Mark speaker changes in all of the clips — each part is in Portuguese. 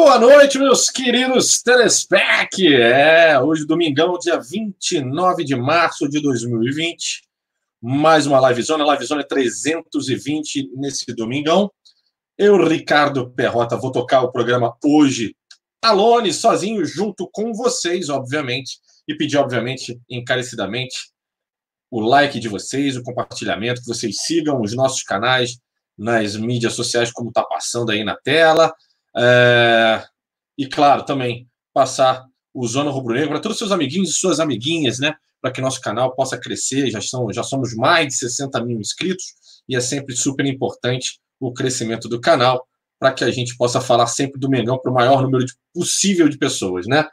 Speaker 1: Boa noite, meus queridos telespec. É, hoje, domingão, dia 29 de março de 2020. Mais uma livezona, livezona 320 nesse domingão. Eu, Ricardo Perrota, vou tocar o programa hoje, alone, sozinho, junto com vocês, obviamente, e pedir, obviamente, encarecidamente, o like de vocês, o compartilhamento, que vocês sigam os nossos canais nas mídias sociais, como está passando aí na tela. É... E, claro, também passar o Zona Rubro Negro para todos os seus amiguinhos e suas amiguinhas, né? Para que nosso canal possa crescer. Já, são, já somos mais de 60 mil inscritos e é sempre super importante o crescimento do canal para que a gente possa falar sempre do Mengão para o maior número de, possível de pessoas, né?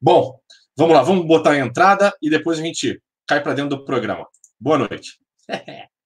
Speaker 1: Bom, vamos lá, vamos botar a entrada e depois a gente cai para dentro do programa. Boa noite.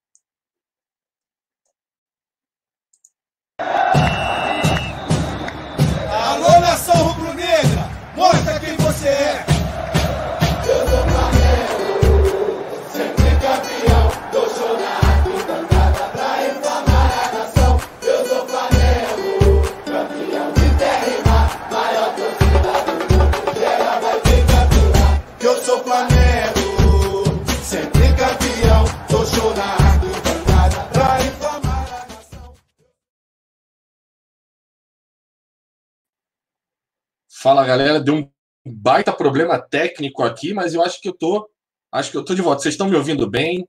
Speaker 1: Fala, galera. Deu um baita problema técnico aqui, mas eu acho que eu tô, acho que eu tô de volta. Vocês estão me ouvindo bem?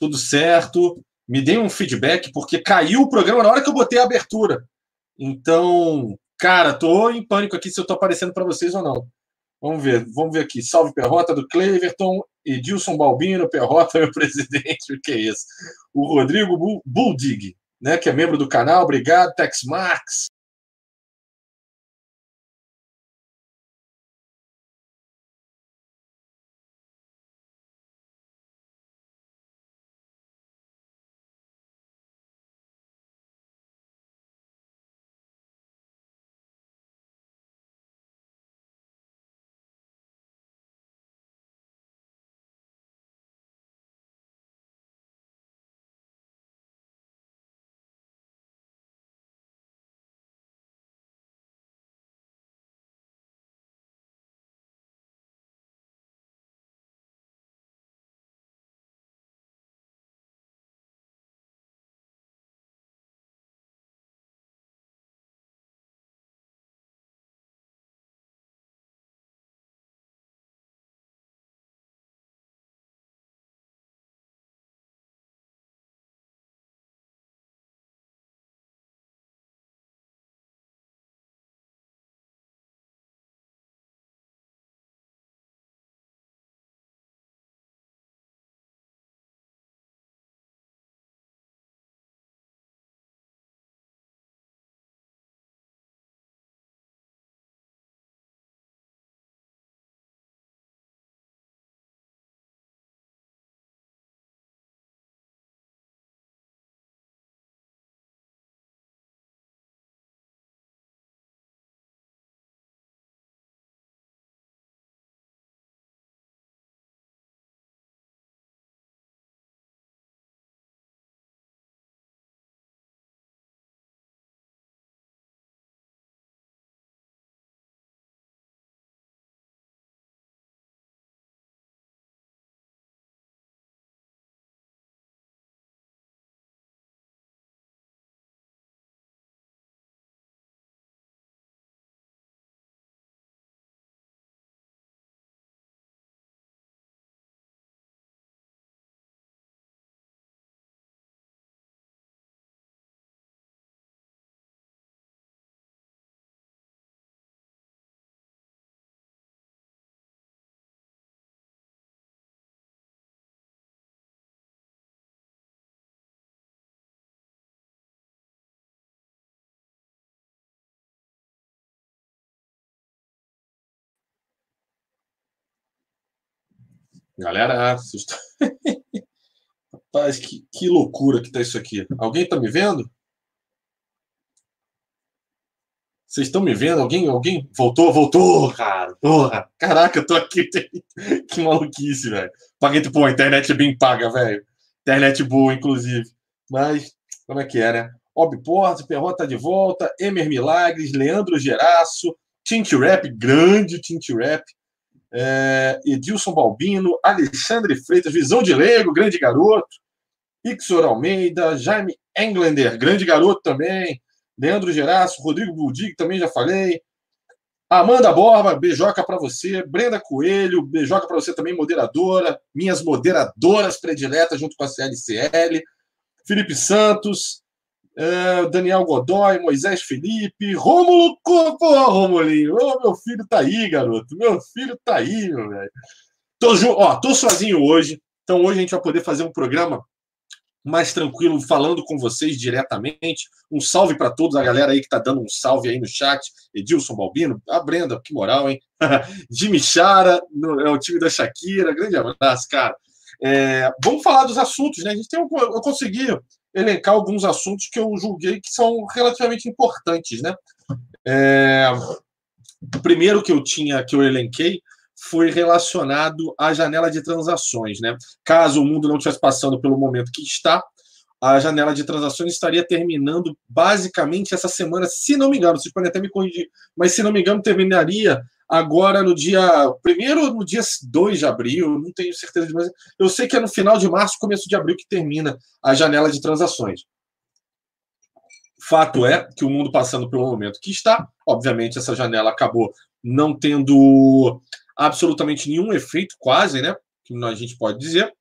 Speaker 1: Tudo certo? Me deem um feedback porque caiu o programa na hora que eu botei a abertura. Então, cara, tô em pânico aqui se eu tô aparecendo para vocês ou não. Vamos ver, vamos ver aqui. Salve Perrota do Cleverton, Edilson Balbino, Perrota, meu presidente, o que é isso? O Rodrigo Buldig, né, que é membro do canal, obrigado, Tex Marx. Galera, vocês Rapaz, que, que loucura que tá isso aqui. Alguém tá me vendo? Vocês estão me vendo? Alguém, alguém voltou, voltou, cara. Porra. Caraca, eu tô aqui. Que maluquice, velho. Paguei, pô, a internet é bem paga, velho. Internet boa, inclusive. Mas, como é que é, né? Ob Porto, tá de volta, Emer Milagres, Leandro Geraço, Tint Rap, grande Tint Rap, é, Edilson Balbino, Alexandre Freitas, Visão de Lego, grande garoto, Ixor Almeida, Jaime Englander, grande garoto também, Leandro Geraço, Rodrigo Buldig, também já falei, Amanda Borba, beijoca para você, Brenda Coelho, beijoca para você também, moderadora, minhas moderadoras prediletas junto com a CLCL, Felipe Santos, é, Daniel Godoy, Moisés Felipe, Rômulo Copo, Romulinho. Meu filho tá aí, garoto. Meu filho tá aí, meu velho. Tô, ó, tô sozinho hoje, então hoje a gente vai poder fazer um programa mais tranquilo, falando com vocês diretamente. Um salve para todos, a galera aí que tá dando um salve aí no chat. Edilson Balbino, a Brenda, que moral, hein? Jimmy Chara, é o time da Shakira, grande abraço, cara. É, vamos falar dos assuntos, né? A gente tem, eu consegui elencar alguns assuntos que eu julguei que são relativamente importantes, né? É, o primeiro que eu tinha, que eu elenquei, foi relacionado à janela de transações, né? Caso o mundo não estivesse passando pelo momento que está, a janela de transações estaria terminando basicamente essa semana, se não me engano, vocês podem até me corrigir, mas se não me engano, terminaria agora no dia. Primeiro no dia 2 de abril, não tenho certeza de mais. Eu sei que é no final de março, começo de abril, que termina a janela de transações. Fato é que o mundo passando pelo momento que está, obviamente, essa janela acabou não tendo absolutamente nenhum efeito, quase, né? Que a gente pode dizer.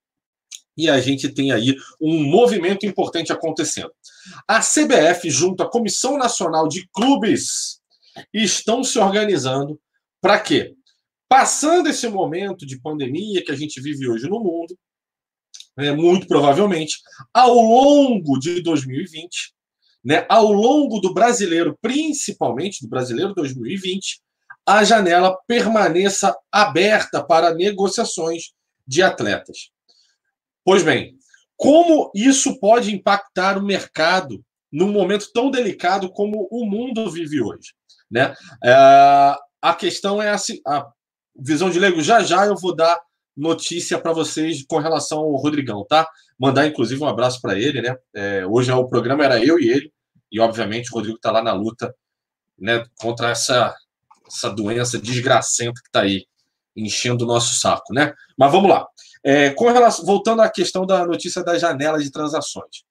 Speaker 1: E a gente tem aí um movimento importante acontecendo. A CBF, junto à Comissão Nacional de Clubes, estão se organizando para quê? Passando esse momento de pandemia que a gente vive hoje no mundo, é, muito provavelmente, ao longo de 2020, né, ao longo do brasileiro, principalmente do brasileiro 2020, a janela permaneça aberta para negociações de atletas. Pois bem, como isso pode impactar o mercado num momento tão delicado como o mundo vive hoje? Né? É, a questão é assim, a visão de leigo. Já já eu vou dar notícia para vocês com relação ao Rodrigão, tá? Mandar inclusive um abraço para ele, né? É, hoje é o programa era eu e ele e obviamente o Rodrigo está lá na luta, né? Contra essa essa doença desgracenta que está aí enchendo o nosso saco, né? Mas vamos lá. É, com relação, voltando à questão da notícia da janela de transações.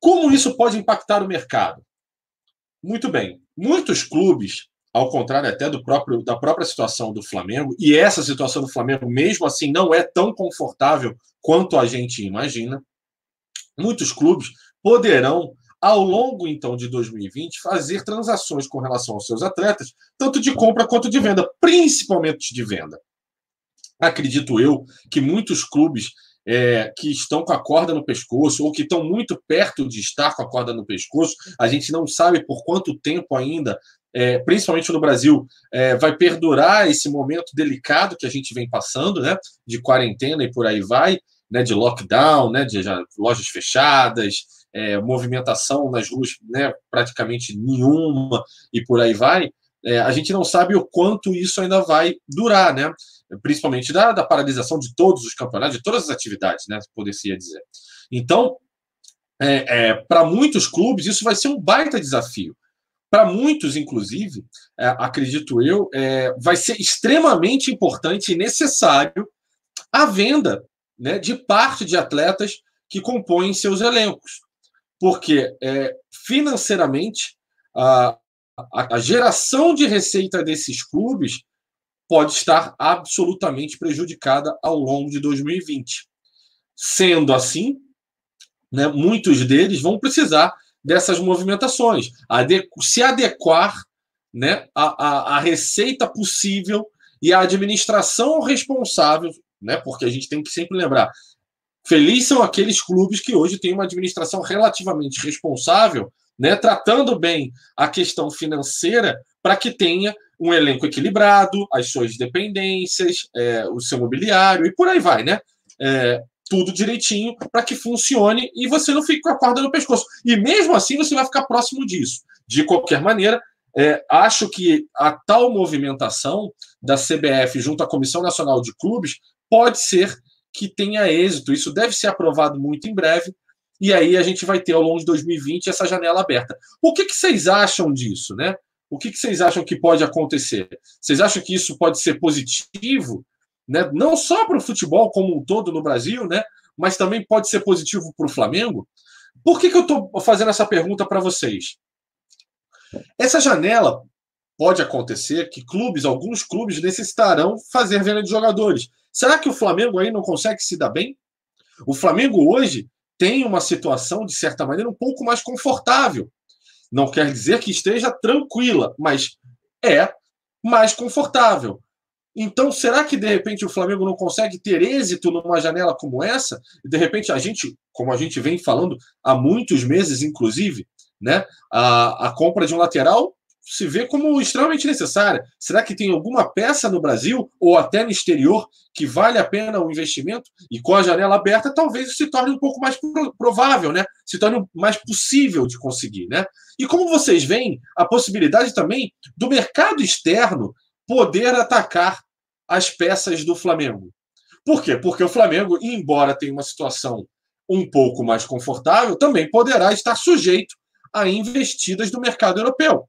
Speaker 1: Como isso pode impactar o mercado? Muito bem. Muitos clubes ao contrário até do próprio, da própria situação do Flamengo, e essa situação do Flamengo, mesmo assim, não é tão confortável quanto a gente imagina. Muitos clubes poderão, ao longo então de 2020, fazer transações com relação aos seus atletas, tanto de compra quanto de venda, principalmente de venda. Acredito eu que muitos clubes é, que estão com a corda no pescoço ou que estão muito perto de estar com a corda no pescoço. A gente não sabe por quanto tempo ainda é, principalmente no Brasil, é, vai perdurar esse momento delicado que a gente vem passando, né, de quarentena e por aí vai, né, de lockdown, né, de já, lojas fechadas, é, movimentação nas ruas, né, praticamente nenhuma e por aí vai. É, a gente não sabe o quanto isso ainda vai durar, né, principalmente da, da paralisação de todos os campeonatos, de todas as atividades, né, poderia dizer. Então, é, é, para muitos clubes, isso vai ser um baita desafio para muitos, inclusive, é, acredito eu, é, vai ser extremamente importante e necessário a venda né, de parte de atletas que compõem seus elencos. Porque é, financeiramente a, a, geração de receita desses clubes pode estar absolutamente prejudicada ao longo de 2020. Sendo assim, né, muitos deles vão precisar dessas movimentações, se adequar né, à, à, à receita possível e à administração responsável, né, porque a gente tem que sempre lembrar, felizes são aqueles clubes que hoje têm uma administração relativamente responsável, né, tratando bem a questão financeira para que tenha um elenco equilibrado, as suas dependências, é, o seu mobiliário e por aí vai, né? É, tudo direitinho para que funcione e você não fique com a corda no pescoço. E mesmo assim você vai ficar próximo disso. De qualquer maneira, é, acho que a tal movimentação da CBF junto à Comissão Nacional de Clubes pode ser que tenha êxito. Isso deve ser aprovado muito em breve e aí a gente vai ter ao longo de 2020 essa janela aberta. O que, que vocês acham disso, né? O que, que vocês acham que pode acontecer? Vocês acham que isso pode ser positivo, né? Não só para o futebol como um todo no Brasil, né? Mas também pode ser positivo para o Flamengo? Por que, que eu estou fazendo essa pergunta para vocês? Essa janela pode acontecer que clubes, alguns clubes necessitarão fazer venda de jogadores. Será que o Flamengo aí não consegue se dar bem? O Flamengo hoje tem uma situação, de certa maneira, um pouco mais confortável. Não quer dizer que esteja tranquila, mas é mais confortável. Então, será que de repente o Flamengo não consegue ter êxito numa janela como essa? De repente, a gente, como a gente vem falando há muitos meses, inclusive, né, a, a compra de um lateral se vê como extremamente necessária. Será que tem alguma peça no Brasil ou até no exterior que vale a pena o investimento? E com a janela aberta, talvez isso se torne um pouco mais provável, né? Se torne mais possível de conseguir, né? E como vocês veem, a possibilidade também do mercado externo poder atacar as peças do Flamengo. Por quê? Porque o Flamengo, embora tenha uma situação um pouco mais confortável, também poderá estar sujeito a investidas do mercado europeu.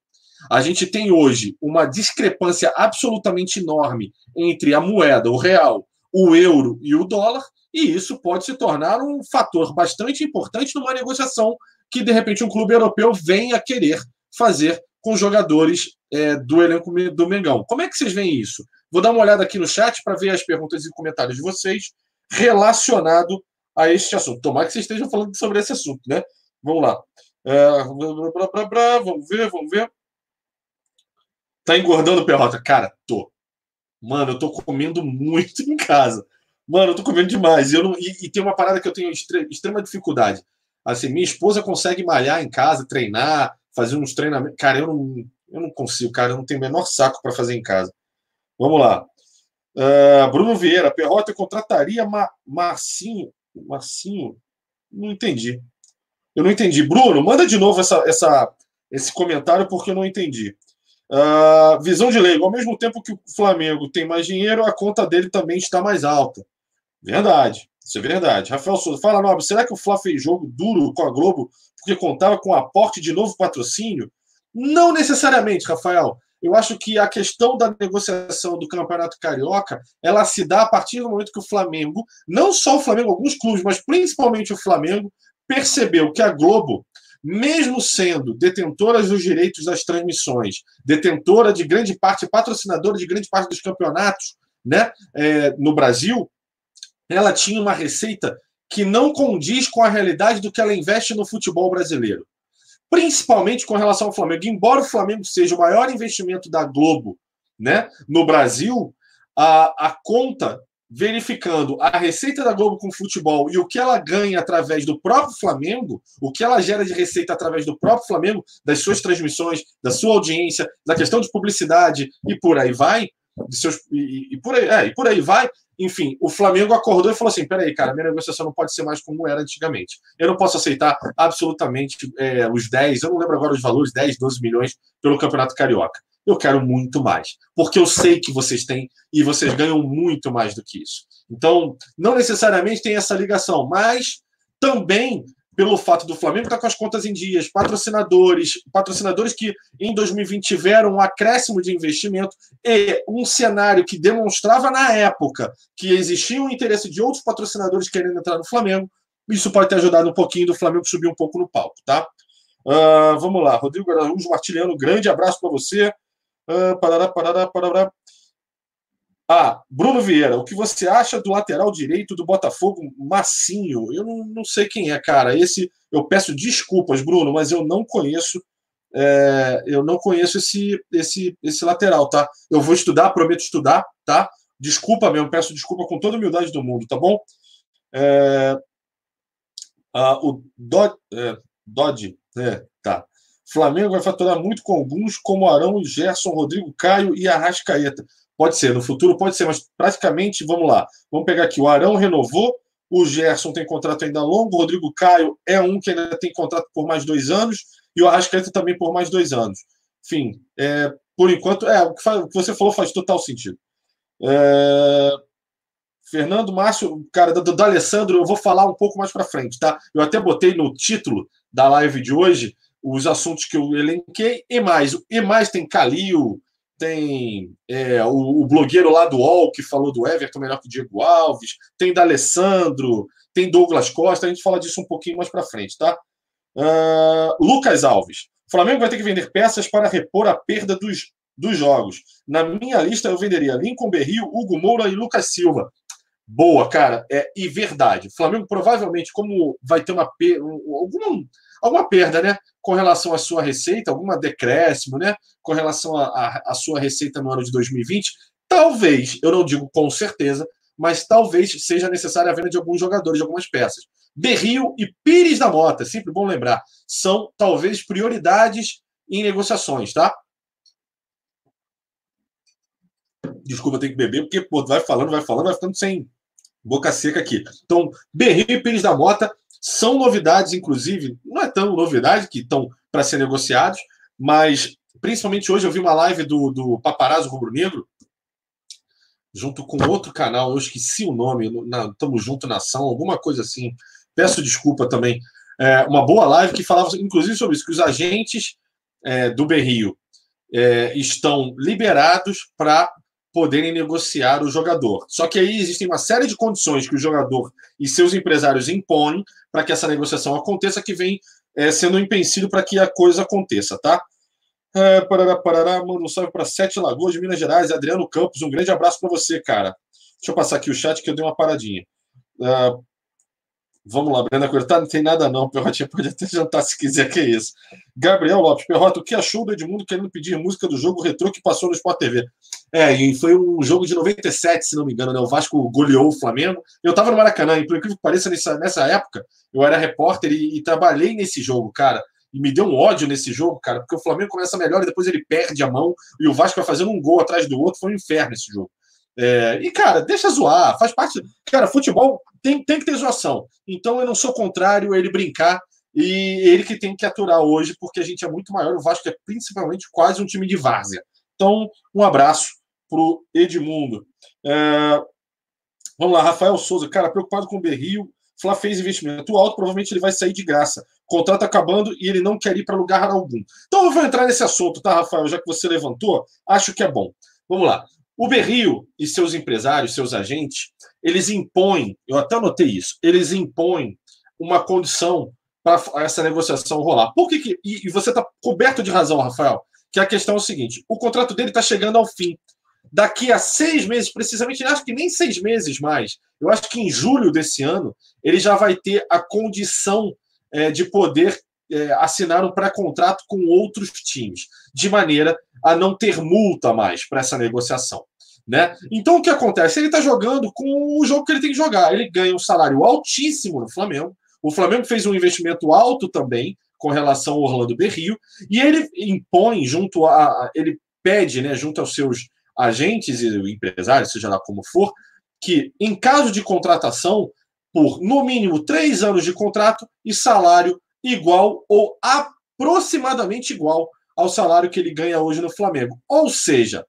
Speaker 1: A gente tem hoje uma discrepância absolutamente enorme entre a moeda, o real, o euro e o dólar, e isso pode se tornar um fator bastante importante numa negociação que, de repente, um clube europeu venha querer fazer com jogadores é, do elenco do Mengão. Como é que vocês veem isso? Vou dar uma olhada aqui no chat para ver as perguntas e comentários de vocês relacionado a este assunto. Tomara que vocês estejam falando sobre esse assunto, né? Vamos lá. É, vamos ver, vamos ver. Tá engordando, Perrota? Cara, tô. Mano, eu tô comendo muito em casa. Mano, eu tô comendo demais. Eu não, e, e tem uma parada que eu tenho extrema dificuldade. Assim, minha esposa consegue malhar em casa, treinar, fazer uns treinamentos. Cara, eu não, eu não consigo, cara. Eu não tenho o menor saco para fazer em casa. Vamos lá. Uh, Bruno Vieira, Perrota contrataria Ma Marcinho. Marcinho? Não entendi. Eu não entendi. Bruno, manda de novo essa, essa, esse comentário porque eu não entendi. Uh, visão de leigo. Ao mesmo tempo que o Flamengo tem mais dinheiro, a conta dele também está mais alta. Verdade. Isso é verdade. Rafael Souza, fala, Nobre, será que o Fla fez jogo duro com a Globo porque contava com aporte de novo patrocínio? Não necessariamente, Rafael. Eu acho que a questão da negociação do Campeonato Carioca, ela se dá a partir do momento que o Flamengo, não só o Flamengo, alguns clubes, mas principalmente o Flamengo, percebeu que a Globo mesmo sendo detentora dos direitos das transmissões, detentora de grande parte, patrocinadora de grande parte dos campeonatos né, é, no Brasil, ela tinha uma receita que não condiz com a realidade do que ela investe no futebol brasileiro. Principalmente com relação ao Flamengo. Embora o Flamengo seja o maior investimento da Globo né, no Brasil, a, a conta verificando a receita da Globo com futebol e o que ela ganha através do próprio Flamengo, o que ela gera de receita através do próprio Flamengo, das suas transmissões, da sua audiência, da questão de publicidade e por aí vai, seus, e, e por aí, é, e por aí vai. Enfim, o Flamengo acordou e falou assim: peraí, cara, minha negociação não pode ser mais como era antigamente. Eu não posso aceitar absolutamente é, os 10, eu não lembro agora os valores, 10, 12 milhões pelo Campeonato Carioca eu quero muito mais. Porque eu sei que vocês têm e vocês ganham muito mais do que isso. Então, não necessariamente tem essa ligação, mas também pelo fato do Flamengo estar com as contas em dias, patrocinadores, patrocinadores que em 2020 tiveram um acréscimo de investimento e um cenário que demonstrava na época que existia um interesse de outros patrocinadores querendo entrar no Flamengo, isso pode ter ajudado um pouquinho do Flamengo subir um pouco no palco, tá? Uh, vamos lá, Rodrigo Araújo Martiliano, grande abraço para você. Uh, parará, parará, parará. Ah, Bruno Vieira, o que você acha do lateral direito do Botafogo, Massinho? Eu não, não sei quem é, cara. Esse, eu peço desculpas, Bruno, mas eu não conheço. É, eu não conheço esse, esse, esse lateral, tá? Eu vou estudar, prometo estudar, tá? Desculpa mesmo, peço desculpa com toda a humildade do mundo, tá bom? É, ah, o Dodge, é, Dodge, é. Flamengo vai faturar muito com alguns, como Arão, Gerson, Rodrigo Caio e Arrascaeta. Pode ser, no futuro pode ser, mas praticamente, vamos lá. Vamos pegar aqui: o Arão renovou, o Gerson tem contrato ainda longo, o Rodrigo Caio é um que ainda tem contrato por mais dois anos, e o Arrascaeta também por mais dois anos. Enfim, é, por enquanto, é, o que, faz, o que, você falou faz total sentido. É, Fernando Márcio, cara, do, do Alessandro, eu vou falar um pouco mais para frente, tá? Eu até botei no título da live de hoje os assuntos que eu elenquei e mais. E mais tem Calil, tem é, o, o, blogueiro lá do UOL que falou do Everton melhor que o Diego Alves, tem da Alessandro, tem Douglas Costa, a gente fala disso um pouquinho mais para frente, tá? Uh, Lucas Alves. Flamengo vai ter que vender peças para repor a perda dos, dos jogos. Na minha lista, eu venderia Lincoln Berrio, Hugo Moura e Lucas Silva. Boa, cara. É, e verdade. Flamengo provavelmente, como vai ter uma alguma, alguma perda, né? Com relação à sua receita, alguma decréscimo, né? Com relação à sua receita no ano de 2020, talvez, eu não digo com certeza, mas talvez seja necessária a venda de alguns jogadores, de algumas peças. Berrio e Pires da Mota, sempre bom lembrar, são talvez prioridades em negociações, tá? Desculpa, tem que beber, porque pô, vai falando, vai falando, vai ficando sem boca seca aqui. Então, Berrio e Pires da Mota são novidades, inclusive, não é tão novidade que estão para ser negociados, mas principalmente hoje eu vi uma live do, do Paparazzo Rubro Negro, junto com outro canal, eu esqueci o nome, na, Tamo Junto Nação, alguma coisa assim. Peço desculpa também. É, uma boa live que falava, inclusive, sobre isso, que os agentes é, do Berrio é, estão liberados para poderem negociar o jogador. Só que aí existem uma série de condições que o jogador e seus empresários impõem para que essa negociação aconteça, que vem é, sendo um empecilho para que a coisa aconteça, tá? É, parará, parará, manda um salve para Sete Lagoas de Minas Gerais, Adriano Campos, um grande abraço para você, cara. Deixa eu passar aqui o chat que eu dei uma paradinha. Uh, Vamos lá, Brenda Coelho. Tá, não tem nada não. Perrotinha pode até jantar se quiser, que é isso. Gabriel Lopes. Perrota, o que achou do Edmundo querendo pedir música do jogo retrô que passou no Sport TV? É, e foi um jogo de 97, se não me engano, né? O Vasco goleou o Flamengo. Eu tava no Maracanã, e por incrível que pareça, nessa, nessa época, eu era repórter e, e trabalhei nesse jogo, cara. E me deu um ódio nesse jogo, cara, porque o Flamengo começa melhor e depois ele perde a mão e o Vasco vai fazendo um gol atrás do outro. Foi um inferno esse jogo. É, e, cara, deixa zoar, faz parte. Cara, futebol tem, tem que ter zoação. Então eu não sou contrário a ele brincar e ele que tem que aturar hoje, porque a gente é muito maior. O Vasco é principalmente quase um time de várzea. Então, um abraço pro Edmundo. É, vamos lá, Rafael Souza, cara, preocupado com o Berrio. Flá fez investimento alto, provavelmente ele vai sair de graça. O contrato acabando e ele não quer ir para lugar algum. Então eu vou entrar nesse assunto, tá, Rafael? Já que você levantou, acho que é bom. Vamos lá. O Berrio e seus empresários, seus agentes, eles impõem, eu até anotei isso, eles impõem uma condição para essa negociação rolar. Por que, que e, você está coberto de razão, Rafael, que a questão é o seguinte: o contrato dele está chegando ao fim. Daqui a seis meses, precisamente, acho que nem seis meses mais, eu acho que em julho desse ano, ele já vai ter a condição é, de poder é, assinar um pré-contrato com outros times, de maneira a não ter multa mais para essa negociação. Né? Então o que acontece? Ele está jogando com o jogo que ele tem que jogar. Ele ganha um salário altíssimo no Flamengo. O Flamengo fez um investimento alto também com relação ao Orlando Berrio e ele impõe junto a, ele pede, né, junto aos seus agentes e empresários, seja lá como for, que em caso de contratação por no mínimo três anos de contrato e salário igual ou aproximadamente igual ao salário que ele ganha hoje no Flamengo. Ou seja,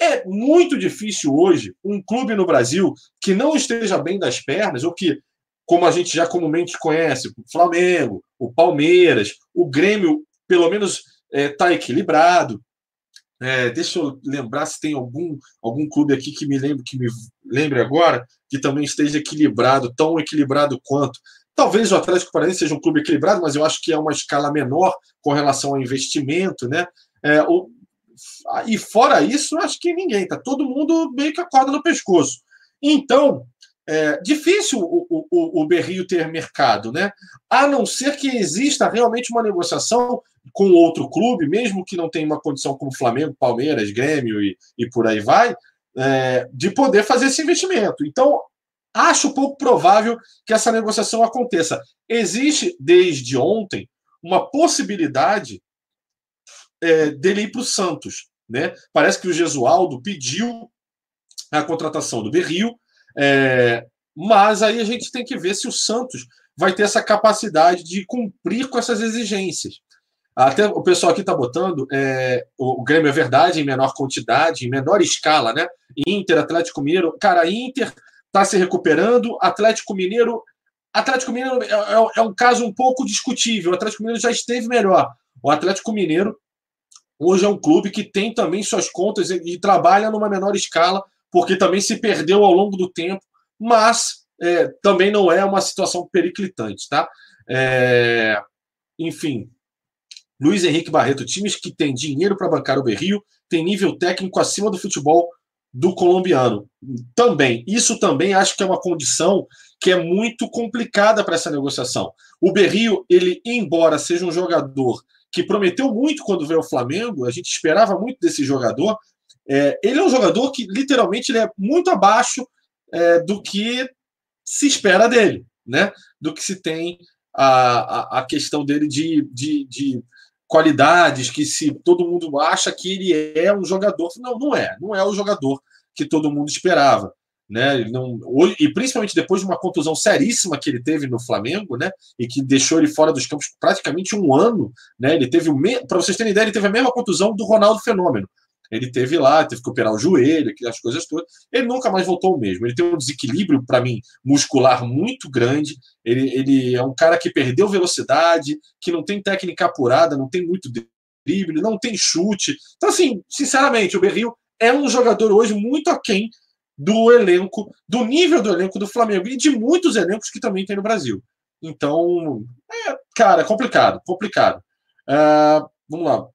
Speaker 1: é muito difícil hoje um clube no Brasil que não esteja bem das pernas, ou que, como a gente já comumente conhece, o Flamengo, o Palmeiras, o Grêmio, pelo menos está é, tá equilibrado. É, deixa eu lembrar se tem algum, algum clube aqui que me lembre, que me lembre agora, que também esteja equilibrado, tão equilibrado quanto. Talvez o Atlético Paranaense seja um clube equilibrado, mas eu acho que é uma escala menor com relação ao investimento, né? É, o, e fora isso, acho que ninguém, tá todo mundo meio que acorda no pescoço. Então, é difícil o, o, o Berrio ter mercado, né? A não ser que exista realmente uma negociação com outro clube, mesmo que não tenha uma condição como Flamengo, Palmeiras, Grêmio e, e por aí vai, é, de poder fazer esse investimento. Então, acho pouco provável que essa negociação aconteça. Existe, desde ontem, uma possibilidade é, dele ir para o Santos. Né? Parece que o Gesualdo pediu a contratação do Berrio, é, mas aí a gente tem que ver se o Santos vai ter essa capacidade de cumprir com essas exigências. Até o pessoal aqui está botando é, o, Grêmio é verdade em menor quantidade, em menor escala, né? Inter, Atlético Mineiro. Cara, Inter está se recuperando. Atlético Mineiro. Atlético Mineiro é, é, é, um caso um pouco discutível. O Atlético Mineiro já esteve melhor. O Atlético Mineiro hoje é um clube que tem também suas contas e, e trabalha numa menor escala, porque também se perdeu ao longo do tempo, mas é, também não é uma situação periclitante, tá? É, enfim, Luiz Henrique Barreto, times que têm dinheiro para bancar o Berrio, tem nível técnico acima do futebol do colombiano. Também, isso também acho que é uma condição que é muito complicada para essa negociação. O Berrio, ele, embora seja um jogador que prometeu muito quando veio ao Flamengo, a gente esperava muito desse jogador, é, ele é um jogador que literalmente ele é muito abaixo é, do que se espera dele, né? Do que se tem a, a, a questão dele de, de, de qualidades que se todo mundo acha que ele é um jogador. Não, não é. Não é o jogador que todo mundo esperava. Né? Não, e principalmente depois de uma contusão seríssima que ele teve no Flamengo, né? E que deixou ele fora dos campos praticamente um ano, né? Ele teve para vocês terem ideia, ele teve a mesma contusão do Ronaldo Fenômeno. Ele teve lá, teve que operar o joelho, as coisas todas. Ele nunca mais voltou mesmo. Ele tem um desequilíbrio, para mim, muscular muito grande. Ele, ele é um cara que perdeu velocidade, que não tem técnica apurada, não tem muito drible, não tem chute. Então, assim, sinceramente, o Berril é um jogador hoje muito aquém do elenco, do nível do elenco do Flamengo e de muitos elencos que também tem no Brasil. Então, é, cara, complicado, complicado. Uh, vamos lá.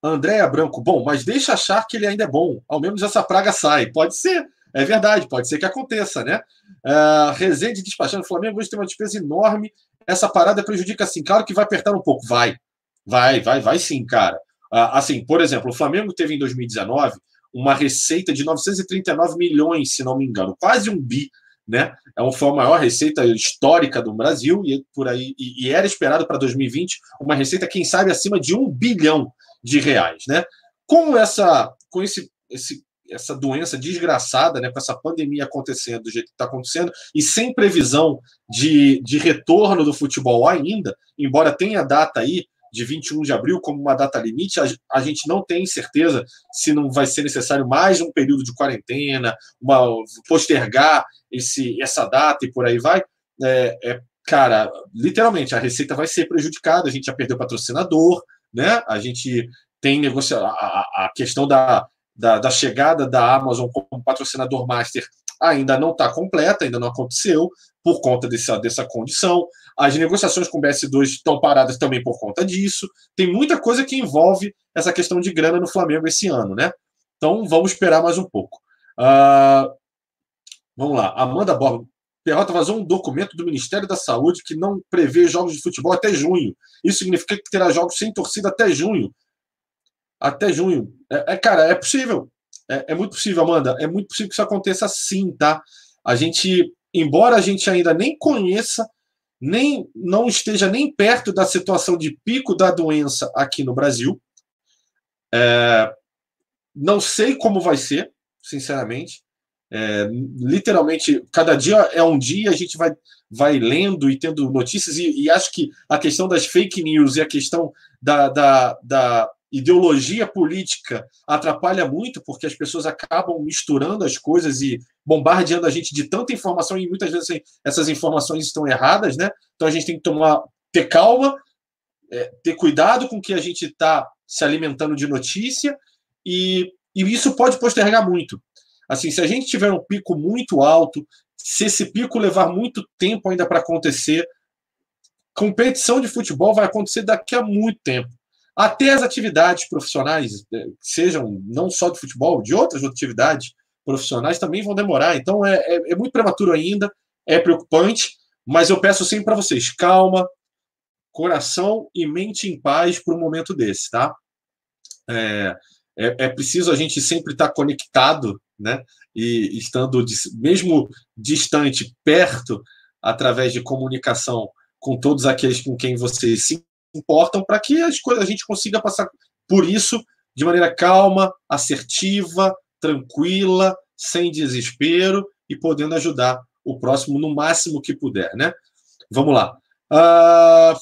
Speaker 1: Andréa Branco, bom, mas deixa achar que ele ainda é bom. Ao menos essa praga sai. Pode ser, é verdade, pode ser que aconteça, né? Uh, Rezende despachando o Flamengo hoje tem uma despesa enorme. Essa parada prejudica assim. Claro que vai apertar um pouco, vai. Vai, vai, vai sim, cara. Uh, assim, por exemplo, o Flamengo teve em 2019 uma receita de 939 milhões, se não me engano, quase um bi né? É um, foi a maior receita histórica do Brasil e por aí e, e era esperado para 2020 uma receita, quem sabe, acima de um bilhão de reais, né? Com essa, com esse, esse essa doença desgraçada, né, com essa pandemia acontecendo do jeito que está acontecendo, e sem previsão de, de retorno do futebol ainda, embora tenha data aí de 21 de abril como uma data limite, a, gente não tem certeza se não vai ser necessário mais um período de quarentena, uma, postergar esse, essa data e por aí vai. É, é, cara, literalmente, a receita vai ser prejudicada, a gente já perdeu patrocinador, né? A gente tem negocia a, a questão da, da, da, chegada da Amazon como patrocinador master ainda não está completa, ainda não aconteceu por conta dessa, dessa condição. As negociações com o BS2 estão paradas também por conta disso. Tem muita coisa que envolve essa questão de grana no Flamengo esse ano, né? Então vamos esperar mais um pouco. Uh, vamos lá. Amanda Borba. Perrota vazou um documento do Ministério da Saúde que não prevê jogos de futebol até junho. Isso significa que terá jogos sem torcida até junho. Até junho. É, é cara, é possível. É, é, muito possível, Amanda. É muito possível que isso aconteça sim, tá? A gente, embora a gente ainda nem conheça, nem não esteja nem perto da situação de pico da doença aqui no Brasil. É, não sei como vai ser, sinceramente. É, literalmente, cada dia é um dia, a gente vai, vai lendo e tendo notícias, e, e acho que a questão das fake news e a questão da, da, da ideologia política atrapalha muito, porque as pessoas acabam misturando as coisas e bombardeando a gente de tanta informação, e muitas vezes assim, essas informações estão erradas, né? Então a gente tem que tomar, ter calma, é, ter cuidado com o que a gente está se alimentando de notícia, e, e isso pode postergar muito. Assim, se a gente tiver um pico muito alto, se esse pico levar muito tempo ainda para acontecer, competição de futebol vai acontecer daqui a muito tempo. Até as atividades profissionais, eh, sejam não só de futebol, de outras atividades profissionais, também vão demorar. Então é, é, é muito prematuro ainda, é preocupante, mas eu peço sempre para vocês: calma, coração e mente em paz para um momento desse, tá? É, é, é, preciso a gente sempre estar conectado né? E estando mesmo distante, perto, através de comunicação com todos aqueles com quem vocês se importam, para que as coisas, a gente consiga passar por isso de maneira calma, assertiva, tranquila, sem desespero e podendo ajudar o próximo no máximo que puder, né? Vamos lá. Uh,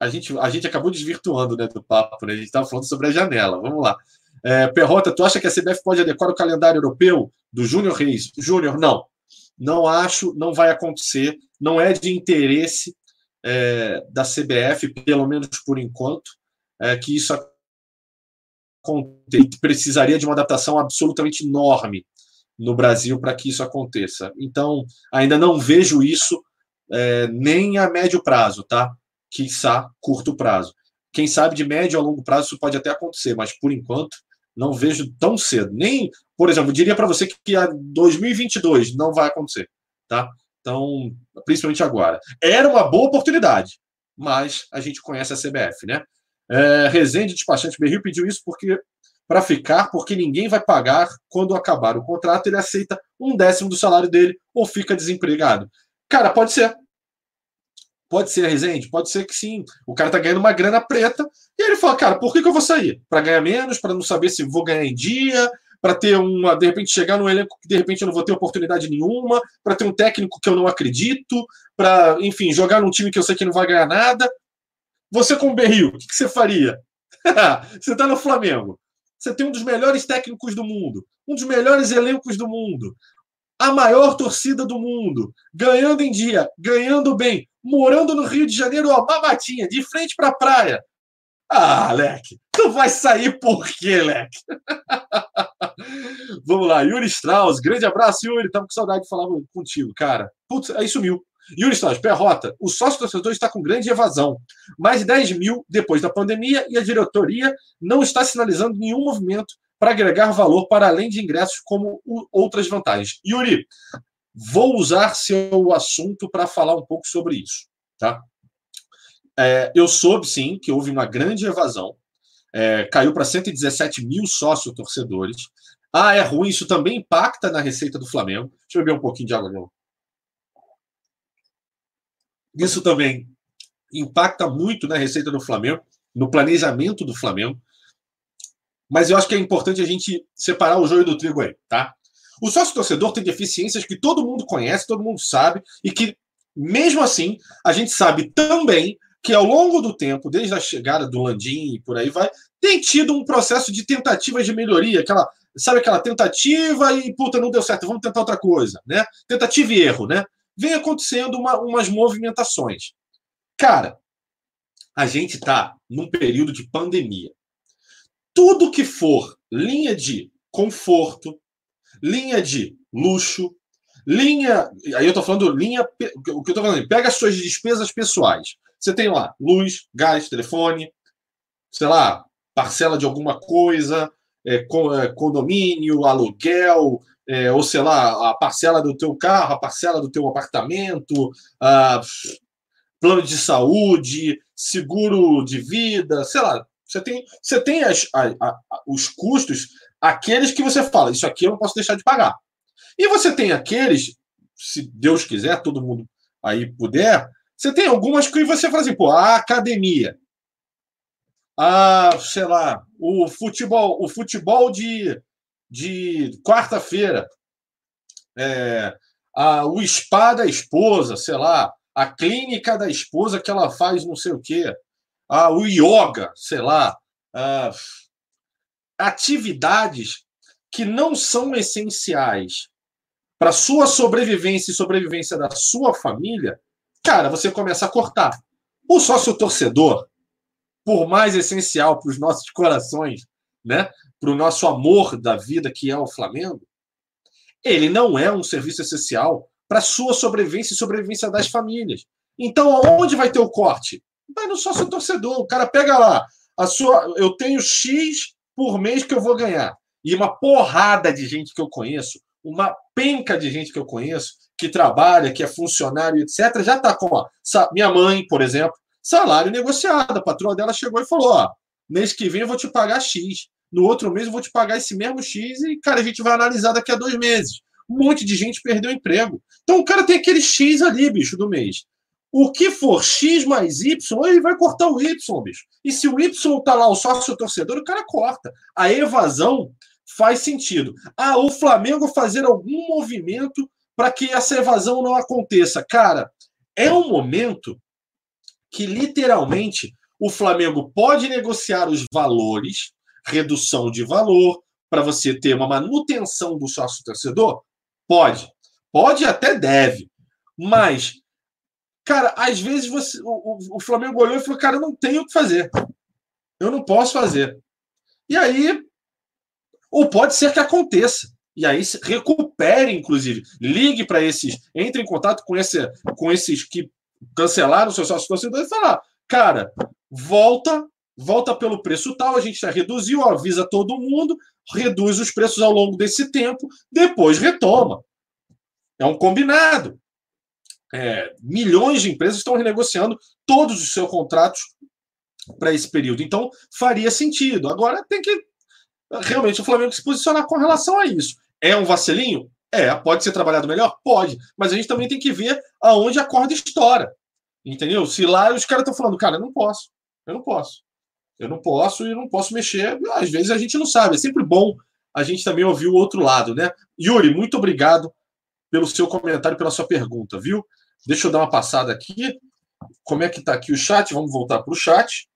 Speaker 1: a, gente, a gente acabou desvirtuando né, do papo, né? A gente estava falando sobre a janela. Vamos lá. É, Perrota, tu acha que a CBF pode adequar o calendário europeu do Júnior Reis? Júnior, não. Não acho, não vai acontecer. Não é de interesse é, da CBF, pelo menos por enquanto, é, que isso aconteça. Precisaria de uma adaptação absolutamente enorme no Brasil para que isso aconteça. Então, ainda não vejo isso é, nem a médio prazo, tá? Quiçá curto prazo. Quem sabe de médio a longo prazo isso pode até acontecer, mas por enquanto não vejo tão cedo. Nem, por exemplo, diria para você que a 2022 não vai acontecer, tá? Então, principalmente agora. Era uma boa oportunidade, mas a gente conhece a CBF, né? É, Rezende Despachante Berril pediu isso porque para ficar, porque ninguém vai pagar quando acabar o contrato, ele aceita um décimo do salário dele ou fica desempregado. Cara, pode ser. Pode ser, Rezende, pode ser que sim. O cara tá ganhando uma grana preta e ele fala, cara, por que, que eu vou sair? Para ganhar menos, para não saber se vou ganhar em dia, para ter uma, de repente, chegar num elenco que de repente eu não vou ter oportunidade nenhuma, para ter um técnico que eu não acredito, para, enfim, jogar num time que eu sei que não vai ganhar nada. Você com o Berril, o que, que você faria? você tá no Flamengo. Você tem um dos melhores técnicos do mundo, um dos melhores elencos do mundo, a maior torcida do mundo, ganhando em dia, ganhando bem, morando no Rio de Janeiro, ó, babatinha, de frente para a praia. Ah, Leque, tu vai sair por quê, Leque? Vamos lá, Yuri Strauss, grande abraço, Yuri, tava com saudade de falar contigo, cara. Putz, aí sumiu. Yuri Strauss, Perrota, o sócio torcedor está com grande evasão. Mais de 10 mil depois da pandemia e a diretoria não está sinalizando nenhum movimento para agregar valor para além de ingressos como outras vantagens. Yuri, vou usar seu assunto para falar um pouco sobre isso. Tá? É, eu soube, sim, que houve uma grande evasão. É, caiu para 117 mil sócios torcedores. Ah, é ruim, isso também impacta na receita do Flamengo. Deixa eu beber um pouquinho de água novo. Isso também impacta muito na receita do Flamengo, no planejamento do Flamengo. Mas eu acho que é importante a gente separar o joio do trigo aí, tá? O sócio torcedor tem deficiências que todo mundo conhece, todo mundo sabe, e que, mesmo assim, a gente sabe também que ao longo do tempo, desde a chegada do Landim e por aí vai, tem tido um processo de tentativa de melhoria, aquela, sabe aquela tentativa e puta, não deu certo, vamos tentar outra coisa, né? Tentativa e erro, né? vem acontecendo uma, umas movimentações. Cara, a gente está num período de pandemia. Tudo que for linha de conforto, linha de luxo, linha. Aí eu estou falando linha. O que eu estou falando? Pega as suas despesas pessoais. Você tem lá luz, gás, telefone, sei lá, parcela de alguma coisa, é, é condomínio, aluguel, é, ou sei lá, a parcela do teu carro, a parcela do teu apartamento, a, plano de saúde, seguro de vida, sei lá. Você tem, você tem as, a, a, os custos, aqueles que você fala, isso aqui eu não posso deixar de pagar. E você tem aqueles, se Deus quiser, todo mundo aí puder, você tem algumas que você fala assim, pô, a academia, a, sei lá, o futebol, o futebol de de quarta-feira, é, a, o spa da esposa, sei lá, a clínica da esposa que ela faz não sei o quê, a, o yoga, sei lá, a, atividades que não são essenciais para sua sobrevivência e sobrevivência da sua família, cara, você começa a cortar. O sócio torcedor, por mais essencial para os nossos corações, né, para o nosso amor da vida, que é o Flamengo, ele não é um serviço essencial para a sua sobrevivência e sobrevivência das famílias. Então, aonde vai ter o corte? Vai no sócio torcedor. O cara pega lá, a sua, eu tenho X por mês que eu vou ganhar. E uma porrada de gente que eu conheço, uma penca de gente que eu conheço, que trabalha, que é funcionário, etc., já está com. Ó, minha mãe, por exemplo, salário negociado. A patroa dela chegou e falou: ó, mês que vem eu vou te pagar X no outro mês eu vou te pagar esse mesmo X e, cara, a gente vai analisar daqui a dois meses. Um monte de gente perdeu emprego. Então o cara tem aquele X ali, bicho, do mês. O que for X mais Y, ele vai cortar o Y, bicho. E se o Y tá lá, o sócio torcedor, o cara corta. A evasão faz sentido. Ah, o Flamengo fazer algum movimento para que essa evasão não aconteça. Cara, é um momento que literalmente o Flamengo pode negociar os valores redução de valor, para você ter uma manutenção do sócio torcedor? Pode. Pode até deve. Mas, cara, às vezes você, o, o, Flamengo olhou e falou: cara, eu não tenho o que fazer. Eu não posso fazer. E aí, ou pode ser que aconteça. E aí recupere, inclusive. Ligue para esses, entre em contato com, esse, com esses que cancelaram o seu sócio torcedor e falar: cara, volta, volta pelo preço tal, a gente já reduziu, avisa todo mundo, reduz os preços ao longo desse tempo, depois retoma. É um combinado. É, milhões de empresas estão renegociando todos os seus contratos para esse período. Então, faria sentido. Agora tem que realmente o Flamengo se posicionar com relação a isso. É um vacilinho? É. Pode ser trabalhado melhor? Pode. Mas a gente também tem que ver aonde a corda estoura. Entendeu? Se lá os caras estão falando, cara, eu não posso. Eu não posso. Eu não posso e não posso mexer. Às vezes a gente não sabe. É sempre bom a gente também ouvir o outro lado, né? Yuri, muito obrigado pelo seu comentário, pela sua pergunta, viu? Deixa eu dar uma passada aqui. Como é que está aqui o chat? Vamos voltar para o chat.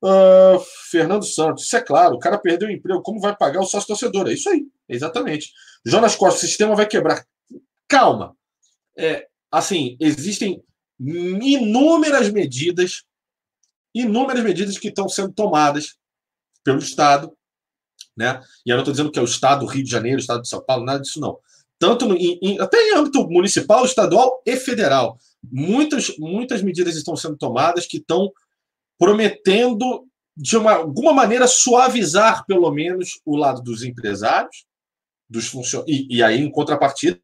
Speaker 1: Uh, Fernando Santos, isso é claro, o cara perdeu o emprego, como vai pagar o sócio torcedor? É isso aí, exatamente. Jonas Costa, o sistema vai quebrar. Calma. É, assim, existem inúmeras medidas, inúmeras medidas que estão sendo tomadas pelo Estado, né? E eu não estou dizendo que é o Estado do Rio de Janeiro, o Estado de São Paulo, nada disso não. Tanto no, em, até em âmbito municipal, estadual e federal. Muitas, muitas medidas estão sendo tomadas que estão prometendo, de uma, alguma maneira, suavizar, pelo menos, o lado dos empresários, dos funcionários, e, e aí, em contrapartida,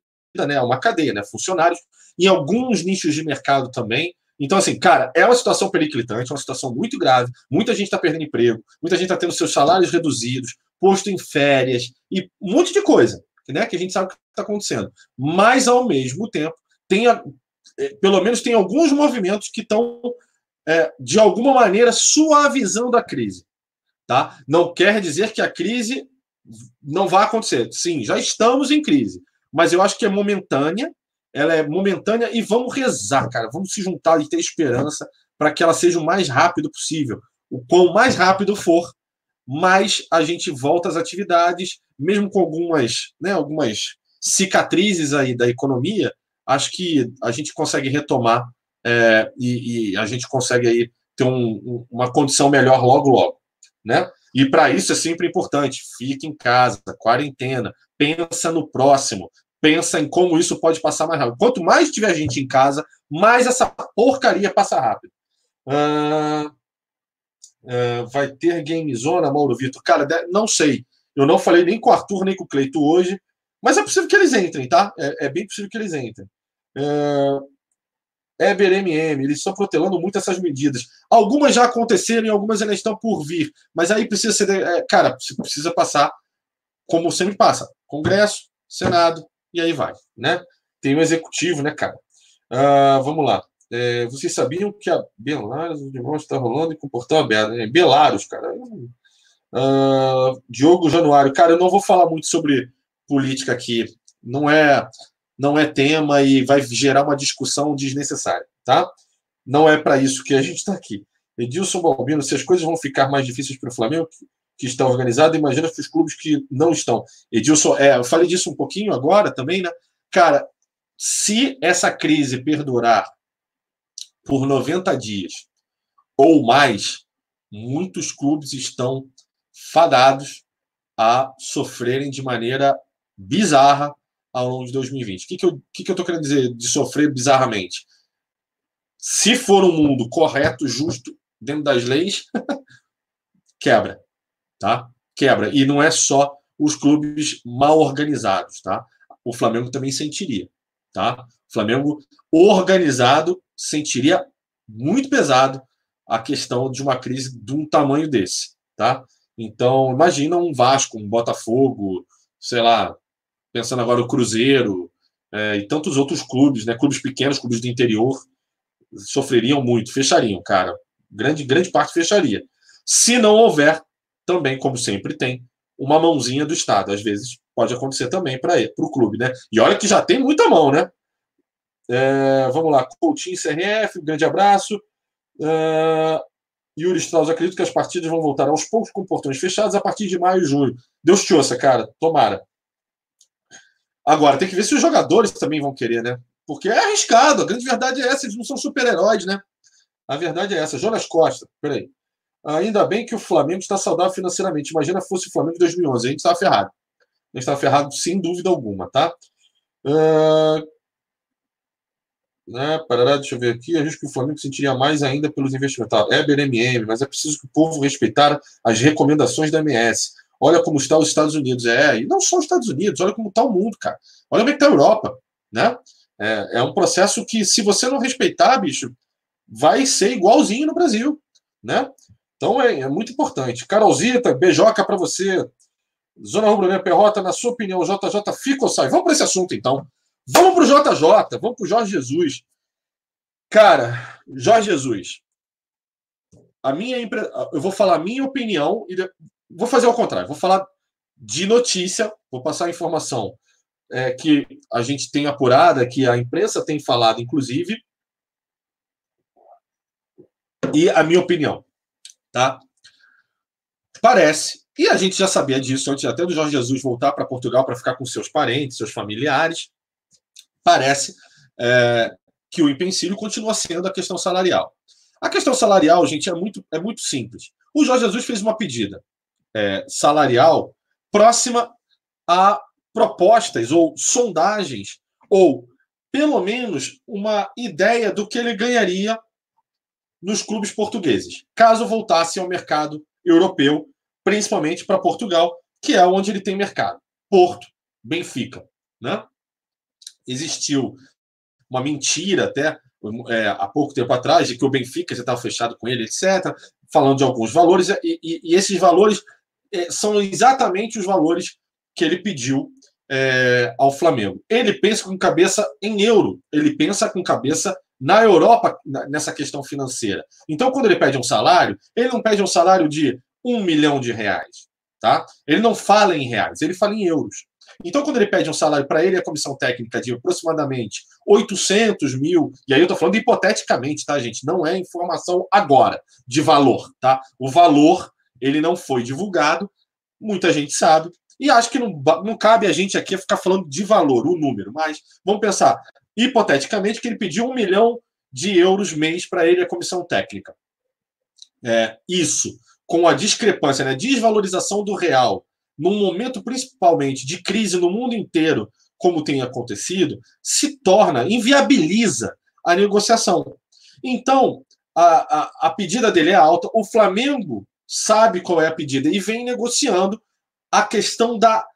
Speaker 1: né, uma cadeia, né, funcionários, em alguns nichos de mercado também. Então, assim, cara, é uma situação periclitante, uma situação muito grave. Muita gente está perdendo emprego, muita gente está tendo seus salários reduzidos, posto em férias e um monte de coisa, né? Que a gente sabe que está acontecendo. Mas, ao mesmo tempo, tem, eh, pelo menos, tem alguns movimentos que estão é, de alguma maneira, suavizando a crise. Tá? Não quer dizer que a crise não vai acontecer. Sim, já estamos em crise, mas eu acho que é momentânea, ela é momentânea e vamos rezar, cara, vamos se juntar e ter esperança para que ela seja o mais rápido possível. O quão mais rápido for, mais a gente volta às atividades, mesmo com algumas, né, algumas cicatrizes aí da economia, acho que a gente consegue retomar é, e, e, a gente consegue aí ter um, uma condição melhor logo, logo, né? E para isso é sempre importante, fique em casa, quarentena, pensa no próximo, pensa em como isso pode passar mais rápido. Quanto mais tiver gente em casa, mais essa porcaria passa rápido. Ah, ah, vai ter Game Zona, Mauro Vitor? Cara, não sei. Eu não falei nem com o Arthur, nem com o Cleito hoje, mas é possível que eles entrem, tá? É, é bem possível que eles entrem. Ah, Eber MM, eles estão protelando muito essas medidas. Algumas já aconteceram e algumas ainda estão por vir, mas aí precisa ser, é, cara, precisa passar como sempre passa, Congresso, Senado e aí vai, né? Tem o executivo, né, cara? Uh, vamos lá. É, vocês sabiam que a Belarus, o negócio está rolando e com o portão aberto, né? Belarus, cara. Uh, Diogo Januário, cara, eu não vou falar muito sobre política aqui. Não é não é tema e vai gerar uma discussão desnecessária, tá? Não é para isso que a gente está aqui. Edilson Balbino, se as coisas vão ficar mais difíceis para o Flamengo, que está organizado, imagina para os clubes que não estão. Edilson, é, eu falei disso um pouquinho agora também, né? Cara, se essa crise perdurar por 90 dias ou mais, muitos clubes estão fadados a sofrerem de maneira bizarra ao longo de 2020. O que, que, eu, que, que eu tô querendo dizer de sofrer bizarramente? Se for um mundo correto, justo, dentro das leis, quebra, tá? Quebra. E não é só os clubes mal organizados, tá? O Flamengo também sentiria, tá? O Flamengo organizado sentiria muito pesado a questão de uma crise de um tamanho desse, tá? Então, imagina um Vasco, um Botafogo, sei lá, pensando agora o Cruzeiro é, e tantos outros clubes, né, clubes pequenos, clubes do interior, sofreriam muito, fechariam, cara. Grande, grande parte fecharia. Se não houver, também, como sempre tem, uma mãozinha do Estado. Às vezes pode acontecer também para o clube, né? E olha que já tem muita mão, né? É, vamos lá, Coutinho CRF, grande abraço. É, Yuri Strauss, acredito que as partidas vão voltar aos poucos com portões fechados a partir de maio e junho. Deus te ouça, cara. Tomara. Agora, tem que ver se os jogadores também vão querer, né? Porque é arriscado. A grande verdade é essa. Eles não são super-heróis, né? A verdade é essa. Jonas Costa, peraí. Ainda bem que o Flamengo está saudável financeiramente. Imagina fosse o Flamengo de 2011. A gente estava ferrado. A gente estava ferrado sem dúvida alguma, tá? Uh, né, parará, deixa eu ver aqui. Acho que o Flamengo sentiria mais ainda pelos investimentos. Tá, BNMM, mas é preciso que o povo respeitar as recomendações da MS. Olha como está os Estados Unidos. É, e não só os Estados Unidos, olha como está o mundo, cara. Olha como é está a Europa, né? É, é um processo que, se você não respeitar, bicho, vai ser igualzinho no Brasil, né? Então é, é muito importante. Carolzita, beijoca para você. Zona Rubro Negro Perrota, na sua opinião, JJ fica ou sai? Vamos para esse assunto então. Vamos para o JJ, vamos para o Jorge Jesus. Cara, Jorge Jesus. A minha impre... Eu vou falar a minha opinião e vou fazer o contrário. Vou falar de notícia, vou passar a informação é, que a gente tem apurada, que a imprensa tem falado, inclusive, e a minha opinião, tá? Parece, e a gente já sabia disso antes até do Jorge Jesus voltar para Portugal para ficar com seus parentes, seus familiares, parece é, que o empecilho continua sendo a questão salarial. A questão salarial, gente, é muito, é muito simples. O Jorge Jesus fez uma pedida é, salarial próxima a propostas ou sondagens, ou pelo menos uma ideia do que ele ganharia nos clubes portugueses, caso voltasse ao mercado europeu, principalmente para Portugal, que é onde ele tem mercado. Porto, Benfica. Né? Existiu uma mentira até é, há pouco tempo atrás de que o Benfica já estava fechado com ele, etc., falando de alguns valores, e, e, e esses valores são exatamente os valores que ele pediu é, ao Flamengo. Ele pensa com cabeça em euro, ele pensa com cabeça na Europa nessa questão financeira. Então, quando ele pede um salário, ele não pede um salário de um milhão de reais. Tá? Ele não fala em reais, ele fala em euros. Então, quando ele pede um salário para ele, a comissão técnica de aproximadamente 800 mil, e aí eu estou falando hipoteticamente, tá, gente? Não é informação agora de valor, tá? O valor, ele não foi divulgado, muita gente sabe, e acho que não, não cabe a gente aqui ficar falando de valor, o número, mas vamos pensar, hipoteticamente, que ele pediu um milhão de euros mês para ele a comissão técnica. É, isso, com a discrepância, né, desvalorização do real, num momento principalmente de crise no mundo inteiro, como tem acontecido, se torna, inviabiliza a negociação. Então, a, a, a pedida dele é alta, o Flamengo sabe qual é a pedida e vem negociando a questão da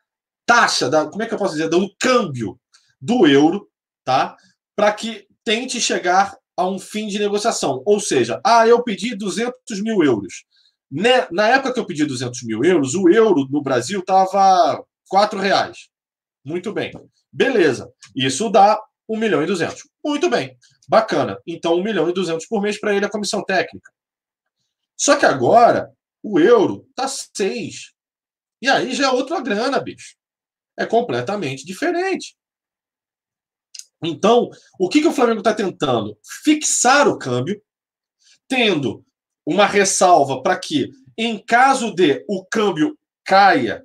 Speaker 1: taxa, da, como é que eu posso dizer, do câmbio do euro, tá? Para que tente chegar a um fim de negociação. Ou seja, ah, eu pedi 200 mil euros. Né, na época que eu pedi 200 mil euros, o euro no Brasil estava 4 reais. Muito bem. Beleza. Isso dá 1 milhão e 200. Muito bem. Bacana. Então, 1 milhão e 200 por mês para ele a comissão técnica. Só que agora, o euro está 6. E aí já é outra grana, bicho. É completamente diferente. Então, o que, que o Flamengo está tentando? Fixar o câmbio, tendo uma ressalva para que, em caso de o câmbio caia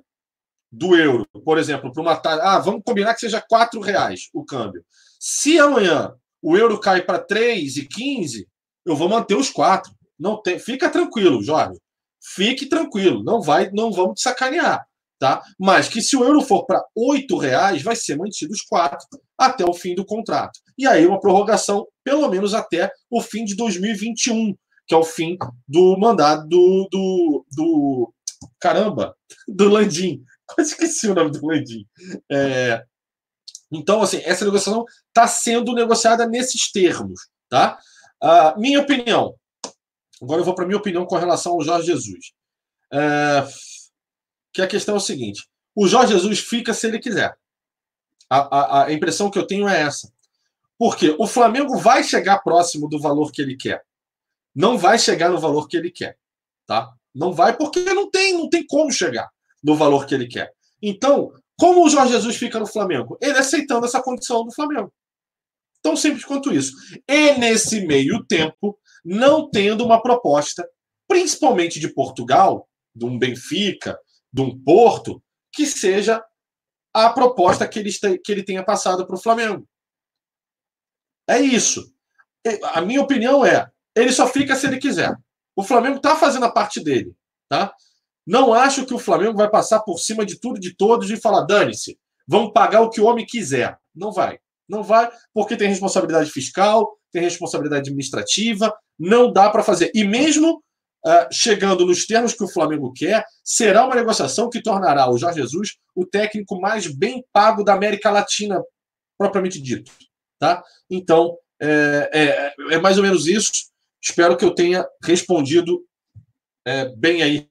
Speaker 1: do euro, por exemplo, para uma taxa. Ah, vamos combinar que seja R$ reais o câmbio. Se amanhã o euro cai para 3,15, eu vou manter os quatro. Não tem, fica tranquilo, Jorge fique tranquilo, não vai, não vamos te sacanear, tá? Mas que se o euro for para oito reais, vai ser mantido os quatro até o fim do contrato. E aí uma prorrogação, pelo menos até o fim de 2021, que é o fim do mandato do, do, do caramba, do Landim. Quase esqueci o nome do Landim. É, então, assim, essa negociação está sendo negociada nesses termos, tá? Uh, minha opinião, Agora eu vou para minha opinião com relação ao Jorge Jesus. É, que a questão é o seguinte: o Jorge Jesus fica se ele quiser. A, a, a impressão que eu tenho é essa. Porque o Flamengo vai chegar próximo do valor que ele quer. Não vai chegar no valor que ele quer. Tá? Não vai porque não tem, não tem como chegar no valor que ele quer. Então, como o Jorge Jesus fica no Flamengo? Ele aceitando essa condição do Flamengo. Tão simples quanto isso. E nesse meio tempo, não tendo uma proposta, principalmente de Portugal, de um Benfica, de um Porto, que seja a proposta que ele, que ele tenha passado para o Flamengo. É isso. A minha opinião é: ele só fica se ele quiser. O Flamengo está fazendo a parte dele. Tá? Não acho que o Flamengo vai passar por cima de tudo de todos e falar: dane-se, vamos pagar o que o homem quiser. Não vai. Não vai, porque tem responsabilidade fiscal, tem responsabilidade administrativa, não dá para fazer. E mesmo uh, chegando nos termos que o Flamengo quer, será uma negociação que tornará o Jorge Jesus o técnico mais bem pago da América Latina, propriamente dito. Tá? Então, é, é, é mais ou menos isso. Espero que eu tenha respondido é, bem aí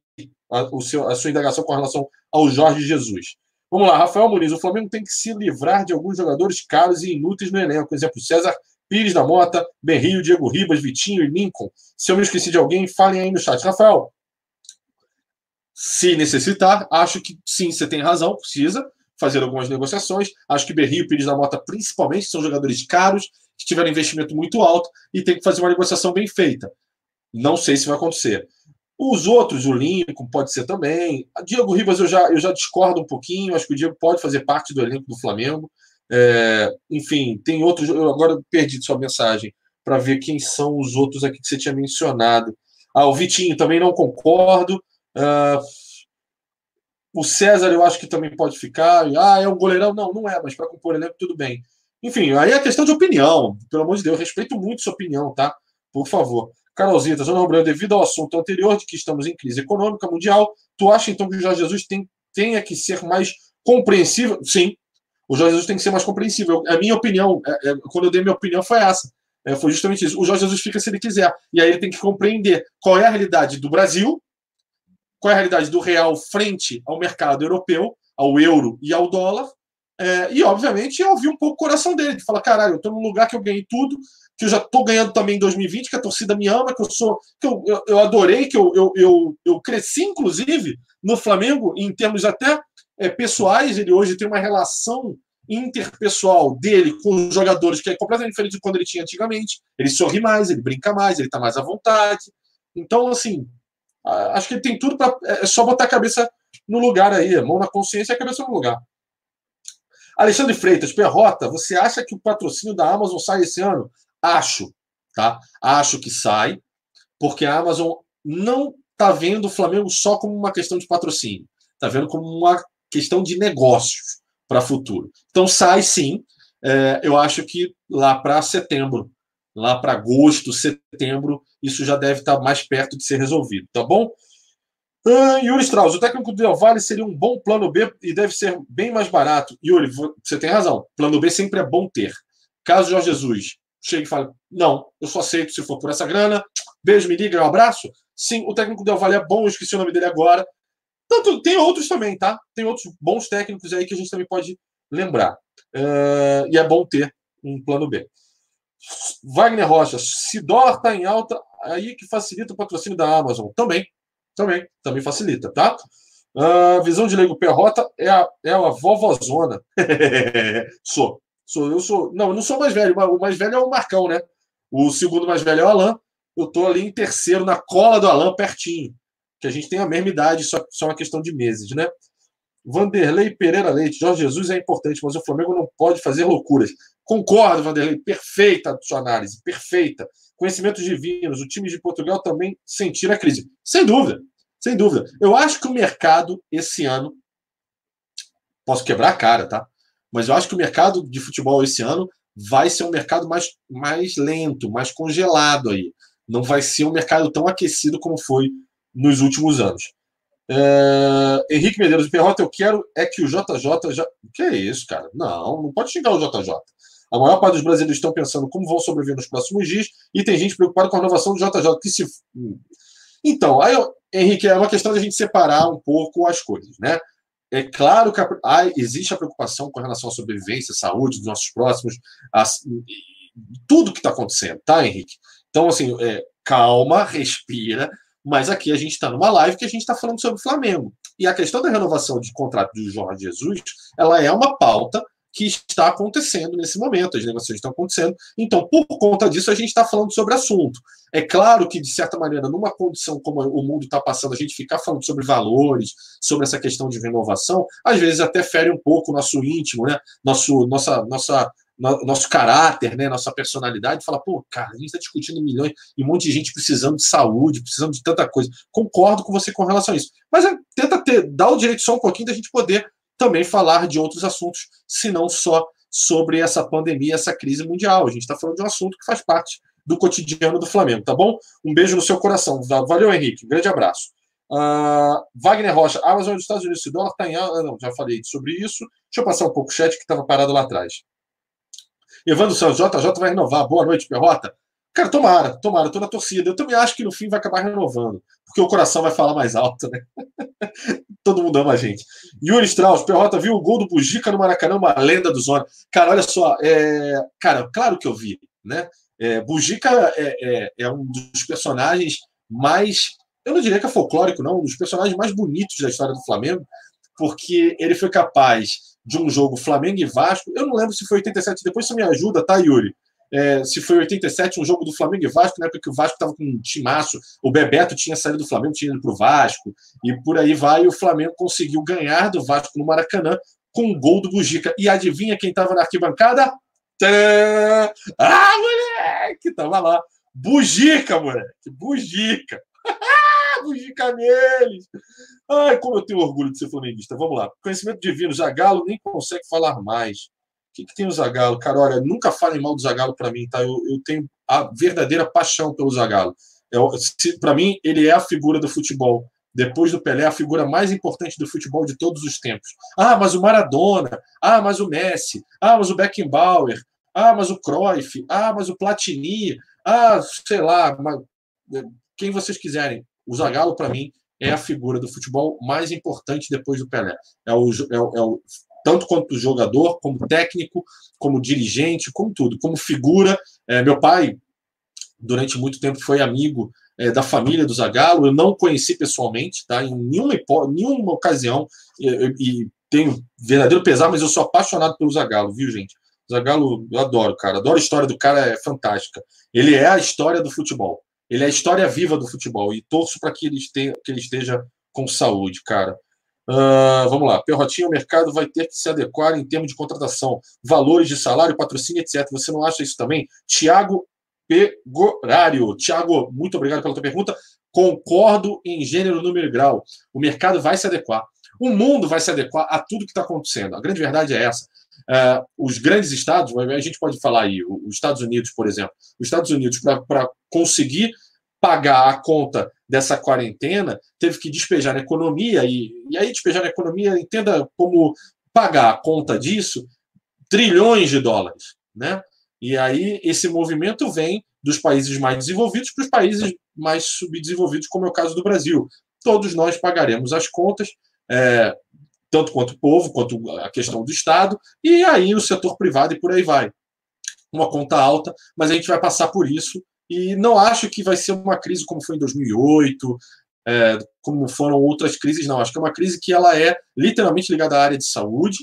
Speaker 1: a, o seu, a sua indagação com relação ao Jorge Jesus. Vamos lá, Rafael Muniz. O Flamengo tem que se livrar de alguns jogadores caros e inúteis no elenco. Por exemplo, César Pires da Mota, Berrio, Diego Ribas, Vitinho e Lincoln. Se eu me esqueci de alguém, falem aí no chat. Rafael, se necessitar, acho que sim, você tem razão, precisa fazer algumas negociações. Acho que Berrio e Pires da Mota, principalmente, são jogadores caros, que tiveram investimento muito alto e tem que fazer uma negociação bem feita. Não sei se vai acontecer. Os outros, o Lincoln pode ser também. Diego Ribas eu já, eu já discordo um pouquinho. Acho que o Diego pode fazer parte do elenco do Flamengo. É, enfim, tem outros. Eu agora perdi sua mensagem para ver quem são os outros aqui que você tinha mencionado. Ah, o Vitinho também não concordo. Ah, o César eu acho que também pode ficar. Ah, é um goleirão? Não, não é, mas para compor elenco tudo bem. Enfim, aí é questão de opinião. Pelo amor de Deus, respeito muito sua opinião, tá? Por favor. Carolzita, Zona Rubro, devido ao assunto anterior de que estamos em crise econômica mundial, tu acha então que o Jorge Jesus tem, tenha que ser mais compreensível? Sim, o Jorge Jesus tem que ser mais compreensível. A minha opinião, é, é, quando eu dei minha opinião, foi essa. É, foi justamente isso. O Jorge Jesus fica se ele quiser. E aí ele tem que compreender qual é a realidade do Brasil, qual é a realidade do real frente ao mercado europeu, ao euro e ao dólar. É, e, obviamente, ouvir um pouco o coração dele, de falar: caralho, eu estou num lugar que eu ganhei tudo, que eu já estou ganhando também em 2020, que a torcida me ama, que eu sou. que eu, eu, eu adorei, que eu, eu, eu, eu, cresci, inclusive, no Flamengo, em termos até é, pessoais. Ele hoje tem uma relação interpessoal dele com os jogadores que é completamente diferente de quando ele tinha antigamente. Ele sorri mais, ele brinca mais, ele está mais à vontade. Então, assim, acho que ele tem tudo para. É, é só botar a cabeça no lugar aí, mão na consciência e a cabeça no lugar. Alexandre Freitas, Perrota, você acha que o patrocínio da Amazon sai esse ano? Acho, tá? Acho que sai, porque a Amazon não está vendo o Flamengo só como uma questão de patrocínio, está vendo como uma questão de negócios para futuro. Então sai sim. É, eu acho que lá para setembro, lá para agosto, setembro, isso já deve estar mais perto de ser resolvido, tá bom? Uh, Yuri Strauss, o técnico do Del Valle seria um bom plano B e deve ser bem mais barato. Yuri, você tem razão. Plano B sempre é bom ter. Caso Jorge Jesus chega e fale: Não, eu só aceito se for por essa grana. Beijo, me liga, um abraço. Sim, o técnico Del Valle é bom, eu esqueci o nome dele agora. Tanto, tem outros também, tá? Tem outros bons técnicos aí que a gente também pode lembrar. Uh, e é bom ter um plano B. Wagner Rocha, se dólar está em alta, aí que facilita o patrocínio da Amazon. Também, também, também facilita, tá? Uh, visão de leigo Perrota é a, é a vovozona. sou. Sou, eu sou. Não, eu não sou mais velho. O mais velho é o Marcão, né? O segundo mais velho é o Alan. Eu tô ali em terceiro, na cola do Alan, pertinho. Que a gente tem a mesma idade, só, só uma questão de meses, né? Vanderlei Pereira Leite, Jorge Jesus é importante, mas o Flamengo não pode fazer loucuras. Concordo, Vanderlei, perfeita a sua análise, perfeita. Conhecimentos divinos, o time de Portugal também sentir a crise. Sem dúvida, sem dúvida. Eu acho que o mercado esse ano. Posso quebrar a cara, tá? Mas eu acho que o mercado de futebol esse ano vai ser um mercado mais, mais lento, mais congelado aí. Não vai ser um mercado tão aquecido como foi nos últimos anos. É... Henrique Medeiros, Perrota, eu quero é que o JJ já. Que é isso, cara? Não, não pode xingar o JJ. A maior parte dos brasileiros estão pensando como vão sobreviver nos próximos dias e tem gente preocupada com a renovação do JJ. Que se... Então, aí, Henrique, é uma questão de a gente separar um pouco as coisas, né? É claro que a, existe a preocupação com relação à sobrevivência, saúde dos nossos próximos, tudo que está acontecendo, tá, Henrique? Então, assim, é, calma, respira, mas aqui a gente está numa live que a gente está falando sobre o Flamengo. E a questão da renovação de contrato do Jorge Jesus, ela é uma pauta que está acontecendo nesse momento, as negociações estão acontecendo. Então, por conta disso, a gente está falando sobre assunto. É claro que, de certa maneira, numa condição como o mundo está passando, a gente ficar falando sobre valores, sobre essa questão de renovação, às vezes até fere um pouco o nosso íntimo, né? nosso, nossa, nossa, nosso caráter, né? nossa personalidade. Fala, pô, cara, a gente está discutindo milhões e um monte de gente precisando de saúde, precisando de tanta coisa. Concordo com você com relação a isso. Mas é, tenta ter, dar o direito só um pouquinho da gente poder também falar de outros assuntos, se não só sobre essa pandemia, essa crise mundial. A gente está falando de um assunto que faz parte do cotidiano do Flamengo, tá bom? Um beijo no seu coração. Valeu, Henrique. Um grande abraço. Uh, Wagner Rocha, Amazon dos Estados Unidos, esse dólar está em. Ah, não, já falei sobre isso. Deixa eu passar um pouco o chat que estava parado lá atrás. Evandro Santos, JJ vai renovar. Boa noite, Perrota. Cara, tomara, tomara, tô na torcida. Eu também acho que no fim vai acabar renovando, porque o coração vai falar mais alto, né? Todo mundo ama a gente. Yuri Strauss, Perrota viu o gol do Bujica no Maracanã, uma lenda do Zona. Cara, olha só, é... cara, claro que eu vi, né? É, Bujica é, é, é, um dos personagens mais, eu não diria que é folclórico, não, um dos personagens mais bonitos da história do Flamengo, porque ele foi capaz de um jogo Flamengo e Vasco, eu não lembro se foi 87, depois você me ajuda, tá, Yuri? é, se foi 87, um jogo do Flamengo e Vasco, na época que o Vasco estava com um timaço, o Bebeto tinha saído do Flamengo, tinha ido para o Vasco, e por aí vai, o Flamengo conseguiu ganhar do Vasco no Maracanã com um gol do Bujica. E adivinha quem estava na arquibancada? Tcharam! Ah, moleque! Tava lá. Bujica, moleque! Bujica! Bujica neles! Ai, como eu tenho orgulho de ser flamenguista. Vamos lá. Conhecimento divino, Zagalo nem consegue falar mais que, que tem o Zagallo? Cara, olha, nunca falem mal do Zagallo para mim, tá? Eu, eu, tenho a verdadeira paixão pelo Zagallo. É, para mim, ele é a figura do futebol. Depois do Pelé, a figura mais importante do futebol de todos os tempos. Ah, mas o Maradona. Ah, mas o Messi. Ah, mas o Beckenbauer. Ah, mas o Cruyff. Ah, mas o Platini. Ah, sei lá, quem vocês quiserem. O Zagallo, para mim, é a figura do futebol mais importante depois do Pelé. É o, é o, é o tanto quanto jogador, como técnico, como dirigente, como tudo, como figura. É, meu pai, durante muito tempo, foi amigo é, da família do Zagallo. Eu não conheci pessoalmente, tá? Em nenhuma, nenhuma ocasião, e, tenho verdadeiro pesar, mas eu sou apaixonado pelo Zagallo, viu, gente? Zagallo, eu adoro, cara. Adoro a história do cara, é fantástica. Ele é a história do futebol. Ele é a história viva do futebol. E torço para que, ele que ele esteja com saúde, cara. Uh, vamos lá. Perrotinho, o mercado vai ter que se adequar em termos de contratação, valores de salário, patrocínio, etc. Você não acha isso também? Tiago Pegorário. Tiago, muito obrigado pela tua pergunta. Concordo em gênero, número e grau. O mercado vai se adequar. O mundo vai se adequar a tudo que está acontecendo. A grande verdade é essa. Uh, os grandes estados, a gente pode falar aí, os Estados Unidos, por exemplo, os Estados Unidos, para conseguir pagar a conta dessa quarentena, teve que despejar na economia, e, e aí despejar na economia, entenda como pagar a conta disso, trilhões de dólares. Né? E aí esse movimento vem dos países mais desenvolvidos para os países mais subdesenvolvidos, como é o caso do Brasil. Todos nós pagaremos as contas, é, tanto quanto o povo, quanto a questão do Estado, e aí o setor privado e por aí vai. Uma conta alta, mas a gente vai passar por isso e não acho que vai ser uma crise como foi em 2008, é, como foram outras crises, não. Acho que é uma crise que ela é literalmente ligada à área de saúde.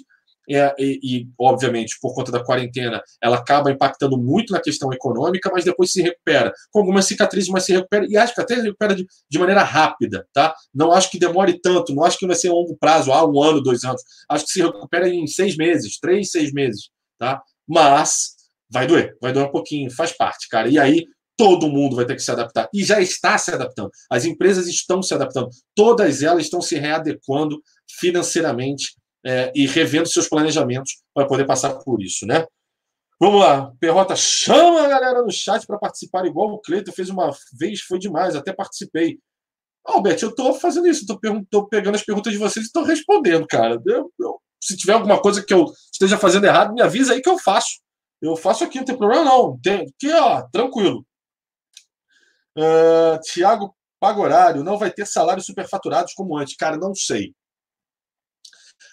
Speaker 1: É, e, e, obviamente, por conta da quarentena, ela acaba impactando muito na questão econômica, mas depois se recupera. Com algumas cicatrizes, mas se recupera, e acho que até se recupera de, de maneira rápida, tá? Não acho que demore tanto, não acho que vai ser a longo prazo, ah, um ano, dois anos. Acho que se recupera em seis meses, três, seis meses, tá? Mas vai doer, vai doer um pouquinho, faz parte, cara. E aí, todo mundo vai ter que se adaptar. E já está se adaptando. As empresas estão se adaptando. Todas elas estão se readequando financeiramente é, e revendo seus planejamentos para poder passar por isso, né? Vamos lá, Perrota, chama a galera no chat para participar, igual o Cleiton fez uma vez, foi demais, até participei. Albert, eu estou fazendo isso, estou pegando as perguntas de vocês e estou respondendo, cara. Eu, eu, se tiver alguma coisa que eu esteja fazendo errado, me avisa aí que eu faço. Eu faço aqui, não tem problema não. Tem, aqui, ó, tranquilo. Uh, Tiago Pagorário, não vai ter salários superfaturados como antes. Cara, não sei.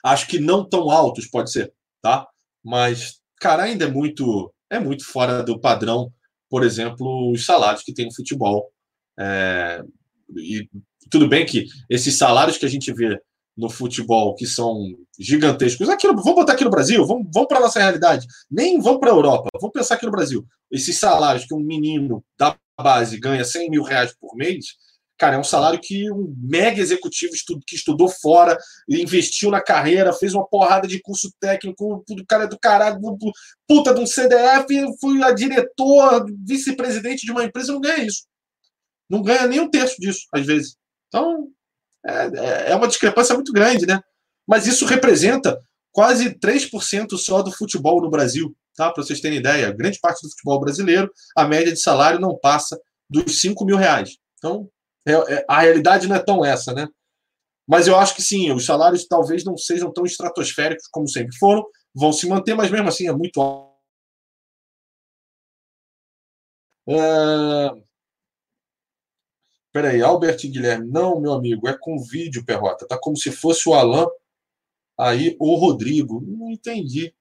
Speaker 1: Acho que não tão altos, pode ser, tá? Mas, cara, ainda é muito, é muito fora do padrão, por exemplo, os salários que tem no futebol. É, e tudo bem que esses salários que a gente vê no futebol que são gigantescos. Aqui, vamos botar aqui no Brasil, vamos, vamos para a nossa realidade. Nem vamos para a Europa, vamos pensar aqui no Brasil. Esses salários que um menino da base ganha 100 mil reais por mês, cara, é um salário que um mega executivo que estudou fora, investiu na carreira, fez uma porrada de curso técnico, tudo cara do caralho, puta de um CDF, fui a diretor, vice-presidente de uma empresa, não ganha isso. Não ganha nem um terço disso, às vezes. Então, é, é uma discrepância muito grande, né? Mas isso representa quase 3% só do futebol no Brasil, tá? Para vocês terem ideia, grande parte do futebol brasileiro, a média de salário não passa dos 5 mil reais. Então, é, é, a realidade não é tão essa, né? Mas eu acho que sim, os salários talvez não sejam tão estratosféricos como sempre foram, vão se manter, mas mesmo assim é muito alto. Uh, Peraí, Albert Guilherme. Não, meu amigo, é com vídeo, Perrota. Tá como se fosse o Alan, aí o Rodrigo. Não entendi.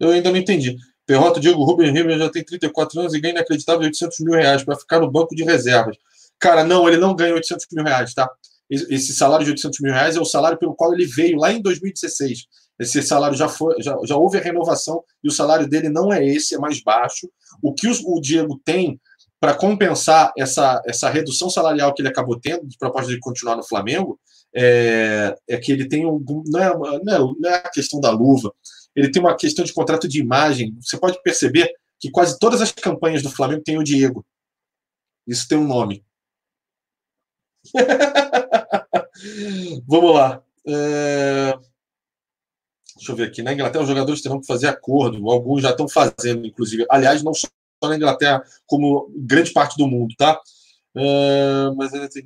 Speaker 1: Eu ainda não entendi. Perrota, Diego Rubens Ribeiro já tem 34 anos e ganha inacreditável 800 mil reais para ficar no banco de reservas. Cara, não, ele não ganha 800 mil reais, tá? Esse salário de 800 mil reais é o salário pelo qual ele veio lá em 2016. Esse salário já foi, já, já houve a renovação e o salário dele não é esse, é mais baixo. O que o, o Diego tem para compensar essa, essa redução salarial que ele acabou tendo, de proposta de continuar no Flamengo, é, é que ele tem um. Não é, não, é, não é a questão da luva, ele tem uma questão de contrato de imagem. Você pode perceber que quase todas as campanhas do Flamengo têm o Diego. Isso tem um nome. Vamos lá. É... Deixa eu ver aqui. Na Inglaterra, os jogadores terão que fazer acordo. Alguns já estão fazendo, inclusive. Aliás, não só na Inglaterra, como grande parte do mundo, tá? Uh, mas ainda tem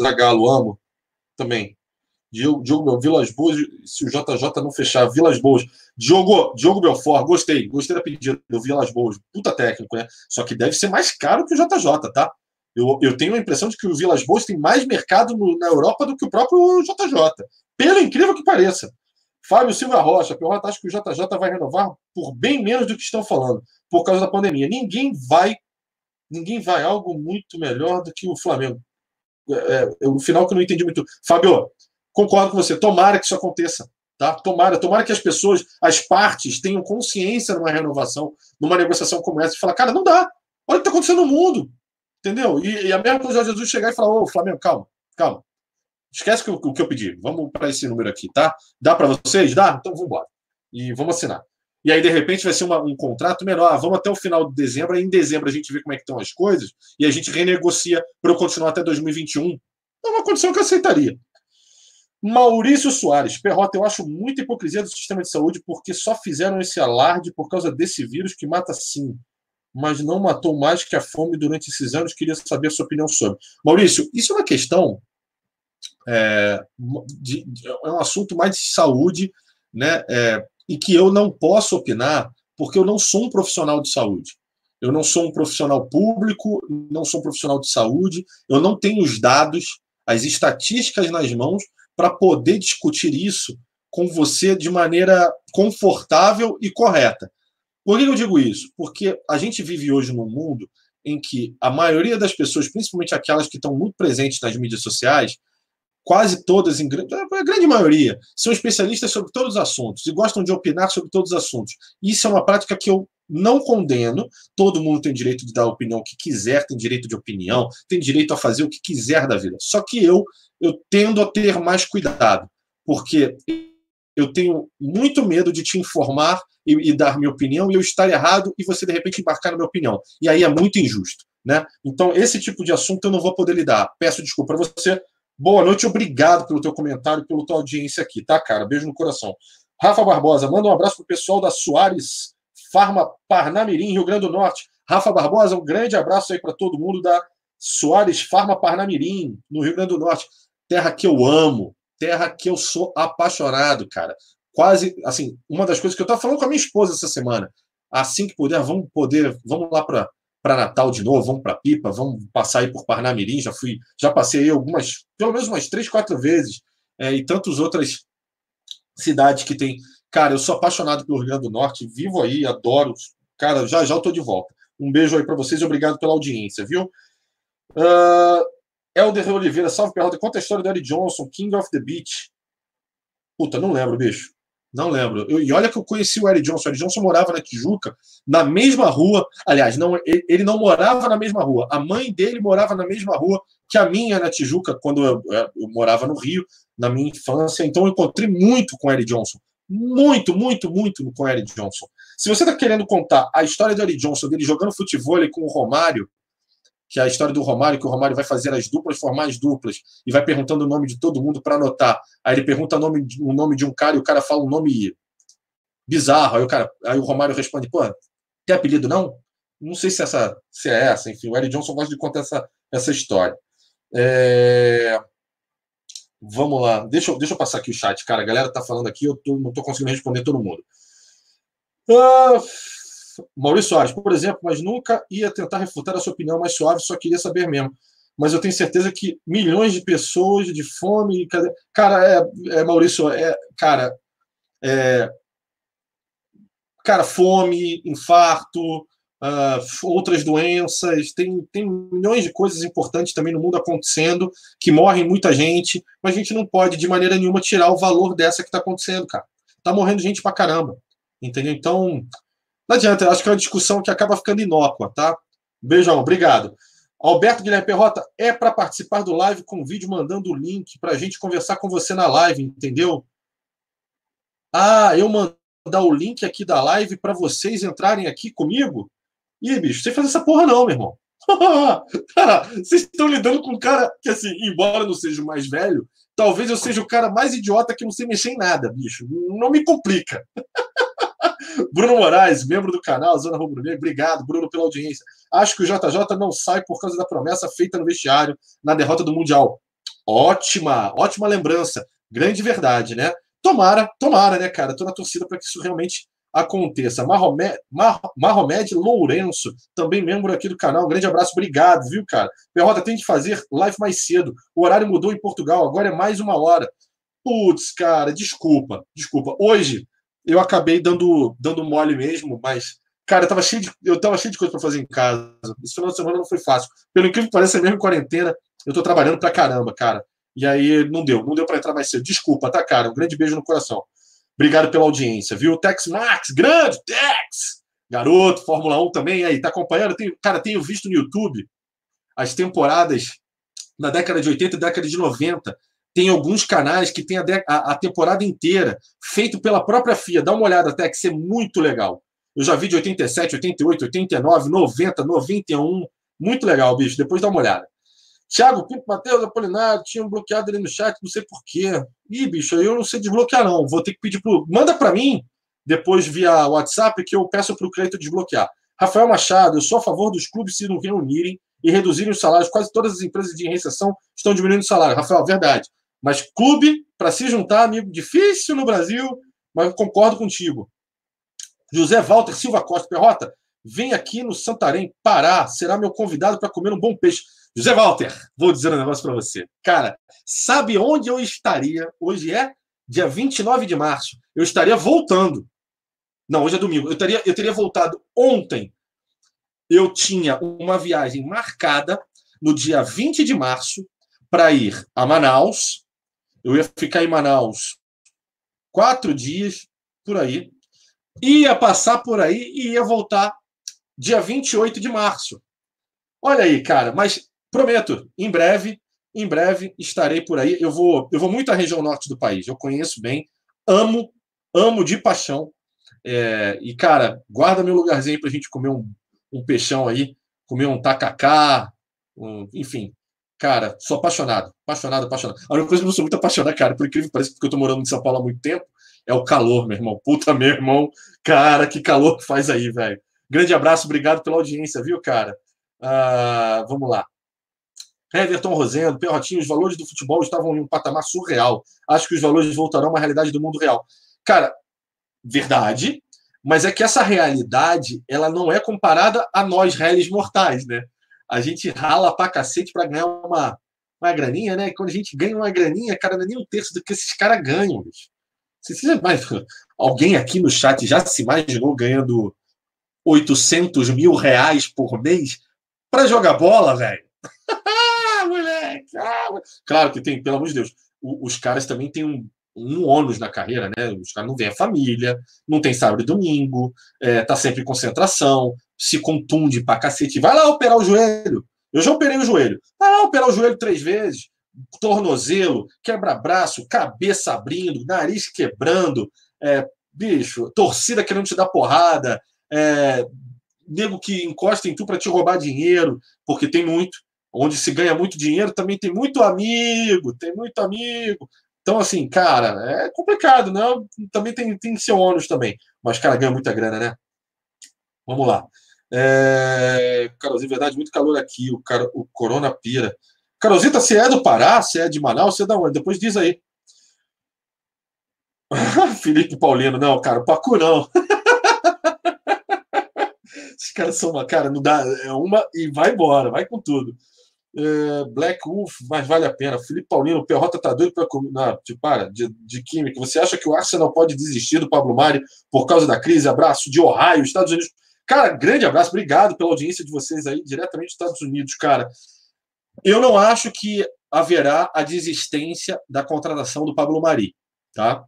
Speaker 1: Zagalo, amo também. Diogo, Diogo Vilas Boas, se o JJ não fechar, Vilas Boas. Diogo, Diogo Belfort, gostei, gostei da pedida do Vilas Boas, puta técnico, né? Só que deve ser mais caro que o JJ, tá? Eu, eu tenho a impressão de que o Vilas Boas tem mais mercado no, na Europa do que o próprio JJ. Pelo incrível que pareça. Fábio Silva Rocha, Perrota, acho que o JJ vai renovar por bem menos do que estão falando, por causa da pandemia. Ninguém vai, ninguém vai algo muito melhor do que o Flamengo. É, é, o final que eu não entendi muito. Fábio, concordo com você. Tomara que isso aconteça. Tá? Tomara, tomara que as pessoas, as partes, tenham consciência numa renovação, numa negociação como essa, e falar, cara, não dá. Olha o que está acontecendo no mundo. Entendeu? E, e a mesma coisa Jesus chegar e falar, ô, Flamengo, calma, calma. Esquece o que eu pedi. Vamos para esse número aqui, tá? Dá para vocês? Dá? Então vamos embora. E vamos assinar. E aí, de repente, vai ser uma, um contrato menor. Ah, vamos até o final de dezembro. Aí, em dezembro, a gente vê como é que estão as coisas e a gente renegocia para eu continuar até 2021. É uma condição que eu aceitaria. Maurício Soares. Perrota, eu acho muita hipocrisia do sistema de saúde porque só fizeram esse alarde por causa desse vírus que mata sim, mas não matou mais que a fome durante esses anos. Queria saber a sua opinião sobre. Maurício, isso é uma questão é, de, de, é um assunto mais de saúde, né? É, e que eu não posso opinar porque eu não sou um profissional de saúde. Eu não sou um profissional público, não sou um profissional de saúde, eu não tenho os dados, as estatísticas nas mãos para poder discutir isso com você de maneira confortável e correta. Por que eu digo isso? Porque a gente vive hoje num mundo em que a maioria das pessoas, principalmente aquelas que estão muito presentes nas mídias sociais, quase todas, em, a grande maioria, são especialistas sobre todos os assuntos e gostam de opinar sobre todos os assuntos. Isso é uma prática que eu não condeno. Todo mundo tem direito de dar a opinião que quiser, tem direito de opinião, tem direito a fazer o que quiser da vida. Só que eu, eu tendo a ter mais cuidado, porque eu tenho muito medo de te informar e, e dar minha opinião e eu estar errado e você de repente embarcar na minha opinião. E aí é muito injusto. Né? Então, esse tipo de assunto eu não vou poder lidar. Peço desculpa para você, Boa noite, obrigado pelo teu comentário, pela tua audiência aqui, tá, cara? Beijo no coração. Rafa Barbosa, manda um abraço pro pessoal da Soares Farma Parnamirim, Rio Grande do Norte. Rafa Barbosa, um grande abraço aí para todo mundo da Soares Farma Parnamirim, no Rio Grande do Norte. Terra que eu amo, terra que eu sou apaixonado, cara. Quase, assim, uma das coisas que eu estava falando com a minha esposa essa semana. Assim que puder, vamos poder, vamos lá para para Natal de novo, vamos para Pipa, vamos passar aí por Parnamirim, já fui, já passei aí algumas, pelo menos umas três, quatro vezes, é, e tantas outras cidades que tem. Cara, eu sou apaixonado pelo Rio Grande do Norte, vivo aí, adoro. Cara, já já eu tô de volta. Um beijo aí para vocês e obrigado pela audiência, viu? Uh, Helder Oliveira, salve pergunta. Conta a história do Eric Johnson, King of the Beach. Puta, não lembro, bicho. Não lembro. Eu, e olha que eu conheci o Eric Johnson. O Eric Johnson morava na Tijuca, na mesma rua. Aliás, não, ele, ele não morava na mesma rua. A mãe dele morava na mesma rua que a minha na Tijuca, quando eu, eu morava no Rio, na minha infância. Então eu encontrei muito com o Eric Johnson. Muito, muito, muito com o Eric Johnson. Se você está querendo contar a história do Eric Johnson, dele jogando futebol com o Romário, que é a história do Romário, que o Romário vai fazer as duplas, formar as duplas, e vai perguntando o nome de todo mundo para anotar. Aí ele pergunta o nome, o nome de um cara e o cara fala um nome bizarro. Aí o, cara, aí o Romário responde: pô, tem apelido não? Não sei se, essa, se é essa. Enfim, o Eric Johnson gosta de contar essa, essa história. É... Vamos lá. Deixa eu, deixa eu passar aqui o chat, cara. A galera tá falando aqui, eu tô, não tô conseguindo responder todo mundo. Ah, Maurício Soares, por exemplo, mas nunca ia tentar refutar a sua opinião mais suave, só queria saber mesmo. Mas eu tenho certeza que milhões de pessoas de fome. Cara, é, é Maurício, é, cara, é, cara, fome, infarto, uh, outras doenças, tem, tem milhões de coisas importantes também no mundo acontecendo, que morrem muita gente, mas a gente não pode de maneira nenhuma tirar o valor dessa que está acontecendo, cara. Tá morrendo gente pra caramba. Entendeu? Então, não adianta, acho que é uma discussão que acaba ficando inócua, tá? Beijão, obrigado. Alberto Guilherme Perrota, é para participar do live com vídeo mandando o link para a gente conversar com você na live, entendeu? Ah, eu mandar o link aqui da live para vocês entrarem aqui comigo? Ih, bicho, sem fazer essa porra não, meu irmão. vocês estão lidando com um cara que, assim, embora não seja o mais velho, talvez eu seja o cara mais idiota que não sei mexer em nada, bicho. Não me complica. Bruno Moraes, membro do canal, Zona Rubro Negro, obrigado, Bruno, pela audiência. Acho que o JJ não sai por causa da promessa feita no vestiário na derrota do Mundial. Ótima, ótima lembrança. Grande verdade, né? Tomara, tomara, né, cara? Tô na torcida para que isso realmente aconteça. Mahomed, Lourenço, também membro aqui do canal. Um grande abraço, obrigado, viu, cara? Perrota, tem que fazer live mais cedo. O horário mudou em Portugal, agora é mais uma hora. Putz, cara, desculpa, desculpa. Hoje eu acabei dando, dando mole mesmo, mas, cara, eu tava cheio de, eu tava cheio de coisa para fazer em casa. Esse final de semana não foi fácil. Pelo incrível que pareça, mesmo em quarentena, eu tô trabalhando pra caramba, cara. E aí não deu, não deu para entrar mais cedo. Desculpa, tá, cara? Um grande beijo no coração. Obrigado pela audiência, viu? Tex Max, grande Tex! Garoto, Fórmula 1 também, aí, tá acompanhando? Cara, tenho visto no YouTube as temporadas na década de 80 e década de 90 tem alguns canais que tem a, a, a, temporada inteira feito pela própria FIA. Dá uma olhada isso é muito legal. Eu já vi de 87, 88, 89, 90, 91. Muito legal, bicho. Depois dá uma olhada. Thiago Pinto, Matheus Apolinário, tinham bloqueado ali no chat, não sei porquê. Ih, bicho, eu não sei desbloquear, não. Vou ter que pedir pro. Manda para mim, depois via WhatsApp, que eu peço para o Cleito desbloquear. Rafael Machado, eu sou a favor dos clubes se não reunirem e reduzirem os salários. Quase todas as empresas de recessão estão diminuindo o salário. Rafael, verdade. Mas clube, para se juntar, amigo, difícil no Brasil, mas concordo contigo. José Walter Silva Costa Perrota, vem aqui no Santarém, Pará, será meu convidado para comer um bom peixe. José Walter, vou dizer um negócio para você. Cara, sabe onde eu estaria? Hoje é dia 29 de março. Eu estaria voltando. Não, hoje é domingo. Eu teria, eu teria voltado ontem. Eu tinha uma viagem marcada no dia 20 de março para ir a Manaus, eu ia ficar em Manaus quatro dias, por aí. Ia passar por aí e ia voltar dia 28 de março. Olha aí, cara, mas prometo, em breve, em breve estarei por aí. Eu vou, eu vou muito à região norte do país. Eu conheço bem, amo, amo de paixão. É, e, cara, guarda meu lugarzinho para a gente comer um, um peixão aí, comer um tacacá, um, enfim, Cara, sou apaixonado, apaixonado, apaixonado. A única coisa que eu sou muito apaixonado, cara, por incrível que pareça, porque eu tô morando em São Paulo há muito tempo, é o calor, meu irmão. Puta, meu irmão. Cara, que calor que faz aí, velho. Grande abraço, obrigado pela audiência, viu, cara? Ah, vamos lá. Everton Rosendo, Perrotinho, os valores do futebol estavam em um patamar surreal. Acho que os valores voltarão a uma realidade do mundo real. Cara, verdade, mas é que essa realidade ela não é comparada a nós, réis mortais, né? a gente rala pra cacete pra ganhar uma, uma graninha, né? E quando a gente ganha uma graninha, cara, não é nem um terço do que esses caras ganham, bicho. Mais, alguém aqui no chat já se imaginou ganhando 800 mil reais por mês para jogar bola, velho? Ah, claro que tem, pelo amor de Deus. Os caras também têm um, um ônus na carreira, né? Os caras não vêm a família, não tem sábado e domingo, é, tá sempre em concentração, se contunde pra cacete. Vai lá operar o joelho. Eu já operei o joelho. Vai lá operar o joelho três vezes. Tornozelo, quebra-braço, cabeça abrindo, nariz quebrando, é, bicho, torcida querendo te dar porrada, é, nego que encosta em tu para te roubar dinheiro, porque tem muito. Onde se ganha muito dinheiro também tem muito amigo, tem muito amigo. Então, assim, cara, é complicado, né? Também tem, tem seu ônus também. Mas, cara, ganha muita grana, né? Vamos lá. É... Carolzinha, verdade, muito calor aqui. O, cara, o Corona pira. Carolzita, você é do Pará? Você é de Manaus? Você é da onde? Depois diz aí. Felipe Paulino, não, cara, o Pacu não. Esses caras são uma, cara, não dá, é uma e vai embora, vai com tudo. É, Black Wolf, mas vale a pena. Felipe Paulino, o Perrota tá doido para tipo, para, de, de química. Você acha que o Arsenal pode desistir do Pablo Mari por causa da crise? Abraço de Ohio, Estados Unidos. Cara, grande abraço, obrigado pela audiência de vocês aí, diretamente dos Estados Unidos, cara. Eu não acho que haverá a desistência da contratação do Pablo Mari, tá?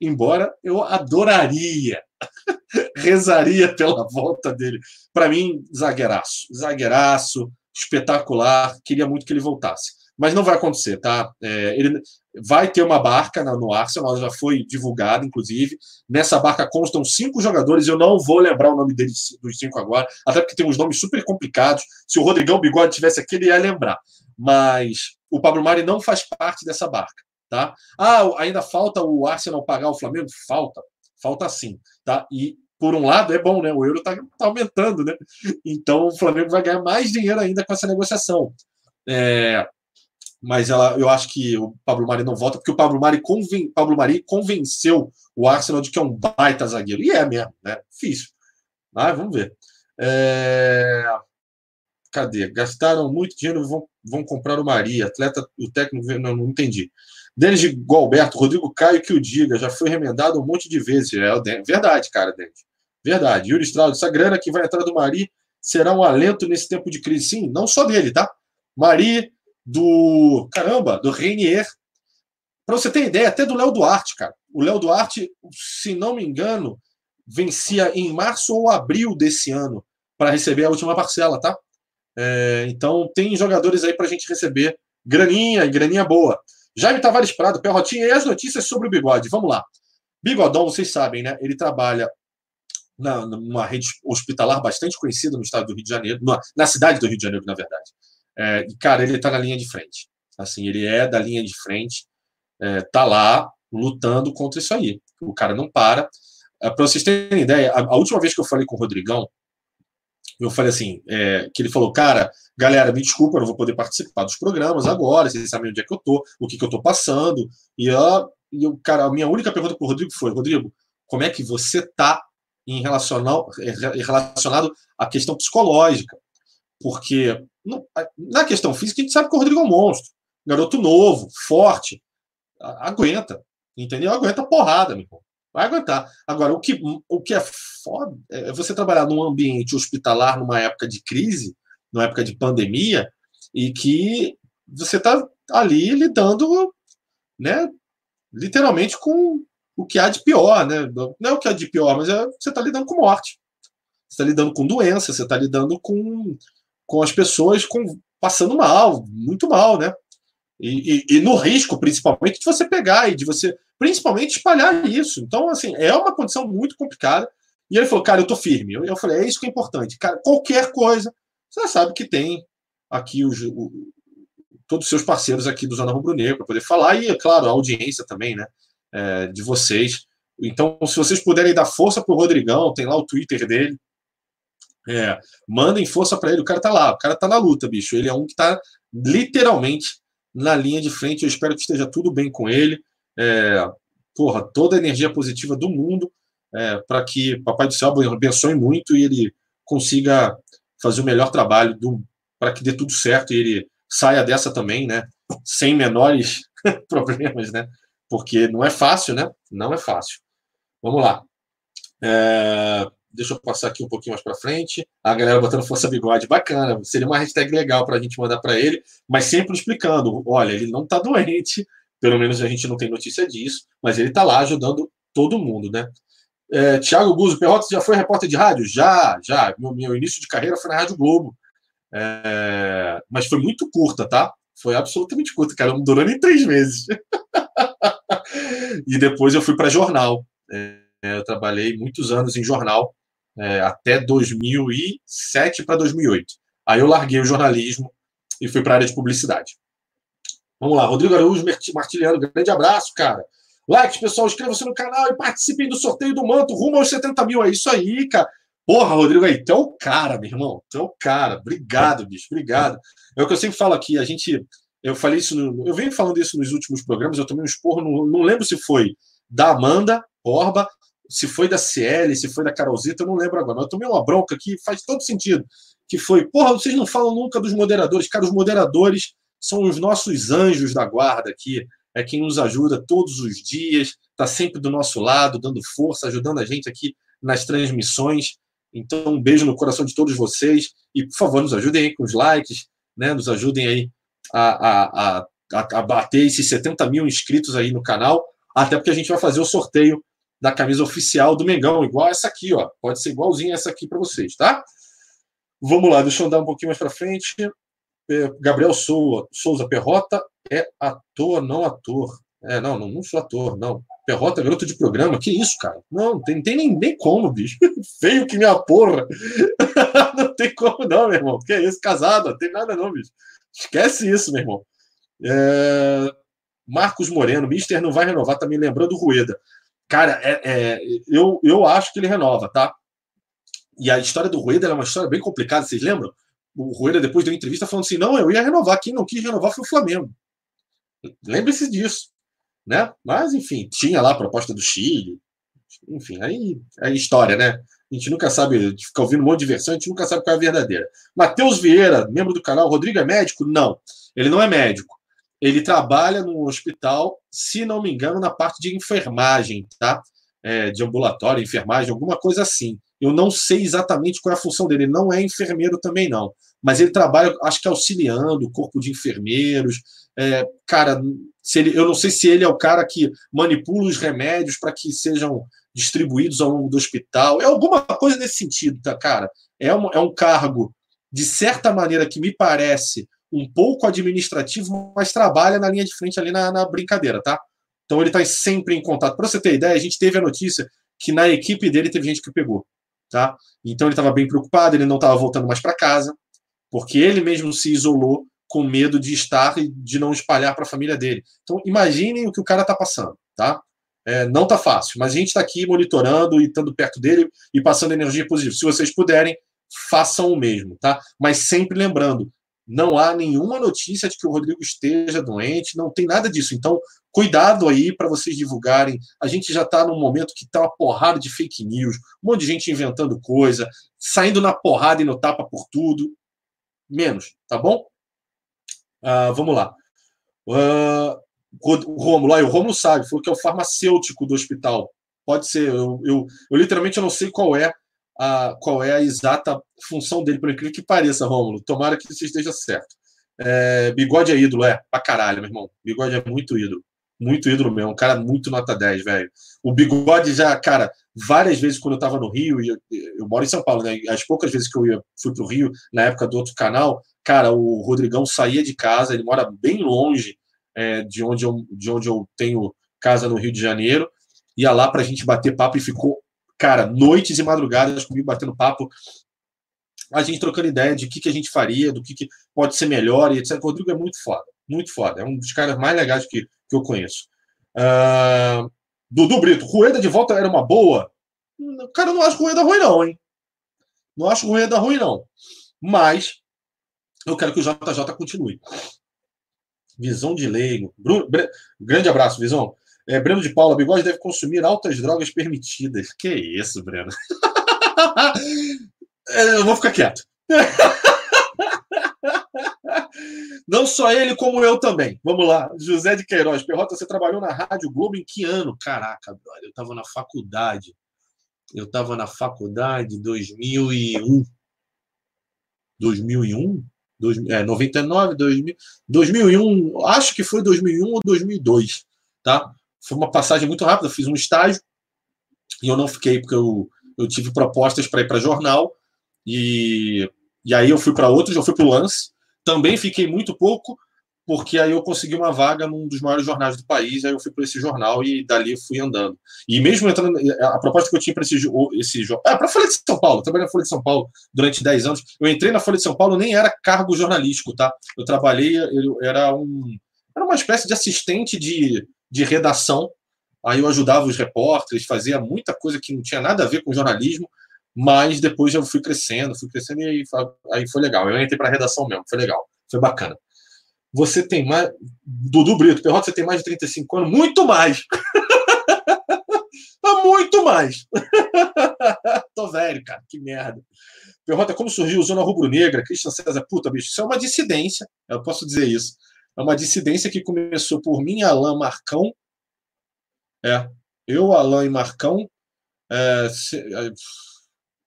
Speaker 1: embora eu adoraria, rezaria pela volta dele. Para mim, zagueiraço, zagueiraço, espetacular, queria muito que ele voltasse. Mas não vai acontecer, tá? É, ele vai ter uma barca no Arsenal, já foi divulgada, inclusive. Nessa barca constam cinco jogadores, eu não vou lembrar o nome deles dos cinco agora, até porque tem uns nomes super complicados. Se o Rodrigão Bigode tivesse aqui, ele ia lembrar. Mas o Pablo Mari não faz parte dessa barca. Tá? Ah, ainda falta o Arsenal pagar o Flamengo? Falta, falta sim. Tá? E por um lado é bom, né? O euro está tá aumentando, né? Então o Flamengo vai ganhar mais dinheiro ainda com essa negociação. É, mas ela, eu acho que o Pablo Mari não volta, porque o Pablo Mari, conven, Pablo Mari convenceu o Arsenal de que é um baita zagueiro. E é mesmo, né? Difícil. Mas vamos ver. É... Cadê? Gastaram muito dinheiro, vão, vão comprar o Maria. Atleta, o técnico, não, não entendi. Denis de Gualberto, Rodrigo Caio que o diga, já foi remendado um monte de vezes. É verdade, cara, Denis. Verdade. Yuri Strauss, essa grana que vai entrar do Mari será um alento nesse tempo de crise. Sim, não só dele, tá? Mari, do. Caramba, do Reinier. Para você ter ideia, até do Léo Duarte, cara. O Léo Duarte, se não me engano, vencia em março ou abril desse ano para receber a última parcela, tá? É, então tem jogadores aí para gente receber graninha e graninha boa. Jaime Tavares Prado, Perrotinha, e as notícias sobre o bigode. Vamos lá. Bigodão, vocês sabem, né? Ele trabalha na, numa rede hospitalar bastante conhecida no estado do Rio de Janeiro, na, na cidade do Rio de Janeiro, na verdade. É, e, cara, ele está na linha de frente. Assim, ele é da linha de frente, é, tá lá lutando contra isso aí. O cara não para. É, Para vocês terem ideia, a, a, última vez que eu falei com o Rodrigão, eu falei assim, é, que ele falou, cara, galera, me desculpa, eu não vou poder participar dos programas agora, vocês sabem onde é que eu tô, o que, que eu tô passando. E, uh, e o cara, a minha única pergunta para o Rodrigo foi, Rodrigo, como é que você tá em relacionado, relacionado à questão psicológica? Porque na questão física a gente sabe que o Rodrigo é um monstro, garoto novo, forte, aguenta, entendeu? Aguenta porrada, meu irmão. Vai aguentar. Agora, o que, o que é foda é você trabalhar num ambiente hospitalar numa época de crise, numa época de pandemia, e que você está ali lidando, né, literalmente com o que há de pior, né? Não é o que há de pior, mas é, você está lidando com morte. Você está lidando com doença, você está lidando com, com as pessoas com, passando mal, muito mal, né? E, e, e, no risco, principalmente, de você pegar e de você, principalmente, espalhar isso. Então, assim, é uma condição muito complicada. E ele falou, cara, eu tô firme. Eu, eu falei, é isso que é importante. Cara, qualquer coisa, você sabe que tem aqui os, o, todos os seus parceiros aqui do Zona Rubro Negro para poder falar. E, é claro, a audiência também, né? É, de vocês. Então, se vocês puderem dar força pro Rodrigão, tem lá o Twitter dele. É, mandem força para ele. O cara tá lá, o cara tá na luta, bicho. Ele é um que tá literalmente na linha de frente. Eu espero que esteja tudo bem com ele. É, porra, toda a energia positiva do mundo é, para que Papai do Céu abençoe muito e ele consiga fazer o melhor trabalho para que dê tudo certo e ele saia dessa também, né? Sem menores problemas, né? Porque não é fácil, né? Não é fácil. Vamos lá. É, deixa eu passar aqui um pouquinho mais para frente. A galera botando Força Bigode, bacana. Seria uma hashtag legal para a gente mandar para ele, mas sempre explicando: olha, ele não está doente, pelo menos a gente não tem notícia disso, mas ele está lá ajudando todo mundo, né? É, Tiago Guzo, Perrota já foi repórter de rádio? Já, já. Meu, meu início de carreira foi na Rádio Globo. É, mas foi muito curta, tá? Foi absolutamente curta, cara. Não durou nem três meses. e depois eu fui para jornal. É, eu trabalhei muitos anos em jornal, é, até 2007 para 2008. Aí eu larguei o jornalismo e fui para a área de publicidade. Vamos lá, Rodrigo Araújo Martiliano, grande abraço, cara. Likes, pessoal, inscrevam-se no canal e participem do sorteio do manto rumo aos 70 mil. É isso aí, cara. Porra, Rodrigo, aí, tu é o cara, meu irmão. Tu é o cara. Obrigado, bicho, obrigado. É o que eu sempre falo aqui, a gente. Eu falei isso, no, eu venho falando isso nos últimos programas, eu tomei um esporro, não, não lembro se foi da Amanda Borba, se foi da CL, se foi da Carolzita, eu não lembro agora, mas eu tomei uma bronca que faz todo sentido. Que foi, porra, vocês não falam nunca dos moderadores. Cara, os moderadores são os nossos anjos da guarda aqui. É quem nos ajuda todos os dias, está sempre do nosso lado, dando força, ajudando a gente aqui nas transmissões. Então, um beijo no coração de todos vocês. E, por favor, nos ajudem aí com os likes, né? Nos ajudem aí a, a, a, a bater esses 70 mil inscritos aí no canal. Até porque a gente vai fazer o sorteio da camisa oficial do Mengão, igual essa aqui, ó. Pode ser igualzinha essa aqui para vocês, tá? Vamos lá, deixa eu andar um pouquinho mais para frente. É, Gabriel Souza, Perrota é ator, não ator. É, não, não, não sou ator, não. Perrota é garoto de programa, que isso, cara? Não, tem, tem nem, nem como, bicho. Feio que minha porra. não tem como, não, meu irmão. Que é isso, casado, não tem nada, não, bicho. Esquece isso, meu irmão. É... Marcos Moreno, Mister não vai renovar, tá me lembrando do Rueda. Cara, é, é, eu, eu acho que ele renova, tá? E a história do Rueda é uma história bem complicada, vocês lembram? O Rueda, depois deu entrevista falando assim: não, eu ia renovar. Quem não quis renovar foi o Flamengo. Lembre-se disso. Né? Mas, enfim, tinha lá a proposta do Chile. Enfim, aí é história, né? A gente nunca sabe, fica ouvindo um monte de versão, a gente nunca sabe qual é a verdadeira. Matheus Vieira, membro do canal, Rodrigo é médico? Não, ele não é médico ele trabalha no hospital, se não me engano, na parte de enfermagem, tá? É, de ambulatório, enfermagem, alguma coisa assim. Eu não sei exatamente qual é a função dele. Ele não é enfermeiro também, não. Mas ele trabalha, acho que auxiliando o corpo de enfermeiros. É, cara, ele, eu não sei se ele é o cara que manipula os remédios para que sejam distribuídos ao longo do hospital. É alguma coisa nesse sentido, tá, cara? É um, é um cargo, de certa maneira, que me parece um pouco administrativo, mas trabalha na linha de frente ali na, na brincadeira, tá? Então ele está sempre em contato. Para você ter ideia, a gente teve a notícia que na equipe dele teve gente que pegou, tá? Então ele estava bem preocupado, ele não estava voltando mais para casa, porque ele mesmo se isolou com medo de estar e de não espalhar para a família dele. Então imaginem o que o cara está passando, tá? É, não tá fácil, mas a gente está aqui monitorando e estando perto dele e passando energia positiva. Se vocês puderem, façam o mesmo, tá? Mas sempre lembrando, não há nenhuma notícia de que o Rodrigo esteja doente, não tem nada disso. Então, cuidado aí para vocês divulgarem. A gente já está num momento que está uma porrada de fake news, um monte de gente inventando coisa, saindo na porrada e no tapa por tudo. Menos, tá bom? Uh, vamos lá. Uh, o Romulo, o Romulo sabe, falou que é o farmacêutico do hospital. Pode ser, eu, eu, eu literalmente eu não sei qual é a, qual é a exata função dele, por incrível que pareça, Rômulo. Tomara que isso esteja certo. É, bigode é ídolo, é, pra caralho, meu irmão. Bigode é muito ídolo. Muito ídolo mesmo. Um cara muito nota 10, velho. O bigode já, cara, várias vezes quando eu tava no Rio, e eu, eu, moro em São Paulo, né? As poucas vezes que eu ia, fui pro Rio, na época do outro canal, cara, o Rodrigão saía de casa, ele mora bem longe é, de, onde eu, de onde eu tenho casa no Rio de Janeiro, ia lá pra gente bater papo e ficou cara, noites e madrugadas comigo batendo papo, a gente trocando ideia de o que, que a gente faria, do que, que pode ser melhor e etc. O Rodrigo é muito foda, muito foda. É um dos caras mais legais que, que eu conheço. Uh, Dudu Brito, Rueda de volta era uma boa? Cara, eu não acho Rueda ruim, não, hein? Não acho Rueda ruim, não. Mas eu quero que o JJ continue. Visão de leigo. Bruno, grande abraço, Visão. É, Breno de Paula, bigode deve consumir altas drogas permitidas. Que isso, Breno? é, eu vou ficar quieto. Não só ele, como eu também. Vamos lá. José de Queiroz. Perrota, você trabalhou na Rádio Globo em que ano? Caraca, brother, eu estava na faculdade. Eu estava na faculdade 2001. 2001? Dois, é, 99, 2000, 2001, acho que foi 2001 ou 2002, tá? Foi uma passagem muito rápida, fiz um estágio e eu não fiquei porque eu, eu tive propostas para ir para jornal e, e aí eu fui para outros, eu fui para o Lance, também fiquei muito pouco, porque aí eu consegui uma vaga num dos maiores jornais do país, aí eu fui para esse jornal e dali fui andando. E mesmo entrando, a proposta que eu tinha para esse, esse jornal, é, para a Folha de São Paulo, trabalhei na Folha de São Paulo durante 10 anos, eu entrei na Folha de São Paulo, nem era cargo jornalístico, tá? Eu trabalhei, eu era um, era uma espécie de assistente de, de redação, aí eu ajudava os repórteres, fazia muita coisa que não tinha nada a ver com jornalismo, mas depois eu fui crescendo, fui crescendo e aí, aí foi legal. Eu entrei para redação mesmo, foi legal, foi bacana. Você tem mais. Dudu Brito, Perrota, você tem mais de 35 anos? Muito mais! Muito mais! Tô velho, cara, que merda. Perrota, como surgiu Zona Rubro-Negra? Cristian César, puta, bicho, isso é uma dissidência, eu posso dizer isso. É uma dissidência que começou por mim, Alain Marcão. É, eu, Alain e Marcão. É,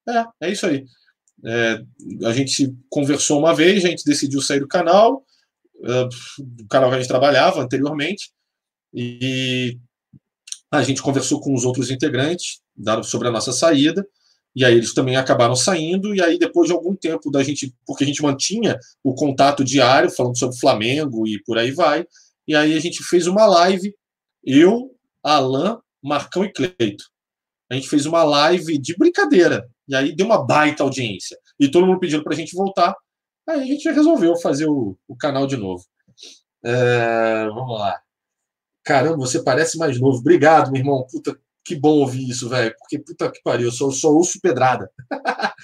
Speaker 1: é, é isso aí. É, a gente conversou uma vez, a gente decidiu sair do canal. Do canal que a gente trabalhava anteriormente, e a gente conversou com os outros integrantes sobre a nossa saída, e aí eles também acabaram saindo, e aí depois de algum tempo da gente, porque a gente mantinha o contato diário, falando sobre Flamengo e por aí vai, e aí a gente fez uma live, eu, Alan, Marcão e Cleito. A gente fez uma live de brincadeira, e aí deu uma baita audiência. E todo mundo pedindo para a gente voltar, Aí a gente resolveu fazer o, o canal de novo. É, vamos lá. Caramba, você parece mais novo. Obrigado, meu irmão. Puta, que bom ouvir isso, velho. Porque puta que pariu, eu só, só ouço pedrada.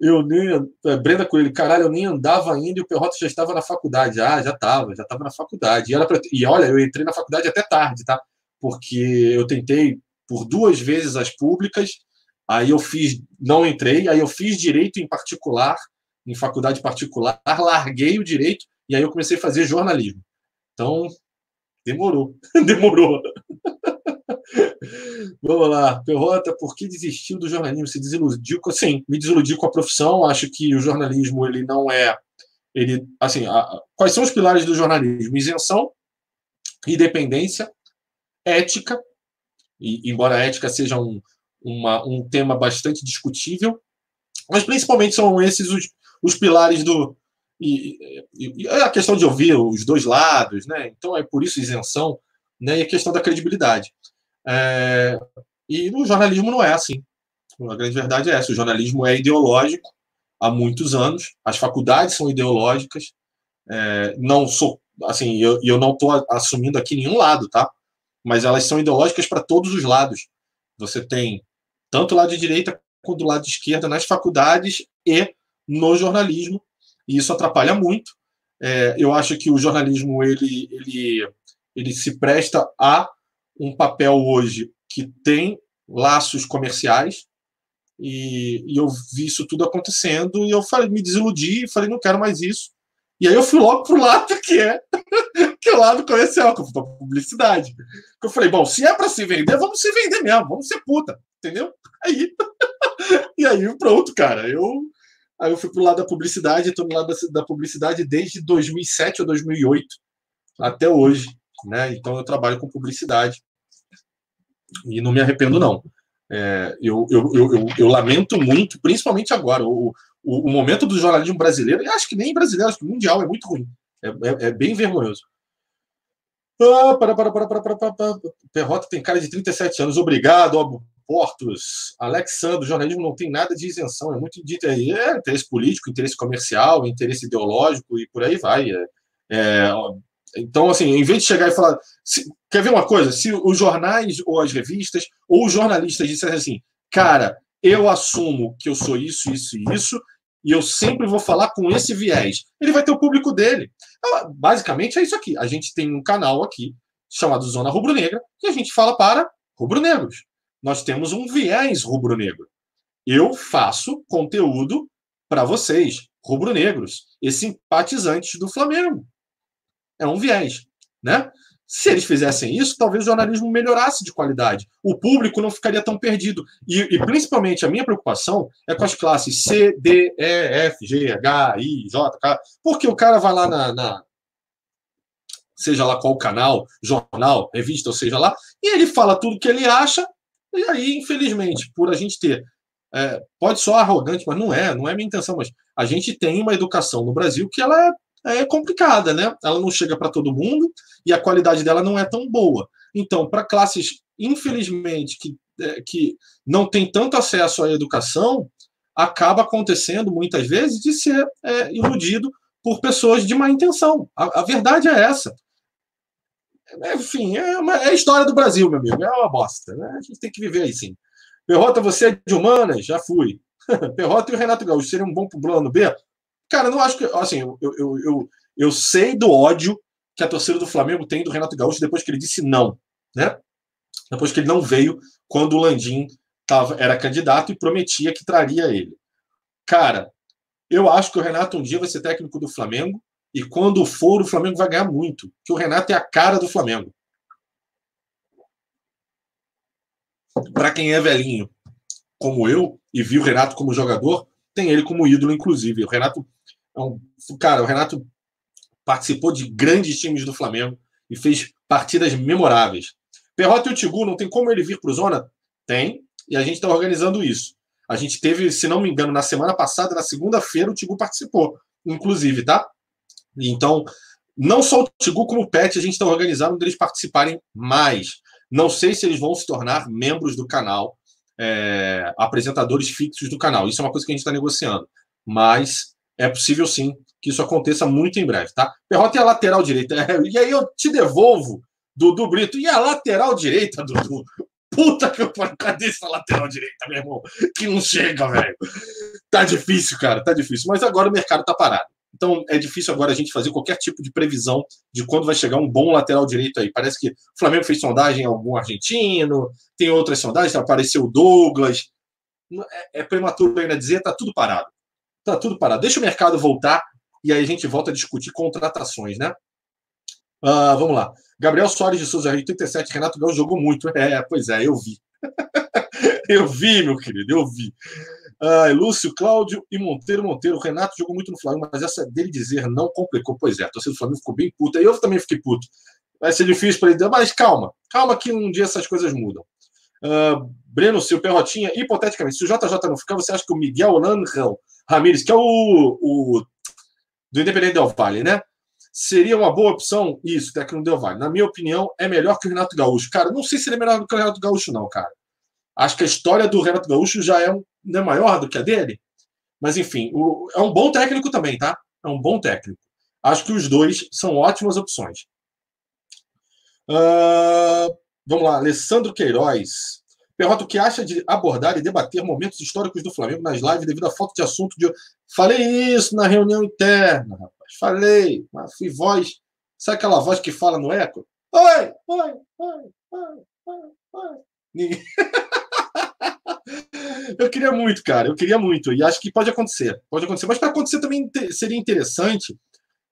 Speaker 1: eu nem. É, Brenda Coelho, caralho, eu nem andava ainda e o Perrota já estava na faculdade. Ah, já estava, já estava na faculdade. E, pra... e olha, eu entrei na faculdade até tarde, tá? Porque eu tentei por duas vezes as públicas, aí eu fiz, não entrei, aí eu fiz direito em particular em faculdade particular, larguei o direito e aí eu comecei a fazer jornalismo. Então, demorou, demorou. Vamos lá, Perrota, por que desistiu do jornalismo? Se desiludiu com, sim, me desiludi com a profissão. Acho que o jornalismo ele não é, ele, assim, a, quais são os pilares do jornalismo? Isenção, independência, ética. E embora a ética seja um, uma, um tema bastante discutível, mas principalmente são esses os, os pilares do. E, e, e, a questão de ouvir os dois lados, né? Então é por isso isenção, né? E a questão da credibilidade. É, e no jornalismo não é assim. A grande verdade é essa: o jornalismo é ideológico há muitos anos, as faculdades são ideológicas. É, não sou assim, eu, eu não estou assumindo aqui nenhum lado, tá? Mas elas são ideológicas para todos os lados. Você tem tanto lado de direita quanto o lado de esquerda nas faculdades e no jornalismo, e isso atrapalha muito. É, eu acho que o jornalismo ele, ele, ele se presta a um papel hoje que tem laços comerciais, e, e eu vi isso tudo acontecendo, e eu falei, me desiludi, falei, não quero mais isso. E aí eu fui logo pro lado que é, que é o lado comercial, que eu fui pra publicidade. Eu falei, bom, se é para se vender, vamos se vender mesmo, vamos ser puta, entendeu? Aí, e aí pronto, cara, eu Aí eu fui pro lado da publicidade, estou no lado da, da, publicidade desde 2007 ou 2008 até hoje, né? Então eu trabalho com publicidade e não me arrependo não. É, eu, eu, eu, eu, lamento muito, principalmente agora, o, o, o, momento do jornalismo brasileiro, acho que nem brasileiro, acho que mundial é muito ruim, é, é, é bem vergonhoso. Ah, para, para, para, para, para, para. Perrota tem cara de 37 anos, obrigado, ó, portos. Alexandre, jornalismo não tem nada de isenção, é muito dito aí. É interesse político, interesse comercial, interesse ideológico e por aí vai. É, é, então, assim, em vez de chegar e falar. Se, quer ver uma coisa? Se os jornais ou as revistas ou os jornalistas disserem assim, cara, eu assumo que eu sou isso, isso e isso, e eu sempre vou falar com esse viés. Ele vai ter o público dele. Então, basicamente é isso aqui. A gente tem um canal aqui chamado Zona Rubro Negra e a gente fala para rubro-negros nós temos um viés rubro-negro. Eu faço conteúdo para vocês, rubro-negros e simpatizantes do Flamengo. É um viés, né? Se eles fizessem isso, talvez o jornalismo melhorasse de qualidade. O público não ficaria tão perdido. E, e principalmente a minha preocupação é com as classes C, D, E, F, G, H, I, J, K. Porque o cara vai lá na, na seja lá qual canal, jornal, revista, ou seja lá, e ele fala tudo que ele acha, e aí, infelizmente, por a gente ter. É, pode soar arrogante, mas não é, não é minha intenção, mas a gente tem uma educação no Brasil que ela é, é complicada, né? Ela não chega para todo mundo e a qualidade dela não é tão boa. Então, para classes, infelizmente, que, é, que não tem tanto acesso à educação, acaba acontecendo muitas vezes de ser é, iludido por pessoas de má intenção. A, a verdade é essa. Enfim, é, uma, é a história do Brasil, meu amigo. É uma bosta. Né? A gente tem que viver aí, sim. Perrota, você é de humanas? Já fui. Perrota e o Renato Gaúcho seriam um bom pro plano B? Cara, não acho que. Assim, eu, eu, eu, eu sei do ódio que a torcida do Flamengo tem do Renato Gaúcho depois que ele disse não, né? Depois que ele não veio quando o Landim tava, era candidato e prometia que traria ele. Cara, eu acho que o Renato um dia vai ser técnico do Flamengo e quando for, o Flamengo vai ganhar muito. Que o Renato é a cara do Flamengo. Para quem é velhinho, como eu, e viu o Renato como jogador, tem ele como ídolo, inclusive. O Renato é um. Cara, o Renato participou de grandes times do Flamengo e fez partidas memoráveis. Perrota e o Tigu, não tem como ele vir para o Zona? Tem, e a gente está organizando isso. A gente teve, se não me engano, na semana passada, na segunda-feira, o Tigu participou, inclusive, tá? Então, não só o Tigu como o Pet, a gente está organizando deles participarem mais. Não sei se eles vão se tornar membros do canal, é, apresentadores fixos do canal. Isso é uma coisa que a gente está negociando. Mas é possível sim que isso aconteça muito em breve, tá? Perrota e a lateral direita. e aí eu te devolvo, Dudu Brito. E a lateral direita, Dudu? Puta que eu cadê essa lateral direita, meu irmão? Que não chega, velho. Tá difícil, cara, tá difícil. Mas agora o mercado tá parado. Então é difícil agora a gente fazer qualquer tipo de previsão de quando vai chegar um bom lateral direito aí. Parece que o Flamengo fez sondagem em algum argentino, tem outras sondagens, apareceu o Douglas. É, é prematuro ainda dizer, tá tudo parado. Tá tudo parado. Deixa o mercado voltar e aí a gente volta a discutir contratações, né? Uh, vamos lá. Gabriel Soares de Souza, 87, Renato Galo jogou muito. É, pois é, eu vi. eu vi, meu querido, eu vi. Ah, Lúcio, Cláudio e Monteiro. Monteiro, o Renato jogou muito no Flamengo, mas essa dele dizer não complicou. Pois é, a torcida do Flamengo ficou bem puta. E eu também fiquei puto. Vai ser difícil para ele, mas calma, calma que um dia essas coisas mudam. Uh, Breno, seu Perrotinha, hipoteticamente, se o JJ não ficar, você acha que o Miguel Lanrão Ramírez, que é o, o do Independente Del Vale, né? Seria uma boa opção? Isso, técnico Del Vale. Na minha opinião, é melhor que o Renato Gaúcho. Cara, não sei se ele é melhor do que o Renato Gaúcho, não, cara. Acho que a história do Renato Gaúcho já é, um, é maior do que a dele. Mas, enfim, o, é um bom técnico também, tá? É um bom técnico. Acho que os dois são ótimas opções. Uh, vamos lá, Alessandro Queiroz. Pergunta o que acha de abordar e debater momentos históricos do Flamengo nas lives devido à falta de assunto de. Falei isso na reunião interna, rapaz. Falei, mas fui voz. Sabe aquela voz que fala no eco? Oi, oi, oi, oi, oi, oi. Ninguém... eu queria muito, cara. Eu queria muito. E acho que pode acontecer. Pode acontecer. Mas para acontecer também seria interessante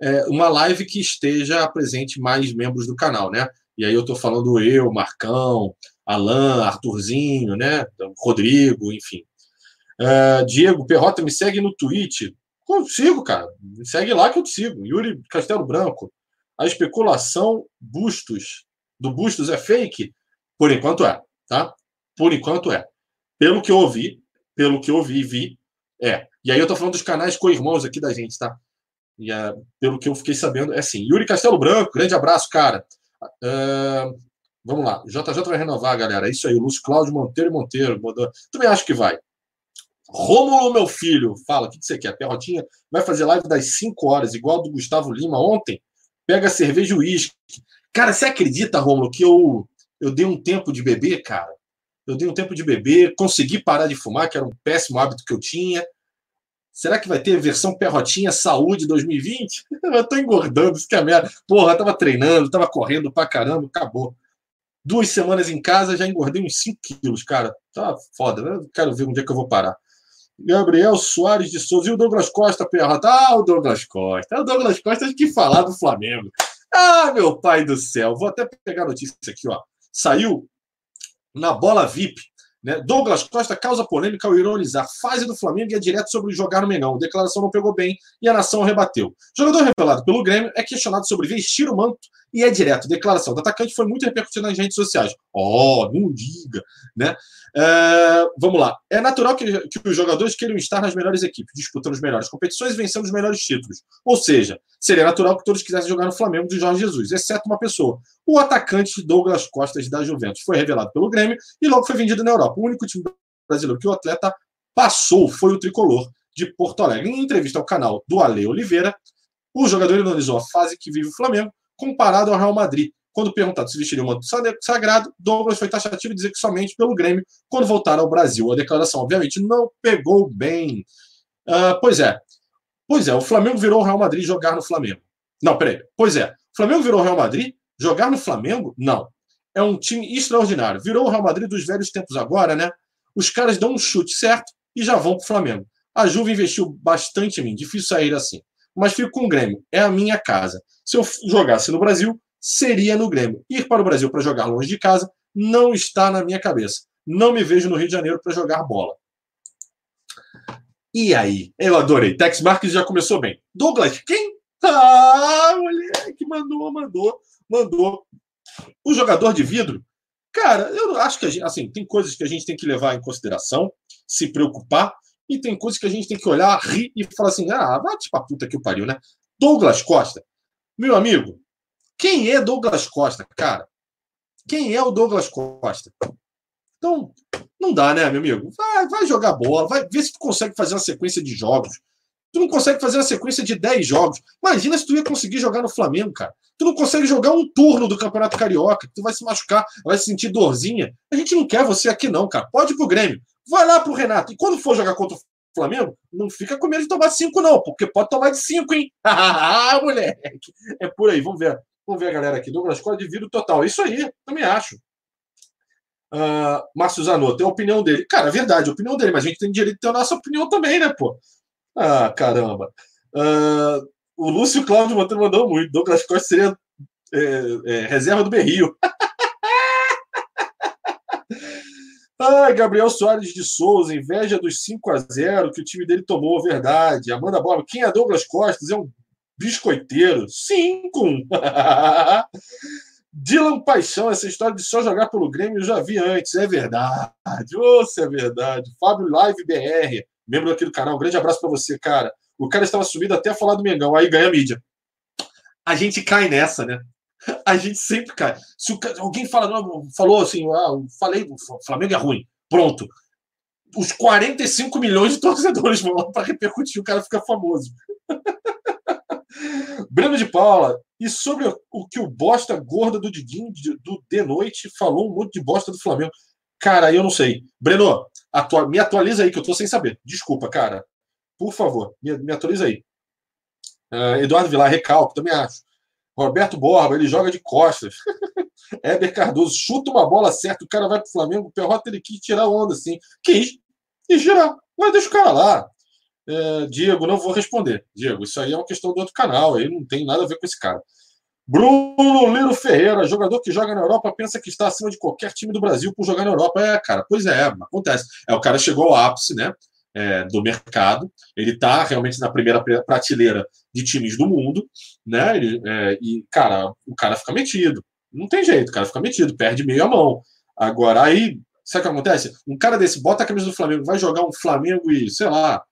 Speaker 1: é, uma live que esteja presente mais membros do canal, né? E aí eu estou falando eu, Marcão, Alan, Arthurzinho, né? Rodrigo, enfim. Uh, Diego Perrota, me segue no Twitch. Consigo, cara. Me segue lá que eu te sigo. Yuri Castelo Branco. A especulação Bustos do Bustos é fake? Por enquanto é, tá? Por enquanto é. Pelo que eu ouvi, pelo que eu ouvi e vi, é. E aí eu tô falando dos canais co-irmãos aqui da gente, tá? E é, pelo que eu fiquei sabendo, é assim. Yuri Castelo Branco, grande abraço, cara. Uh, vamos lá. JJ vai renovar, galera. É isso aí. Lúcio Cláudio Monteiro e Monteiro. Também acho que vai. Rômulo, meu filho, fala, o que você quer? Perrotinha vai fazer live das 5 horas, igual do Gustavo Lima ontem. Pega cerveja e uísque. Cara, você acredita, Rômulo, que eu, eu dei um tempo de beber, cara? Eu dei um tempo de beber, consegui parar de fumar, que era um péssimo hábito que eu tinha. Será que vai ter versão Perrotinha Saúde 2020? eu tô engordando, isso que é merda. Porra, tava treinando, tava correndo pra caramba, acabou. Duas semanas em casa, já engordei uns 5 quilos, cara. Tá foda, né? Quero ver onde é que eu vou parar. Gabriel Soares de Souza e o Douglas Costa, perra. Ah, o Douglas Costa. O Douglas Costa tem que falar do Flamengo. Ah, meu pai do céu. Vou até pegar a notícia aqui, ó. Saiu na bola VIP. Né? Douglas Costa causa polêmica ao ironizar fase do Flamengo e é direto sobre jogar no Mengão. A declaração não pegou bem e a nação rebateu. Jogador revelado pelo Grêmio é questionado sobre vestir o manto e é direto. Declaração do atacante foi muito repercutida nas redes sociais. Oh, não diga, né? É, vamos lá. É natural que, que, os jogadores queiram estar nas melhores equipes, disputando as melhores competições e vencendo os melhores títulos. Ou seja, seria natural que todos quisessem jogar no Flamengo de Jorge Jesus, exceto uma pessoa. O atacante Douglas Costas da Juventus foi revelado pelo Grêmio e logo foi vendido na Europa. O único time brasileiro que o atleta passou foi o tricolor de Porto Alegre. Em entrevista ao canal do Ale Oliveira, o jogador analisou a fase que vive o Flamengo comparado ao Real Madrid. Quando perguntado se vestiria um manto sagrado, Douglas foi taxativo e dizer que somente pelo Grêmio quando voltar ao Brasil. A declaração, obviamente, não pegou bem. Uh, pois é. Pois é, o Flamengo virou o Real Madrid jogar no Flamengo. Não, peraí. Pois é. O Flamengo virou o Real Madrid jogar no Flamengo? Não. É um time extraordinário. Virou o Real Madrid dos velhos tempos agora, né? Os caras dão um chute certo e já vão para o Flamengo. A Juve investiu bastante em mim. Difícil sair assim mas fico com o Grêmio. É a minha casa. Se eu jogasse no Brasil, seria no Grêmio. Ir para o Brasil para jogar longe de casa não está na minha cabeça. Não me vejo no Rio de Janeiro para jogar bola. E aí? Eu adorei. Tex Marques já começou bem. Douglas, quem? Ah, moleque, mandou, mandou, mandou. O jogador de vidro, cara, eu acho que gente, assim, tem coisas que a gente tem que levar em consideração, se preocupar, e tem coisas que a gente tem que olhar, rir e falar assim: ah, vai te pra puta que o pariu, né? Douglas Costa. Meu amigo, quem é Douglas Costa, cara? Quem é o Douglas Costa? Então, não dá, né, meu amigo? Vai, vai jogar bola, vai ver se tu consegue fazer uma sequência de jogos. Tu não consegue fazer uma sequência de 10 jogos. Imagina se tu ia conseguir jogar no Flamengo, cara. Tu não consegue jogar um turno do Campeonato Carioca. Tu vai se machucar, vai sentir dorzinha. A gente não quer você aqui, não, cara. Pode ir pro Grêmio. Vai lá pro Renato. E quando for jogar contra o Flamengo, não fica com medo de tomar cinco, não, porque pode tomar de cinco, hein? ah, moleque! É por aí, vamos ver. Vamos ver a galera aqui. Douglas Costa de vidro total. Isso aí, também acho. Uh, Márcio Zanotto, é a opinião dele. Cara, é verdade, a opinião dele, mas a gente tem direito de ter a nossa opinião também, né, pô? Ah, caramba. Uh, o Lúcio Cláudio Monteiro mandou muito. Douglas Costa seria é, é, reserva do Berrio. Ai, Gabriel Soares de Souza, inveja dos 5 a 0 que o time dele tomou, verdade. Amanda Borba, quem é Douglas Costas? É um biscoiteiro. Cinco! Dylan Paixão, essa história de só jogar pelo Grêmio eu já vi antes, é verdade. Ô, oh, é verdade. Fábio Live BR, membro aqui do canal, um grande abraço para você, cara. O cara estava subido até falar do Mengão, aí ganha mídia. A gente cai nessa, né? A gente sempre cai. Se o, alguém fala, falou assim, ah, falei, o Flamengo é ruim. Pronto. Os 45 milhões de torcedores vão lá para repercutir, o cara fica famoso. Breno de Paula, e sobre o que o bosta gorda do Diguinho do De Noite falou um monte de bosta do Flamengo. Cara, eu não sei. Breno, atua me atualiza aí, que eu tô sem saber. Desculpa, cara. Por favor, me, me atualiza aí. Uh, Eduardo Vilar, recalco, também acho. Roberto Borba, ele joga de costas. Éber Cardoso chuta uma bola certa, o cara vai pro Flamengo, o Perrota ele quis tirar onda assim. Quis. E girar. Mas deixa o cara lá. É, Diego, não vou responder. Diego, isso aí é uma questão do outro canal, aí não tem nada a ver com esse cara. Bruno Liro Ferreira, jogador que joga na Europa, pensa que está acima de qualquer time do Brasil por jogar na Europa. É, cara, pois é, acontece. É, o cara chegou ao ápice, né? É, do mercado. Ele está realmente na primeira prateleira de times do mundo, né? Ele, é, e, cara, o cara fica metido. Não tem jeito, o cara fica metido, perde meio a mão. Agora, aí, sabe o que acontece? Um cara desse bota a camisa do Flamengo, vai jogar um Flamengo e, sei lá,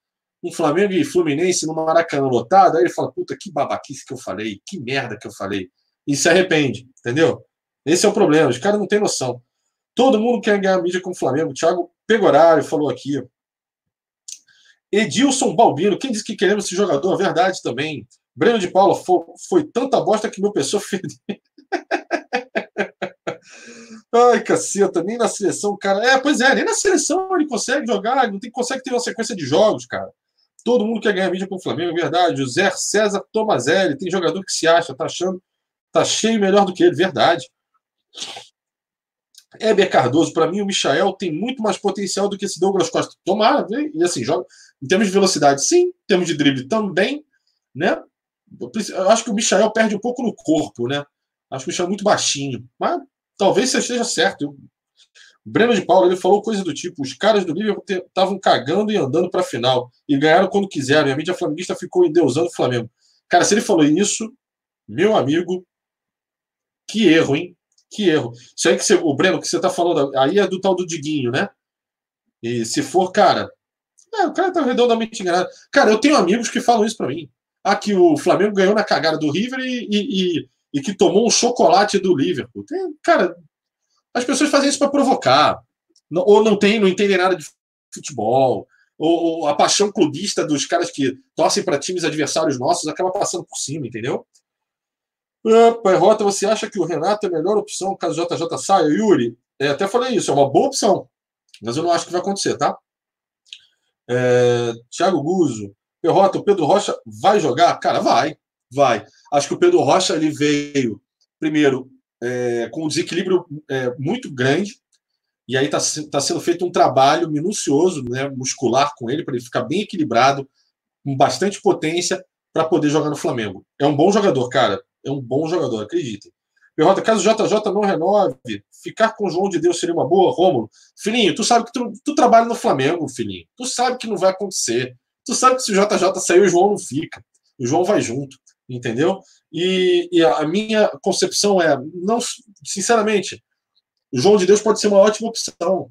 Speaker 1: um Flamengo e Fluminense no Maracanã lotado, aí ele fala, puta, que babaquice que eu falei, que merda que eu falei. E se arrepende, entendeu? Esse é o problema, os caras não têm noção. Todo mundo quer ganhar mídia com o Flamengo. O Thiago Pegorário falou aqui. Edilson Balbino, quem disse que queremos esse jogador? Verdade também. Breno de Paula, foi, foi tanta bosta que meu pessoa fez. Ai, caceta, nem na seleção, cara. É, pois é, nem na seleção ele consegue jogar, não tem, consegue ter uma sequência de jogos, cara. Todo mundo quer ganhar mídia com o Flamengo, é verdade. José César Tomazelli, tem jogador que se acha, tá achando, tá cheio melhor do que ele, verdade. Heber Cardoso, para mim, o Michael tem muito mais potencial do que esse Douglas Costa. Tomara, né? e assim, joga em termos de velocidade, sim, em termos de drible também, né? Eu acho que o Michael perde um pouco no corpo, né? Acho que o Michael é muito baixinho. Mas talvez você esteja certo. Eu... O Breno de Paulo ele falou coisa do tipo: os caras do Liverpool estavam cagando e andando para a final e ganharam quando quiseram. E a mídia flamenguista ficou endeusando o Flamengo. Cara, se ele falou isso, meu amigo, que erro, hein? Que erro. Isso aí que você, o Breno, que você está falando, aí é do tal do Diguinho, né? E se for, cara, é, o cara tá redondamente enganado. Cara, eu tenho amigos que falam isso para mim. Ah, que o Flamengo ganhou na cagada do River e, e, e, e que tomou um chocolate do Liverpool. Tem, cara, as pessoas fazem isso para provocar. Não, ou não tem, não entendem nada de futebol. Ou, ou a paixão clubista dos caras que torcem para times adversários nossos acaba passando por cima, entendeu? Pai Rota, você acha que o Renato é a melhor opção caso o JJ saia? Yuri, é, até falei isso, é uma boa opção. Mas eu não acho que vai acontecer, tá? É, Thiago Guzzo, Perrota, o Pedro Rocha vai jogar? Cara, vai, vai. Acho que o Pedro Rocha ele veio, primeiro, é, com um desequilíbrio é, muito grande, e aí está tá sendo feito um trabalho minucioso, né, muscular com ele, para ele ficar bem equilibrado, com bastante potência, para poder jogar no Flamengo. É um bom jogador, cara. É um bom jogador, acreditem. Pergunta, caso o JJ não renove, ficar com o João de Deus seria uma boa? Rômulo, filhinho, tu sabe que tu, tu trabalha no Flamengo, filhinho. Tu sabe que não vai acontecer. Tu sabe que se o JJ sair, o João não fica. O João vai junto, entendeu? E, e a minha concepção é, não, sinceramente, o João de Deus pode ser uma ótima opção,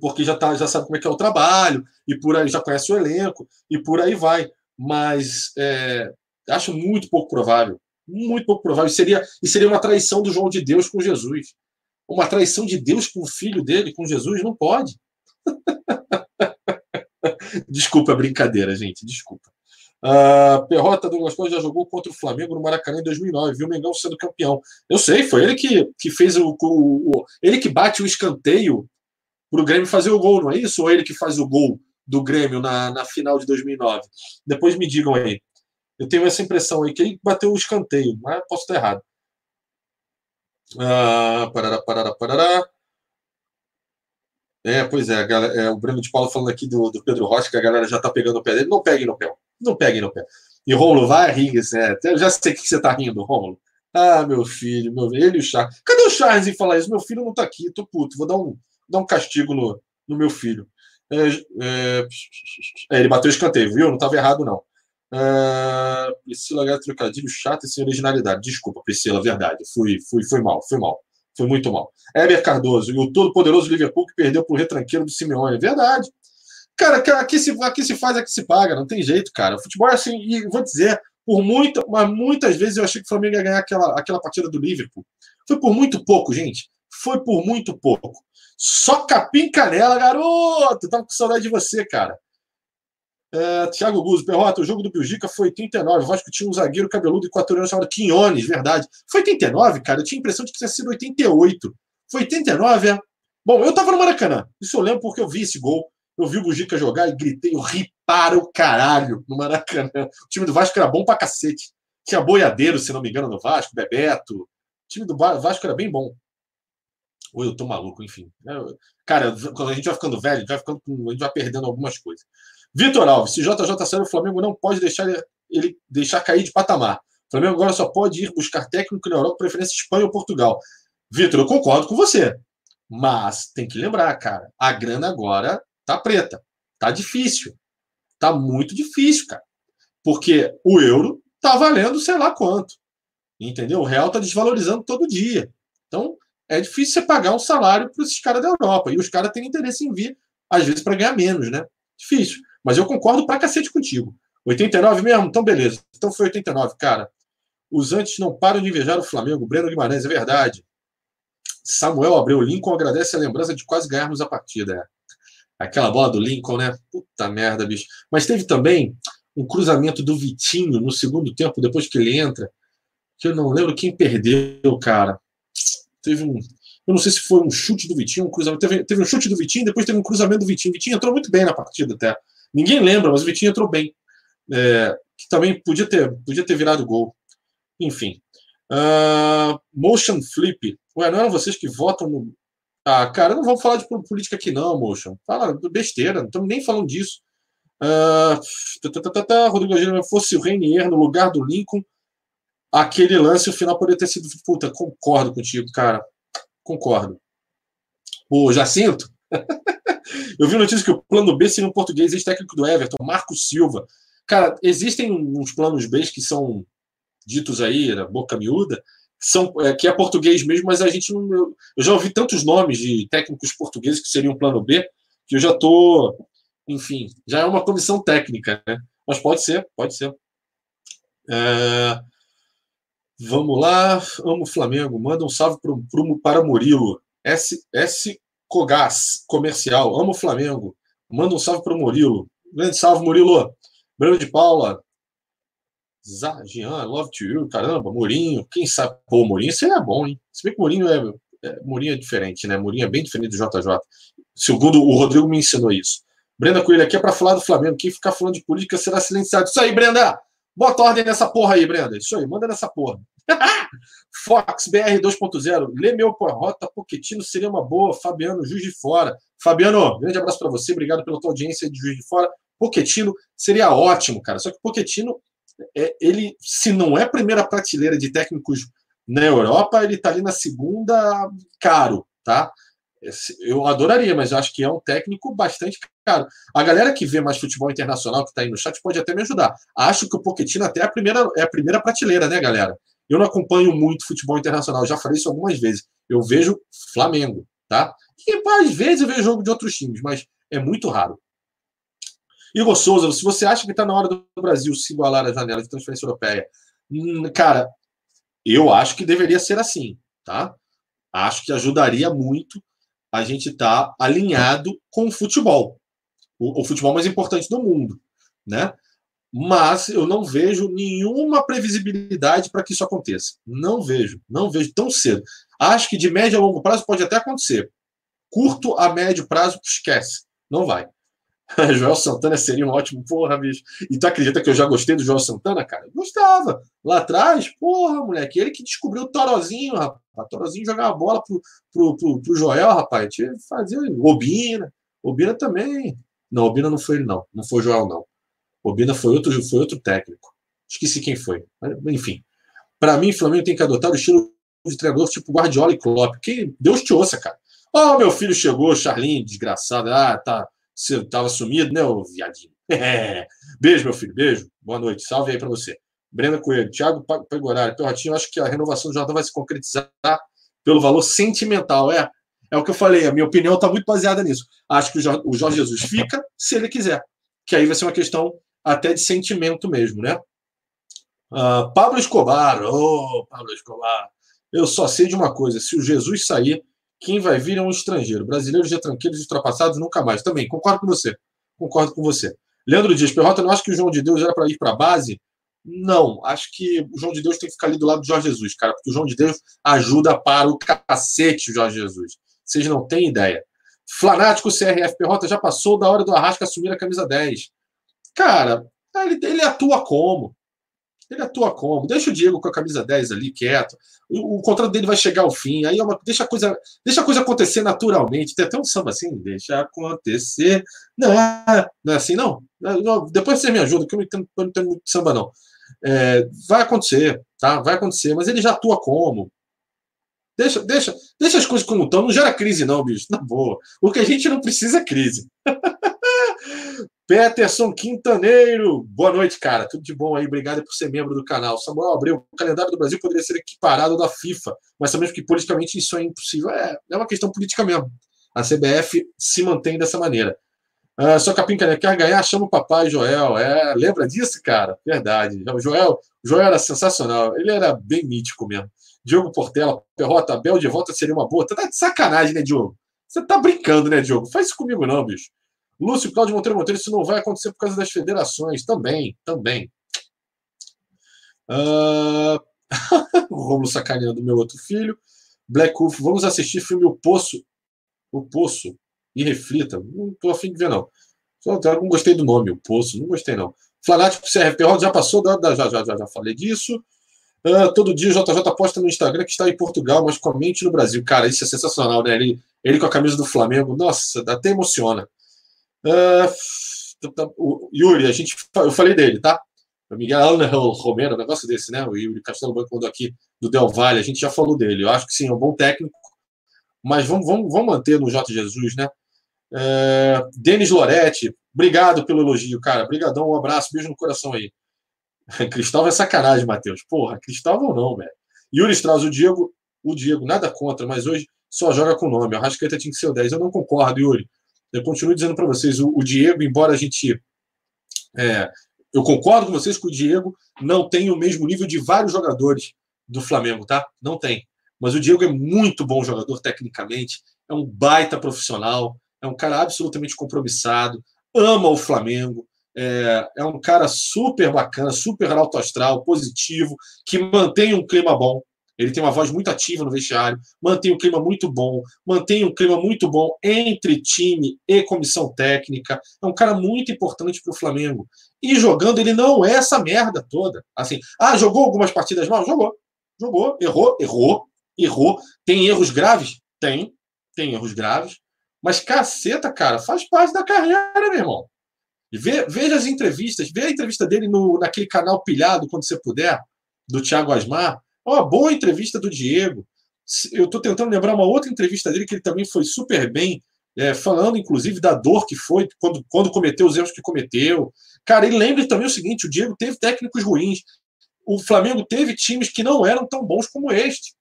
Speaker 1: porque já, tá, já sabe como é que é o trabalho, e por aí já conhece o elenco, e por aí vai. Mas é, acho muito pouco provável muito pouco provável. E seria, e seria uma traição do João de Deus com Jesus. Uma traição de Deus com o filho dele, com Jesus, não pode. desculpa a brincadeira, gente, desculpa. Uh, Perrota Douglas Costa já jogou contra o Flamengo no Maracanã em 2009, viu o Mengão sendo campeão. Eu sei, foi ele que, que fez o, o, o Ele que bate o escanteio para o Grêmio fazer o gol, não é isso? Ou ele que faz o gol do Grêmio na, na final de 2009? Depois me digam aí. Eu tenho essa impressão aí que ele bateu o escanteio, mas posso estar errado. Ah, parará, parará, parará. É, pois é, galera, é, o Bruno de Paulo falando aqui do, do Pedro Rocha, que a galera já está pegando o pé dele. Não peguem no pé. Não peguem no pé. E Rômulo, vai rir, é, eu já sei que você está rindo, Rômulo. Ah, meu filho, meu, ele e o Charles. Cadê o Charles em falar isso? Meu filho não está aqui, tô puto. Vou dar um, dar um castigo no, no meu filho. É, é, é, ele bateu o escanteio, viu? Não estava errado, não. Uh, Priscila H. Trocadilho chato e sem originalidade. Desculpa, Priscila, verdade. Fui, fui, fui mal, fui mal. Foi muito mal. Heber Cardoso, e o todo-poderoso Liverpool que perdeu pro retranqueiro do Simeone. Verdade. Cara, aqui se, aqui se faz, aqui se paga, não tem jeito, cara. O futebol é assim, e vou dizer, por muita, mas muitas vezes eu achei que o Flamengo ia ganhar aquela, aquela partida do Liverpool. Foi por muito pouco, gente. Foi por muito pouco. Só capim canela, garoto. Tava com saudade de você, cara. É, Thiago Guzzo, Perrota, o jogo do Belgica foi 89. O Vasco tinha um zagueiro cabeludo equatoriano chamado Quinones, verdade. Foi 89, cara. Eu tinha a impressão de que tinha sido 88. Foi 89, é? Bom, eu tava no Maracanã. Isso eu lembro porque eu vi esse gol. Eu vi o Bujica jogar e gritei, eu ri para o caralho no Maracanã. O time do Vasco era bom pra cacete. Tinha boiadeiro, se não me engano, no Vasco, Bebeto. O time do Vasco era bem bom. Ou eu tô maluco, enfim. Cara, quando a gente vai ficando velho, a gente vai, ficando, a gente vai perdendo algumas coisas. Vitor Alves, se JJ sair, o Flamengo não pode deixar ele deixar cair de patamar. O Flamengo agora só pode ir buscar técnico na Europa, preferência Espanha ou Portugal. Vitor, eu concordo com você. Mas tem que lembrar, cara, a grana agora tá preta. Tá difícil. Tá muito difícil, cara. Porque o euro tá valendo sei lá quanto. Entendeu? O real tá desvalorizando todo dia. Então, é difícil você pagar um salário para esses caras da Europa. E os caras têm interesse em vir, às vezes, para ganhar menos, né? Difícil. Mas eu concordo pra cacete contigo. 89 mesmo? Então, beleza. Então foi 89, cara. Os antes não param de invejar o Flamengo. Breno Guimarães, é verdade. Samuel Abreu Lincoln agradece a lembrança de quase ganharmos a partida. É. Aquela bola do Lincoln, né? Puta merda, bicho. Mas teve também um cruzamento do Vitinho no segundo tempo, depois que ele entra, que eu não lembro quem perdeu, cara. Teve um. Eu não sei se foi um chute do Vitinho, um cruzamento. Teve, teve um chute do Vitinho, depois teve um cruzamento do Vitinho. Vitinho entrou muito bem na partida até. Ninguém lembra, mas o Vitinho entrou bem. É, que também podia ter, podia ter virado gol. Enfim. Uh, motion Flip. Ué, não eram vocês que votam no. Ah, cara, não vamos falar de política aqui, não, Motion. Fala besteira, não estamos nem falando disso. Uh, tá, tá, tá, Rodrigo Gil, fosse o Reinier no lugar do Lincoln, aquele lance, o final poderia ter sido. Puta, concordo contigo, cara. Concordo. O Jacinto? Eu vi notícia que o plano B seria um português ex-técnico do Everton, Marco Silva. Cara, existem uns planos B que são ditos aí, na boca miúda, são, é, que é português mesmo, mas a gente não. Eu, eu já ouvi tantos nomes de técnicos portugueses que seriam plano B, que eu já tô. Enfim, já é uma comissão técnica, né? Mas pode ser, pode ser. É, vamos lá. Amo o Flamengo. Manda um salve pro, pro, para Murilo. S, S. Cogás, comercial. Amo o Flamengo. Manda um salve para o Murilo. Grande salve, Murilo. Breno de Paula. Zá, Jean, love to you. Caramba, Mourinho. Quem sabe? Pô, Mourinho seria bom, hein? Se bem que Mourinho é, é, Mourinho é diferente, né? Mourinho é bem diferente do JJ. Segundo o Rodrigo me ensinou isso. Brenda Coelho aqui é para falar do Flamengo. Quem ficar falando de política será silenciado. Isso aí, Brenda! Bota ordem nessa porra aí, Brenda. Isso aí, manda nessa porra. Fox BR 2.0. Lê meu porrota, Poquetino seria uma boa. Fabiano, Juiz de Fora. Fabiano, grande abraço para você. Obrigado pela tua audiência de Juiz de Fora. Poquetino seria ótimo, cara. Só que Poquetino, é, ele, se não é primeira prateleira de técnicos na Europa, ele tá ali na segunda, caro, tá? Eu adoraria, mas acho que é um técnico bastante caro. A galera que vê mais futebol internacional, que está aí no chat, pode até me ajudar. Acho que o Pochettino até é a primeira, é a primeira prateleira, né, galera? Eu não acompanho muito futebol internacional, já falei isso algumas vezes. Eu vejo Flamengo, tá? E às vezes eu vejo jogo de outros times, mas é muito raro. Igor Souza, se você acha que está na hora do Brasil se igualar à janela de transferência europeia, hum, cara, eu acho que deveria ser assim, tá? Acho que ajudaria muito a gente estar tá alinhado com o futebol, o, o, futebol mais importante do mundo, né? Mas eu não vejo nenhuma previsibilidade para que isso aconteça. Não vejo, não vejo tão cedo. Acho que de médio a longo prazo pode até acontecer. Curto a médio prazo, esquece, não vai. Joel Santana seria um ótimo, porra, bicho. E tu acredita que eu já gostei do Joel Santana, cara? Gostava. Lá atrás, porra, moleque, ele que descobriu o Torozinho, rapaz. O Torozinho jogava bola pro, pro, pro, pro Joel, rapaz. Fazia Obina. Obina também. Não, Obina não foi ele, não. Não foi o Joel, não. Obina foi outro, foi outro técnico. Esqueci quem foi. Enfim. Para mim, o Flamengo tem que adotar o estilo de treinador tipo Guardiola e Klopp. Que Deus te ouça, cara. Ó, oh, meu filho chegou, Charlinho, desgraçado. Ah, tá você estava sumido, né, ô viadinho? É. Beijo, meu filho, beijo. Boa noite. Salve aí para você. Brenda Coelho, Thiago Pegorari, Perrotinho, acho que a renovação do Jordão vai se concretizar pelo valor sentimental. É, é o que eu falei, a minha opinião está muito baseada nisso. Acho que o Jorge Jesus fica se ele quiser, que aí vai ser uma questão até de sentimento mesmo, né? Uh, Pablo Escobar, ô oh, Pablo Escobar, eu só sei de uma coisa: se o Jesus sair, quem vai vir é um estrangeiro. Brasileiros tranquilos ultrapassados nunca mais. Também, concordo com você. Concordo com você. Leandro Dias, Perrota, não acho que o João de Deus era para ir para a base? Não, acho que o João de Deus tem que ficar ali do lado do Jorge Jesus, cara, porque o João de Deus ajuda para o cacete o Jorge Jesus. Vocês não têm ideia. Flanático CRF Perrota já passou da hora do Arrasca assumir a camisa 10. Cara, ele, ele atua como? Ele atua como? Deixa o Diego com a camisa 10 ali, quieto. O, o contrato dele vai chegar ao fim. Aí é uma, deixa, a coisa, deixa a coisa acontecer naturalmente. Tem até um samba assim, deixa acontecer. Não, não é assim, não. Depois você me ajuda, que eu não entendo, não entendo muito samba, não. É, vai acontecer, tá? Vai acontecer, mas ele já atua como? Deixa, deixa, deixa as coisas como estão. Não gera crise, não, bicho. Na boa. O que a gente não precisa é crise. Peterson Quintaneiro, boa noite, cara. Tudo de bom aí, obrigado por ser membro do canal. Samuel Abreu, o calendário do Brasil poderia ser equiparado ao da FIFA, mas sabemos que politicamente isso é impossível. É, é uma questão política mesmo. A CBF se mantém dessa maneira. Uh, só Capim né? quer ganhar, chama o papai Joel. É, lembra disso, cara? Verdade. O Joel, Joel era sensacional. Ele era bem mítico mesmo. Diogo Portela, Perrota, Bel de volta seria uma boa. Tá de sacanagem, né, Diogo? Você tá brincando, né, Diogo? Faz isso comigo, não, bicho. Lúcio Cláudio Monteiro Monteiro, isso não vai acontecer por causa das federações. Também, também. Uh... o sacaneando meu outro filho. Black Wolf, vamos assistir filme O Poço. O Poço. E reflita. Não estou afim de ver, não. Só não gostei do nome, O Poço. Não gostei, não. Fanático CRP já passou, já, já, já, já falei disso. Uh, todo dia o JJ posta no Instagram que está em Portugal, mas comente no Brasil. Cara, isso é sensacional, né? Ele, ele com a camisa do Flamengo, nossa, até emociona. Uh, o Yuri, a gente, eu falei dele, tá? O Miguel Angel Romero, um negócio desse, né? O Yuri Castelo Branco mandou aqui do Del Valle, a gente já falou dele. Eu acho que sim, é um bom técnico, mas vamos, vamos, vamos manter no J. Jesus, né? É, Denis Loretti, obrigado pelo elogio, cara. Obrigadão, um abraço, beijo no coração aí. Cristóvão é sacanagem, Matheus. Porra, Cristóvão não, velho. Yuri Strauss, o Diego, o Diego, nada contra, mas hoje só joga com nome. O Rascaeta tinha que ser o 10. Eu não concordo, Yuri. Eu continuo dizendo para vocês, o, o, Diego, embora a gente. É, eu concordo com vocês que o Diego não tem o mesmo nível de vários jogadores do Flamengo, tá? Não tem. Mas o Diego é muito bom jogador tecnicamente, é um baita profissional, é um cara absolutamente compromissado, ama o Flamengo, é, é um cara super bacana, super alto astral, positivo, que mantém um clima bom. Ele tem uma voz muito ativa no vestiário, mantém um clima muito bom, mantém um clima muito bom entre time e comissão técnica. É um cara muito importante para o Flamengo. E jogando, ele não é essa merda toda. Assim, ah, jogou algumas partidas mal? Jogou. Jogou, errou, errou, errou. Tem erros graves? Tem, tem erros graves. Mas caceta, cara, faz parte da carreira, meu irmão. Vê, veja as entrevistas, vê a entrevista dele no, naquele canal pilhado, quando você puder, do Thiago Asmar. Uma boa entrevista do Diego. Eu estou tentando lembrar uma outra entrevista dele que ele também foi super bem, é, falando inclusive da dor que foi quando, quando cometeu os erros que cometeu. Cara, e lembre também o seguinte: o Diego teve técnicos ruins. O Flamengo teve times que não eram tão bons como este.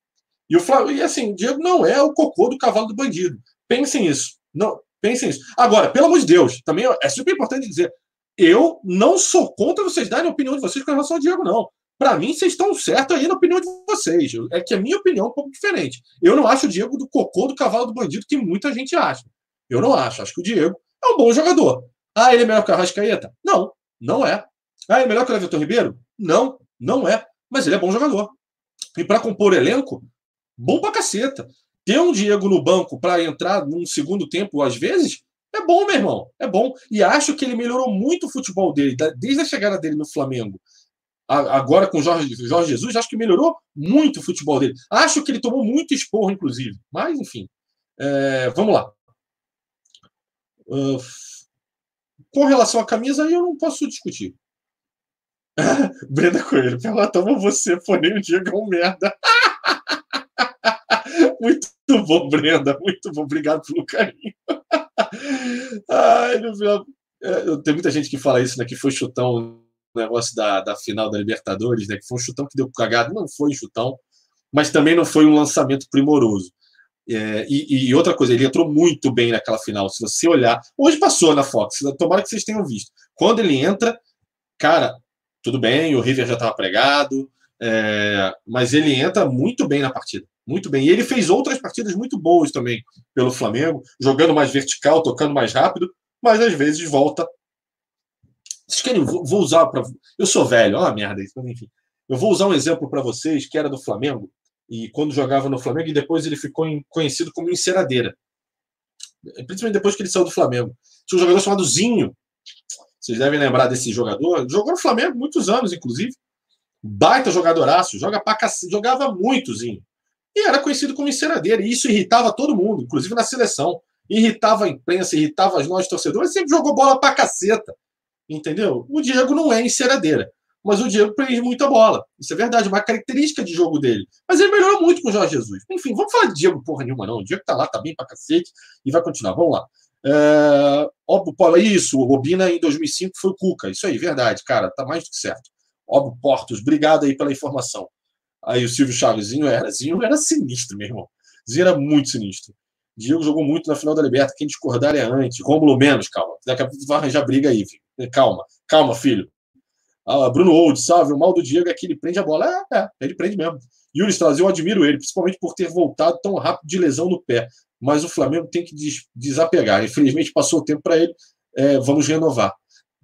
Speaker 1: E, o Flamengo, e assim, o Diego não é o cocô do cavalo do bandido. Pensem isso. Não, pensem isso. Agora, pelo amor de Deus, também é super importante dizer: eu não sou contra vocês darem a opinião de vocês com relação ao Diego, não. Para mim, vocês estão certos aí na opinião de vocês. É que a minha opinião é um pouco diferente. Eu não acho o Diego do cocô do cavalo do bandido que muita gente acha. Eu não acho. Acho que o Diego é um bom jogador. Ah, ele é melhor que o Arrascaeta? Não, não é. Ah, ele é melhor que o Everton Ribeiro? Não, não é. Mas ele é bom jogador. E para compor elenco, bom pra caceta. Ter um Diego no banco para entrar num segundo tempo, às vezes, é bom, meu irmão. É bom. E acho que ele melhorou muito o futebol dele, desde a chegada dele no Flamengo agora com o Jorge, Jorge Jesus, acho que melhorou muito o futebol dele. Acho que ele tomou muito esporro, inclusive. Mas, enfim. É, vamos lá. Uh, com relação à camisa, aí eu não posso discutir. Brenda Coelho, ela toma você, porém o Diego é um merda. muito bom, Brenda. Muito bom. Obrigado pelo carinho. Ai, final. É, tem muita gente que fala isso, né? Que foi chutão negócio da, da final da Libertadores, né? Que foi um chutão que deu cagado. Não foi um chutão, mas também não foi um lançamento primoroso. É, e, e, outra coisa, ele entrou muito bem naquela final. Se você olhar, hoje passou na Fox, tomara que vocês tenham visto. Quando ele entra, cara, tudo bem, o River já estava pregado, é, mas ele entra muito bem na partida. Muito bem. E ele fez outras partidas muito boas também pelo Flamengo, jogando mais vertical, tocando mais rápido, mas às vezes volta vocês querem? Vou usar para. Eu sou velho, olha a merda isso, mas enfim. Eu vou usar um exemplo para vocês que era do Flamengo, e quando jogava no Flamengo, e depois ele ficou conhecido como enceradeira. Principalmente depois que ele saiu do Flamengo. Tinha um jogador chamado Zinho. Vocês devem lembrar desse jogador. Jogou no Flamengo muitos anos, inclusive. Baita jogadoraço, joga pra jogava muito Zinho. E era conhecido como enceradeira. E isso irritava todo mundo, inclusive na seleção. Irritava a imprensa, irritava nós torcedores. Sempre jogou bola pra caceta. Entendeu? O Diego não é enceradeira, mas o Diego prende muita bola. Isso é verdade, uma característica de jogo dele. Mas ele melhorou muito com o Jorge Jesus. Enfim, vamos falar de Diego porra nenhuma, não. O Diego tá lá, tá bem pra cacete e vai continuar. Vamos lá. É, óbvio, isso, o Robina em 2005 foi o Cuca. Isso aí, verdade, cara, tá mais do que certo. Óbvio Portos, obrigado aí pela informação. Aí o Silvio Chavezinho era, Zinho era sinistro, meu irmão. Zinho era muito sinistro. Diego jogou muito na final da Liberta. Quem discordar é antes. Rômulo menos, calma. Daqui a pouco vai arranjar briga aí, filho. Calma, calma, filho. Ah, Bruno Old, salve. O mal do Diego é que ele prende a bola. É, é ele prende mesmo. Yuri Strauss, eu admiro ele, principalmente por ter voltado tão rápido de lesão no pé. Mas o Flamengo tem que desapegar. Infelizmente passou o tempo para ele. É, vamos renovar.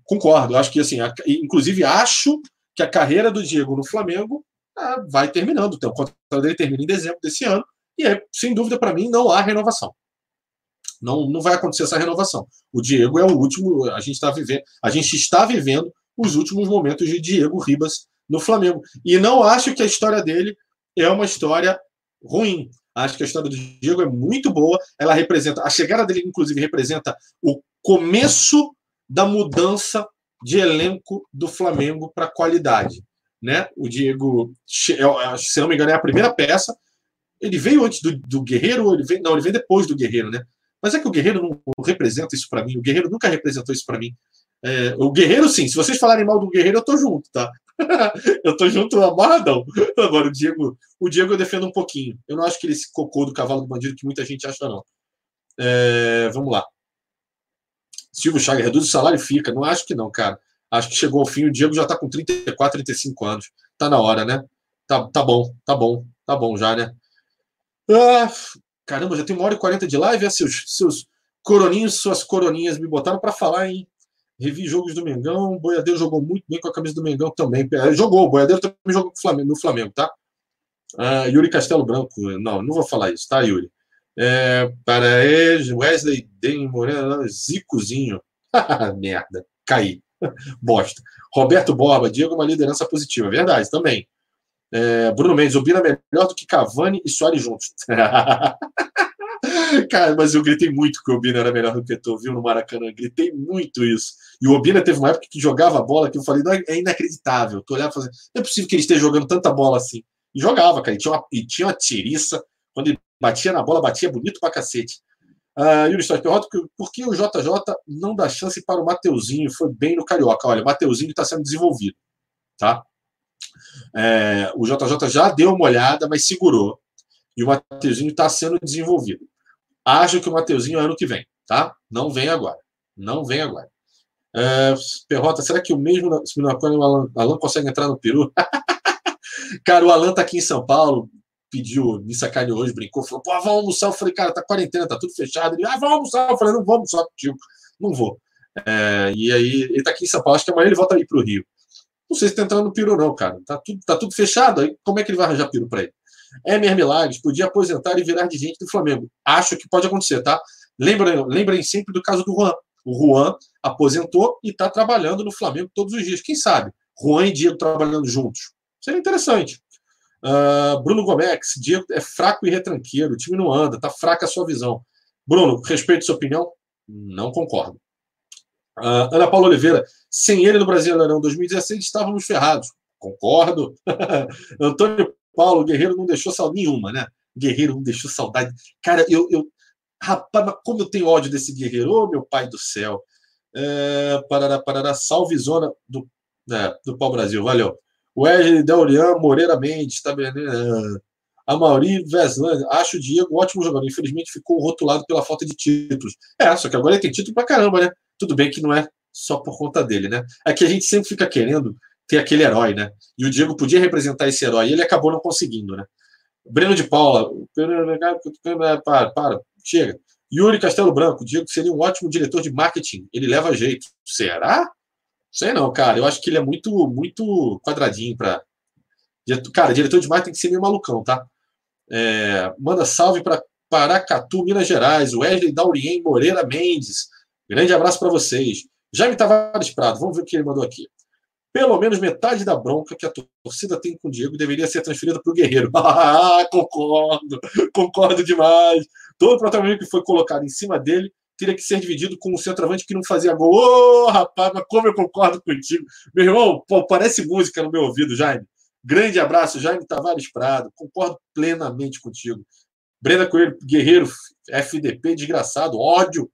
Speaker 1: Concordo. Acho que assim, a, inclusive acho que a carreira do Diego no Flamengo ah, vai terminando. Então, o contrato dele termina em dezembro desse ano. E é, sem dúvida, para mim, não há renovação. Não, não vai acontecer essa renovação. O Diego é o último, a gente está vivendo, a gente está vivendo os últimos momentos de Diego Ribas no Flamengo. E não acho que a história dele é uma história ruim. Acho que a história do Diego é muito boa. Ela representa, a chegada dele, inclusive, representa o começo da mudança de elenco do Flamengo para qualidade. Né? O Diego, se não me engano, é a primeira peça. Ele veio antes do, do Guerreiro, ele veio, não, ele veio depois do Guerreiro, né? Mas é que o Guerreiro não representa isso para mim. O Guerreiro nunca representou isso para mim. É, o Guerreiro, sim. Se vocês falarem mal do Guerreiro, eu tô junto, tá? eu tô junto amarradão. Agora, o Diego, o Diego eu defendo um pouquinho. Eu não acho que ele se cocô do cavalo do bandido que muita gente acha, não. É, vamos lá. Silvio Chagas, reduz o salário e fica. Não acho que não, cara. Acho que chegou ao fim. O Diego já tá com 34, 35 anos. Tá na hora, né? Tá, tá bom, tá bom, tá bom já, né? Ah, caramba, já tem uma hora e quarenta de live. É, seus, seus coroninhos, suas coroninhas me botaram para falar, hein? Revi jogos do Mengão. O Boiadeiro jogou muito bem com a camisa do Mengão também. Jogou, o Boiadeiro também jogou no Flamengo, tá? Ah, Yuri Castelo Branco. Não, não vou falar isso, tá, Yuri? É, para Wesley Den Moreno, Zicozinho. Merda, caí. Bosta. Roberto Borba, Diego, uma liderança positiva. Verdade, também. É, Bruno Mendes, Obina melhor do que Cavani e Soares juntos. Cara, mas eu gritei muito que o Obina era melhor do que tu, viu, no Maracanã. Gritei muito isso. E o Obina teve uma época que jogava bola que eu falei, não, é inacreditável. Tu olhava e falava, não é possível que ele esteja jogando tanta bola assim. E jogava, cara. E tinha uma, e tinha uma tiriça. Quando ele batia na bola, batia bonito pra cacete. Uh, Yuri Stock, por que o JJ não dá chance para o Mateuzinho? Foi bem no Carioca. Olha, o Mateuzinho está sendo desenvolvido. Tá? É, o JJ já deu uma olhada, mas segurou. E o Mateuzinho está sendo desenvolvido. Acho que o Mateuzinho é ano que vem, tá? Não vem agora. Não vem agora. É, Perrota, será que o mesmo o Alan, Alan consegue entrar no Peru? cara, o Alan tá aqui em São Paulo, pediu, me sacaneou hoje, brincou, falou, pô, vamos almoçar. Eu falei, cara, tá quarentena, tá tudo fechado. Ele, ah, vamos almoçar. Eu falei, não vamos almoçar contigo. Não vou. É, e aí, ele tá aqui em São Paulo, acho que amanhã ele volta aí pro Rio. Não sei se tá entrando no Peru, não, cara. Tá tudo, tá tudo fechado. Aí, como é que ele vai arranjar Peru para ele? Emer Milagres podia aposentar e virar dirigente do Flamengo. Acho que pode acontecer, tá? Lembrem, lembrem sempre do caso do Juan. O Juan aposentou e está trabalhando no Flamengo todos os dias. Quem sabe? Juan e Diego trabalhando juntos. Seria interessante. Uh, Bruno Gomes, Diego é fraco e retranqueiro, o time não anda, tá fraca a sua visão. Bruno, respeito sua opinião? Não concordo. Uh, Ana Paula Oliveira, sem ele no Brasileirão 2016 estávamos ferrados. Concordo. Antônio Paulo, Guerreiro não deixou saudade nenhuma, né? Guerreiro não deixou saudade. Cara, eu, eu rapaz, como eu tenho ódio desse Guerreiro, oh, meu pai do céu. É, parará, parará, salve zona do, é, do Pau Brasil, valeu. Wesley Deurian Moreira Mendes, tá bem, né? A Mauri Veslan, acho o Diego um ótimo jogador. Infelizmente ficou rotulado pela falta de títulos. É, só que agora ele tem título pra caramba, né? Tudo bem que não é só por conta dele, né? É que a gente sempre fica querendo ter aquele herói, né? E o Diego podia representar esse herói, e ele acabou não conseguindo, né? Breno de Paula, para, para, chega. Yuri Castelo Branco, Diego seria um ótimo diretor de marketing, ele leva jeito. Será? Sei não, cara. Eu acho que ele é muito, muito quadradinho para. Cara, diretor de marketing tem que ser meio malucão, tá? É, manda salve para Paracatu, Minas Gerais, Wesley Daurien Moreira Mendes. Grande abraço para vocês. Jaime Tavares Prado, vamos ver o que ele mandou aqui. Pelo menos metade da bronca que a torcida tem com o Diego deveria ser transferida para o Guerreiro. Ah, concordo, concordo demais. Todo o protagonismo que foi colocado em cima dele teria que ser dividido com o centroavante que não fazia gol. Ô, oh, rapaz, mas como eu concordo contigo. Meu irmão, pô, parece música no meu ouvido, Jaime. Grande abraço, Jaime Tavares Prado. Concordo plenamente contigo. Brenda Coelho, Guerreiro, FDP, desgraçado, ódio.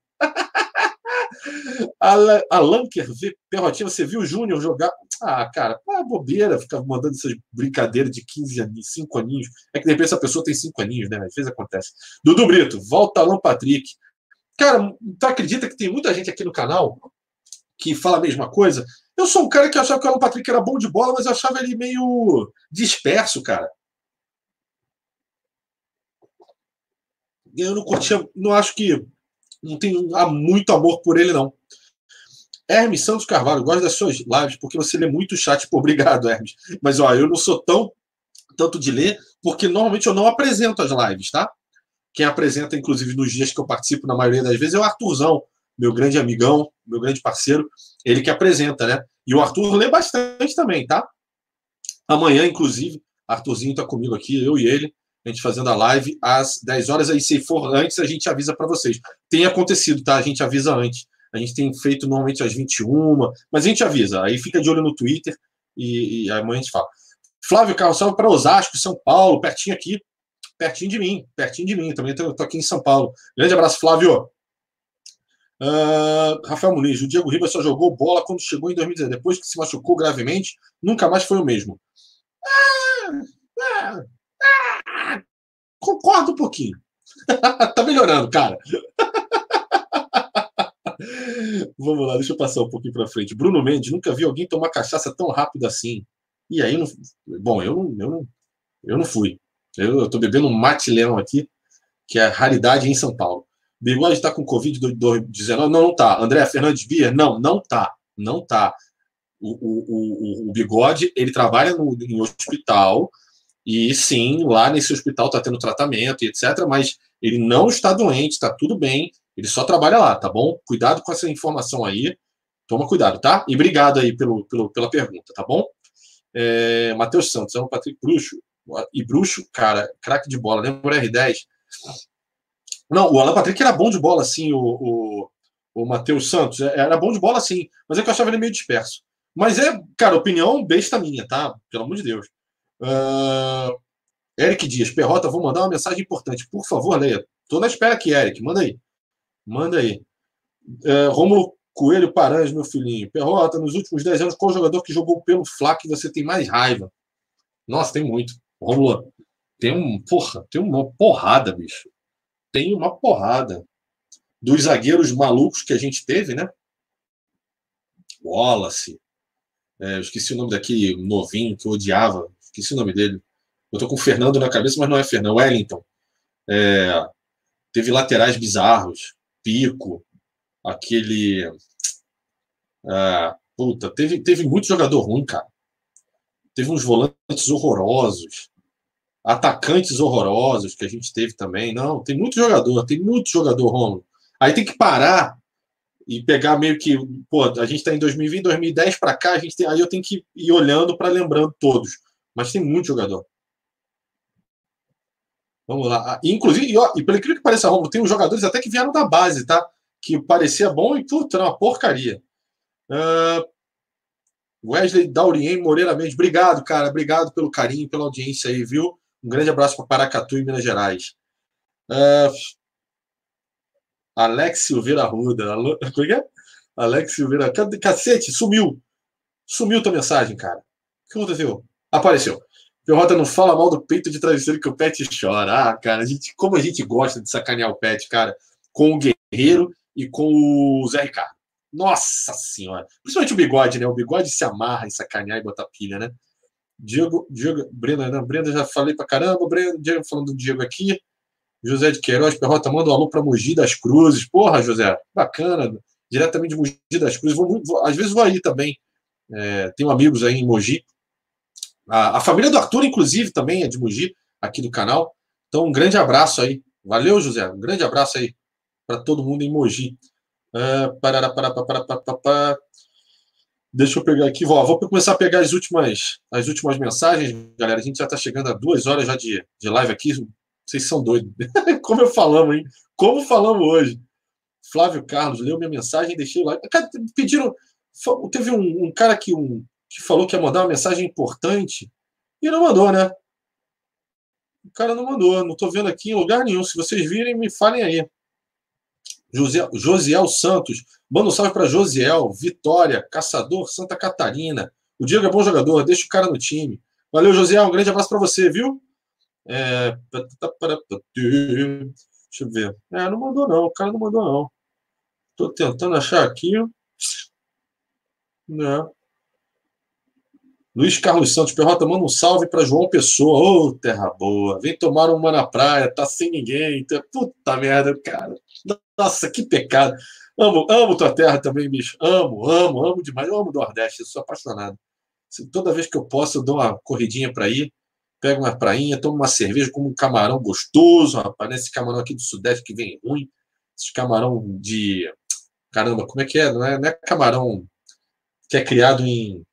Speaker 1: Alan quer ver Perrotinha, você viu o Júnior jogar? Ah, cara, é bobeira ficar mandando essas brincadeiras de 15 aninhos, 5 aninhos. É que de repente essa pessoa tem 5 aninhos, né? Às vezes acontece. Dudu Brito, volta Alan Patrick. Cara, tu acredita que tem muita gente aqui no canal que fala a mesma coisa? Eu sou um cara que achava que o Alan Patrick era bom de bola, mas eu achava ele meio disperso, cara. Eu não curtia, não acho que não tenho muito amor por ele, não. Hermes Santos Carvalho, gosto das suas lives, porque você lê muito chat. Pô, obrigado, Hermes. Mas, ó, eu não sou tão tanto de ler, porque normalmente eu não apresento as lives, tá? Quem apresenta, inclusive, nos dias que eu participo, na maioria das vezes, é o Arthurzão, meu grande amigão, meu grande parceiro. Ele que apresenta, né? E o Arthur lê bastante também, tá? Amanhã, inclusive, Arthurzinho tá comigo aqui, eu e ele a gente fazendo a live às 10 horas. Aí, se for antes, a gente avisa para vocês. Tem acontecido, tá? A gente avisa antes. A gente tem feito normalmente às 21, mas a gente avisa. Aí fica de olho no Twitter e, e amanhã a gente fala. Flávio Carlos, salve para Osasco, São Paulo, pertinho aqui, pertinho de mim, pertinho de mim. Também estou aqui em São Paulo. Grande abraço, Flávio. Uh, Rafael Muniz, o Diego Ribas só jogou bola quando chegou em 2019. Depois que se machucou gravemente, nunca mais foi o mesmo. Ah, ah, ah, concordo um pouquinho. tá melhorando, cara. Vamos lá, deixa eu passar um pouquinho para frente. Bruno Mendes, nunca vi alguém tomar cachaça tão rápido assim. E aí, não... bom, eu não, eu não, eu não fui. Eu estou bebendo um mate leão aqui, que é raridade em São Paulo. Bigode está com Covid-19? Não, não está. André Fernandes Bier? Não, não está. Não está. O, o, o, o, Bigode, ele trabalha no, em hospital, e sim, lá nesse hospital está tendo tratamento e etc., mas ele não está doente, está tudo bem, ele só trabalha lá, tá bom? Cuidado com essa informação aí, toma cuidado, tá? E obrigado aí pelo, pelo pela pergunta, tá bom? É, Matheus Santos, é Patrick Bruxo, e Bruxo, cara, craque de bola, lembra o R10? Não, o Alan Patrick era bom de bola, sim, o, o, o Matheus Santos. É, era bom de bola, sim, mas é que eu achava ele meio disperso. Mas é, cara, opinião besta minha, tá? Pelo amor de Deus. Uh, Eric Dias, Perrota, vou mandar uma mensagem importante. Por favor, leia. Tô na espera aqui, Eric. Manda aí. Manda aí. Uh, Romulo Coelho Paranhos, meu filhinho. Perrota, nos últimos 10 anos, qual jogador que jogou pelo Fla que você tem mais raiva? Nossa, tem muito. Romulo, tem um. Porra, tem uma porrada, bicho tem uma porrada dos zagueiros malucos que a gente teve, né? Wallace. É, eu esqueci o nome daquele novinho que eu odiava. Esqueci o nome dele. Eu tô com o Fernando na cabeça, mas não é Fernando. Wellington. É, teve laterais bizarros. Pico. Aquele. Ah, puta, teve, teve muito jogador ruim, cara. Teve uns volantes horrorosos atacantes horrorosos que a gente teve também. Não, tem muito jogador, tem muito jogador, Romulo. Aí tem que parar e pegar meio que, pô, a gente está em 2020, 2010 para cá, a gente tem, aí eu tenho que ir olhando para lembrando todos. Mas tem muito jogador. Vamos lá. Ah, inclusive, e, ó, e pelo que pareça, Romulo, tem uns jogadores até que vieram da base, tá? Que parecia bom e, puta, era uma porcaria. Uh, Wesley Daurien Moreira Mendes, obrigado, cara. Obrigado pelo carinho, pela audiência aí, viu? Um grande abraço para Paracatu e Minas Gerais. Uh, Alex Silveira Ruda. Como é que é? Alex Silveira. Cacete, sumiu. Sumiu tua mensagem, cara. O que aconteceu? Apareceu. Perrota não fala mal do peito de travesseiro que o Pet chora. Ah, cara, a gente, como a gente gosta de sacanear o Pet, cara, com o Guerreiro e com o Zé Ricardo. Nossa senhora. Principalmente o bigode, né? O bigode se amarra em sacanear e botar pilha, né? Diego, Diego, Brenda, não, Brenda já falei pra caramba, Brenda, Diego falando do Diego aqui. José de Queiroz, Perrota, manda um alô para Mogi das Cruzes. Porra, José, bacana. Diretamente de Mogi das Cruzes. Vou, vou, às vezes vou aí também. É, tenho amigos aí em Mogi. A, a, família do Arthur, inclusive, também é de Mogi, aqui do canal. Então, um grande abraço aí. Valeu, José. Um grande abraço aí para todo mundo em Mogi. Uh, parará, parará, parará, parará. Deixa eu pegar aqui, vou, vou começar a pegar as últimas, as últimas mensagens, galera. A gente já está chegando a duas horas já de, de live aqui. Vocês são doidos. Como eu falamos, hein? Como falamos hoje. Flávio Carlos leu minha mensagem, deixei lá. Pediram. Teve um, um cara que, um, que falou que ia mandar uma mensagem importante e não mandou, né? O cara não mandou. Não estou vendo aqui em lugar nenhum. Se vocês virem, me falem aí. José, Josiel Santos. Manda um salve para Josiel, Vitória, Caçador, Santa Catarina. O Diego é bom jogador, deixa o cara no time. Valeu, Josiel. Um grande abraço para você, viu? É... Deixa eu ver. É, não mandou, não. O cara não mandou, não. Estou tentando achar aqui. Não. Né? Luiz Carlos Santos, Perrota, manda um salve para João Pessoa. Ô, oh, terra boa. Vem tomar uma na praia, tá sem ninguém. Puta merda, cara. Nossa, que pecado. Amo, amo tua terra também, bicho. Amo, amo, amo demais. Eu amo o Nordeste, eu sou apaixonado. Toda vez que eu posso, eu dou uma corridinha para ir, pego uma prainha, tomo uma cerveja com um camarão gostoso, rapaz. Esse camarão aqui do Sudeste que vem ruim. Esse camarão de. Caramba, como é que é? Não é, não é camarão que é criado em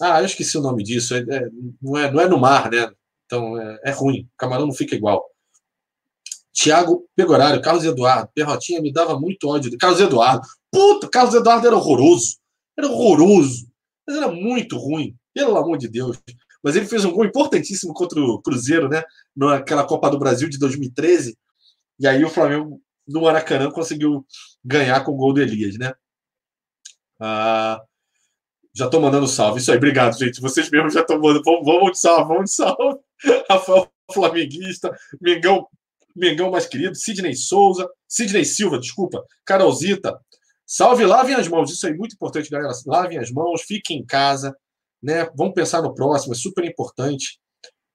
Speaker 1: ah, eu esqueci o nome disso. É, é, não, é, não é no mar, né? Então é, é ruim. Camarão não fica igual. Tiago Pegorário, Carlos Eduardo, Perrotinha me dava muito ódio. Carlos Eduardo. Puta, Carlos Eduardo era horroroso. Era horroroso. Mas era muito ruim. Pelo amor de Deus. Mas ele fez um gol importantíssimo contra o Cruzeiro, né? Naquela Copa do Brasil de 2013. E aí o Flamengo, no Maracanã, conseguiu ganhar com o gol do Elias, né? Ah, já estou mandando salve. Isso aí, obrigado, gente. Vocês mesmos já estão mandando. Vamos, vamos de salve, vamos de salve. Rafael Flamenguista, Mengão, Mengão mais querido, Sidney Souza, Sidney Silva, desculpa, Carolzita. Salve, lavem as mãos. Isso aí, muito importante, galera. Lavem as mãos, fiquem em casa, né? Vamos pensar no próximo, é super importante.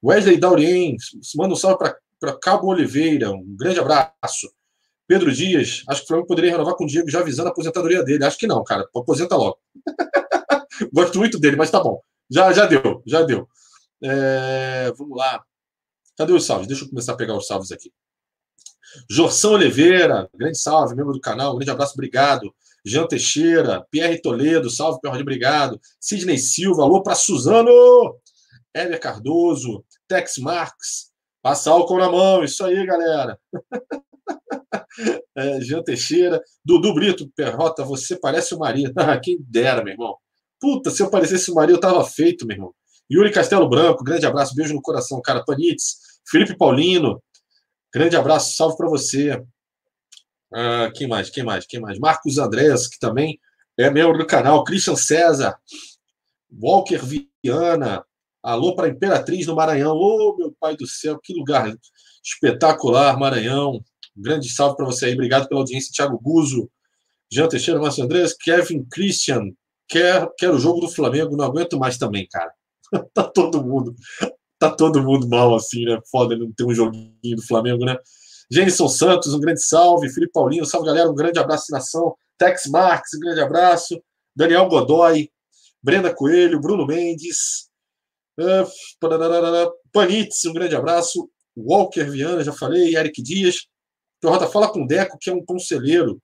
Speaker 1: Wesley Daurien, manda um salve para Cabo Oliveira, um grande abraço. Pedro Dias, acho que o Flamengo poderia renovar com o Diego já avisando a aposentadoria dele. Acho que não, cara. Aposenta logo. Gosto muito dele, mas tá bom. Já, já deu, já deu. É, vamos lá. Cadê os salves? Deixa eu começar a pegar os salves aqui. Jorção Oliveira, grande salve, membro do canal, grande abraço, obrigado. Jean Teixeira, Pierre Toledo, salve, Pierre, obrigado. Sidney Silva, alô para Suzano. Élia Cardoso, Tex Marx, passa álcool na mão, isso aí, galera. é, Jean Teixeira, Dudu Brito, Perrota, você parece o Maria. Ah, quem dera, meu irmão. Puta, se eu parecesse o Maria, eu tava feito, meu irmão. Yuri Castelo Branco, grande abraço, beijo no coração, cara. Panitz, Felipe Paulino, grande abraço, salve para você. Ah, quem mais? Quem mais? Quem mais? Marcos Andrés, que também é membro do canal. Christian César, Walker Viana, alô para Imperatriz no Maranhão. Ô, oh, meu pai do céu, que lugar espetacular, Maranhão. Grande salve para você aí, obrigado pela audiência, Thiago Guzo, Jean Teixeira, Márcio Andrés, Kevin Christian, quer, quer o jogo do Flamengo, não aguento mais também, cara. tá todo mundo, tá todo mundo mal assim, né? Foda não ter um joguinho do Flamengo, né? Genison Santos, um grande salve. Felipe Paulinho, salve galera, um grande abraço nação. Tex Marques, um grande abraço. Daniel Godoy, Brenda Coelho, Bruno Mendes, uh, Panitz, um grande abraço. Walker Viana, já falei. Eric Dias. Perrota, fala com o Deco, que é um conselheiro.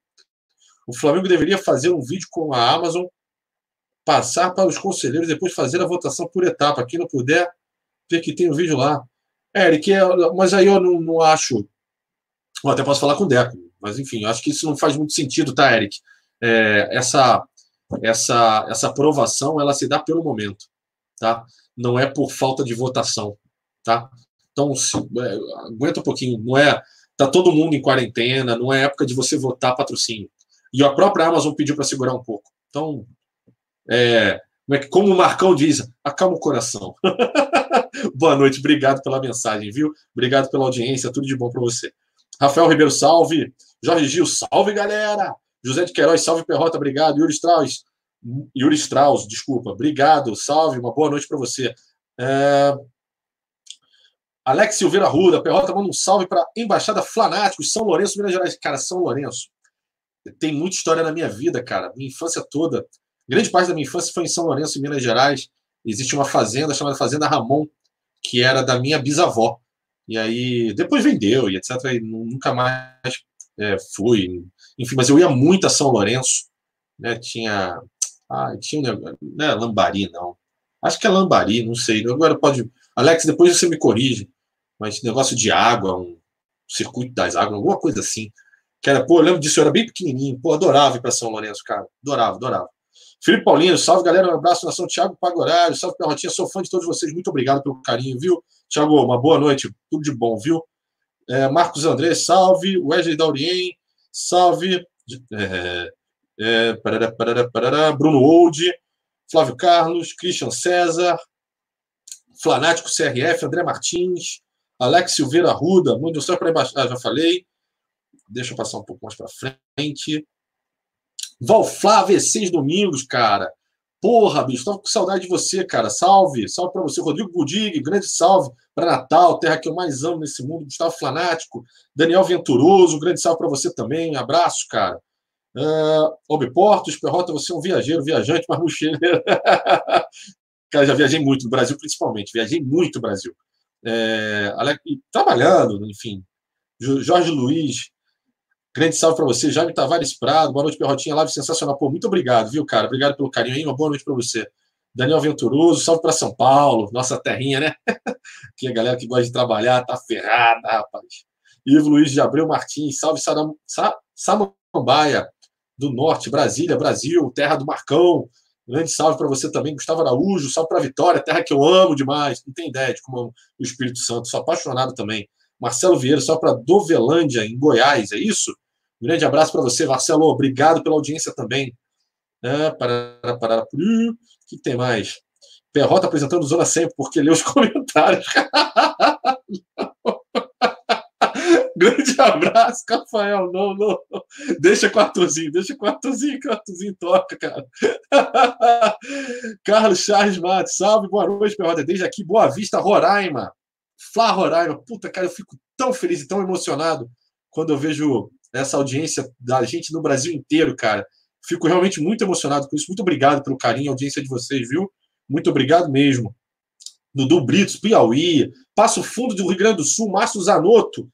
Speaker 1: O Flamengo deveria fazer um vídeo com a Amazon, passar para os conselheiros, depois fazer a votação por etapa. Quem não puder, ver que tem o um vídeo lá. É, Eric, é, mas aí eu não, não acho eu até posso falar com o Deco, mas enfim, acho que isso não faz muito sentido, tá, Eric? É, essa, essa, essa aprovação ela se dá pelo momento, tá? Não é por falta de votação, tá? Então, se, é, aguenta um pouquinho, não é. Tá todo mundo em quarentena, não é época de você votar patrocínio. E a própria Amazon pediu para segurar um pouco. Então, é, como o Marcão diz, acalma o coração. Boa noite, obrigado pela mensagem, viu? Obrigado pela audiência, tudo de bom para você. Rafael Ribeiro, salve. Jorge Gil, salve, galera. José de Queiroz, salve, Perrota, obrigado. Yuri Strauss, Yuri Strauss, desculpa, obrigado, salve, uma boa noite para você. É... Alex Silveira Ruda, Perrota, manda um salve para Embaixada Flanáticos, São Lourenço, Minas Gerais. Cara, São Lourenço tem muita história na minha vida, cara. Minha infância toda, grande parte da minha infância foi em São Lourenço, Minas Gerais. Existe uma fazenda chamada Fazenda Ramon, que era da minha bisavó. E aí, depois vendeu e etc. E nunca mais é, fui. Enfim, mas eu ia muito a São Lourenço. Né? Tinha. Ah, tinha um negócio. Não é Lambari, não. Acho que é Lambari, não sei. Agora pode. Alex, depois você me corrige. Mas negócio de água, um circuito das águas, alguma coisa assim. Que era, pô, eu lembro disso, eu era bem pequenininho. Pô, adorava ir para São Lourenço, cara. Adorava, adorava. Felipe Paulinho, salve galera, um abraço, nação Thiago Pagorário, salve Perrotinha, sou fã de todos vocês, muito obrigado pelo carinho, viu? Tiago, uma boa noite, tudo de bom, viu? É, Marcos André, salve. Wesley Daurien, salve. É, é, parará, parará, parará, Bruno Old, Flávio Carlos, Christian César, Flanático CRF, André Martins, Alex Silveira Ruda, muito só para embaixo. Ah, já falei. Deixa eu passar um pouco mais para frente. Valflávia, seis domingos, cara. Porra, bicho, tava com saudade de você, cara. Salve, salve para você. Rodrigo Budig, grande salve para Natal, terra que eu mais amo nesse mundo. Gustavo Flanático, Daniel Venturoso, grande salve para você também. Abraço, cara. Uh, Obi Portos, Perrota, você é um viajeiro, viajante, mas mochileiro. cara, já viajei muito no Brasil, principalmente. Viajei muito no Brasil. É, trabalhando, enfim. Jorge Luiz, Grande salve para você, Jaime Tavares Prado. Boa noite, Perrotinha. Live sensacional. Pô, muito obrigado, viu, cara? Obrigado pelo carinho aí. Uma boa noite para você. Daniel Venturoso, salve para São Paulo, nossa terrinha, né? que a galera que gosta de trabalhar tá ferrada, rapaz. Ivo Luiz de Abreu Martins, salve Saram, Sa, Samambaia, do Norte, Brasília, Brasil, terra do Marcão. Grande salve para você também, Gustavo Araújo, salve para Vitória, terra que eu amo demais. Não tem ideia de como amo o Espírito Santo, sou apaixonado também. Marcelo Vieira, só para Dovelândia, em Goiás, é isso? Grande abraço para você, Marcelo. Obrigado pela audiência também. É, para, para, o que tem mais? Perrota apresentando Zona Sempre, porque leu os comentários. Grande abraço, Rafael. Não, não. Deixa com Arthurzinho, deixa com Arthurzinho, que Arthurzinho toca, cara. Carlos Charles Matos, salve, boa noite, Perrota. Desde aqui, Boa Vista, Roraima. Flá Roraima. Puta, cara, eu fico tão feliz e tão emocionado quando eu vejo essa audiência da gente no Brasil inteiro, cara. Fico realmente muito emocionado com isso. Muito obrigado pelo carinho audiência de vocês, viu? Muito obrigado mesmo. Dudu Britos, Piauí, Passo Fundo do Rio Grande do Sul, Márcio Zanotto.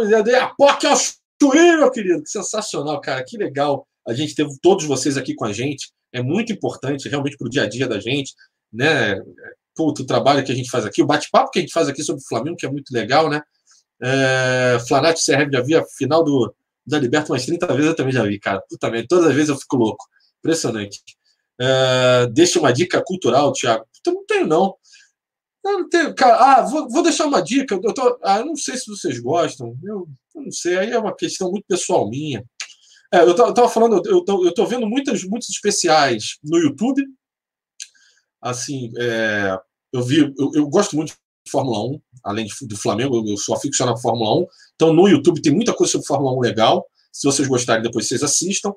Speaker 1: Dizer, a POC ao Chuí, meu querido. Que sensacional, cara. Que legal a gente ter todos vocês aqui com a gente. É muito importante, realmente, para o dia a dia da gente, né? Puto, o trabalho que a gente faz aqui, o bate-papo que a gente faz aqui sobre o Flamengo, que é muito legal, né? É, Flanat CRM já vi a final do, da Liberta umas 30 vezes, eu também já vi, cara. Puta merda, todas as vezes eu fico louco. Impressionante. É, deixa uma dica cultural, Thiago. Eu não tenho, não. Eu não tenho, cara. Ah, vou, vou deixar uma dica. Eu, tô, ah, eu não sei se vocês gostam. Eu, eu, não sei. Aí é uma questão muito pessoal minha. É, eu, estava falando, eu tô, eu tô vendo muitas, muitos especiais no YouTube. Assim, é, eu vi, eu, eu gosto muito de Fórmula 1, além de, do Flamengo, eu sou aficionado por Fórmula 1. Então, no YouTube tem muita coisa sobre Fórmula 1 legal. Se vocês gostarem, depois vocês assistam.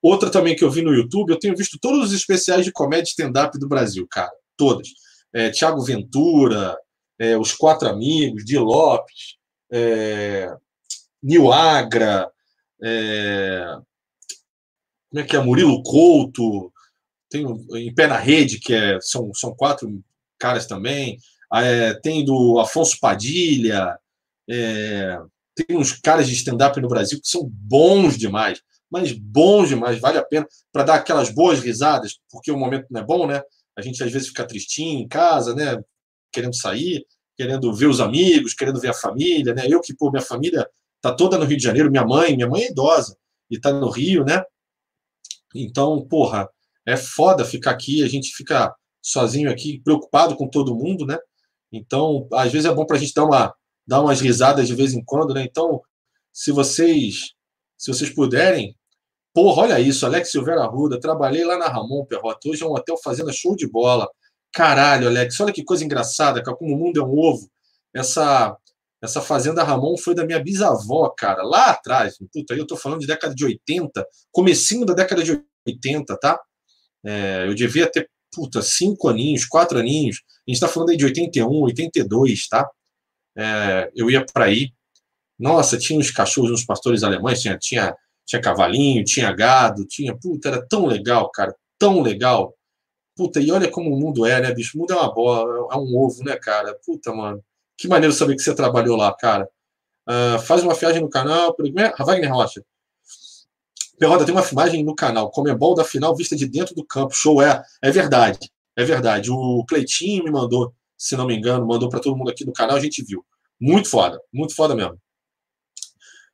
Speaker 1: Outra também que eu vi no YouTube, eu tenho visto todos os especiais de comédia stand-up do Brasil, cara. Todas. É, Tiago Ventura, é, Os Quatro Amigos, Di Lopes, é, Nil Agra, é, como é que é? Murilo Couto, tem em Pé na Rede, que é, são, são quatro caras também. É, tem do Afonso Padilha, é, tem uns caras de stand-up no Brasil que são bons demais, mas bons demais, vale a pena para dar aquelas boas risadas, porque o momento não é bom, né? A gente às vezes fica tristinho em casa, né? Querendo sair, querendo ver os amigos, querendo ver a família, né? Eu que, pô, minha família tá toda no Rio de Janeiro, minha mãe, minha mãe é idosa e tá no Rio, né? Então, porra, é foda ficar aqui, a gente fica sozinho aqui, preocupado com todo mundo, né? Então, às vezes é bom para a gente dar, uma, dar umas risadas de vez em quando, né? Então, se vocês se vocês puderem, porra, olha isso, Alex Silveira Arruda, trabalhei lá na Ramon Perrota, hoje é um hotel fazenda show de bola. Caralho, Alex, olha que coisa engraçada, cara, como o mundo é um ovo. Essa essa fazenda Ramon foi da minha bisavó, cara, lá atrás. Puta, aí eu tô falando de década de 80, comecinho da década de 80, tá? É, eu devia ter puta, cinco aninhos, quatro aninhos. A gente está falando aí de 81, 82, tá? É, eu ia para aí. Nossa, tinha uns cachorros, uns pastores alemães, tinha, tinha, tinha cavalinho, tinha gado, tinha. Puta, era tão legal, cara, tão legal. Puta, e olha como o mundo é, né, bicho? O mundo é uma bola, é um ovo, né, cara? Puta, mano. Que maneiro saber que você trabalhou lá, cara. Uh, faz uma viagem no canal. É? Wagner Rocha. Perroda, tem uma filmagem no canal, Comembol da final vista de dentro do campo. Show é. É verdade. É verdade. O Cleitinho me mandou, se não me engano, mandou para todo mundo aqui no canal, a gente viu. Muito foda. Muito foda mesmo.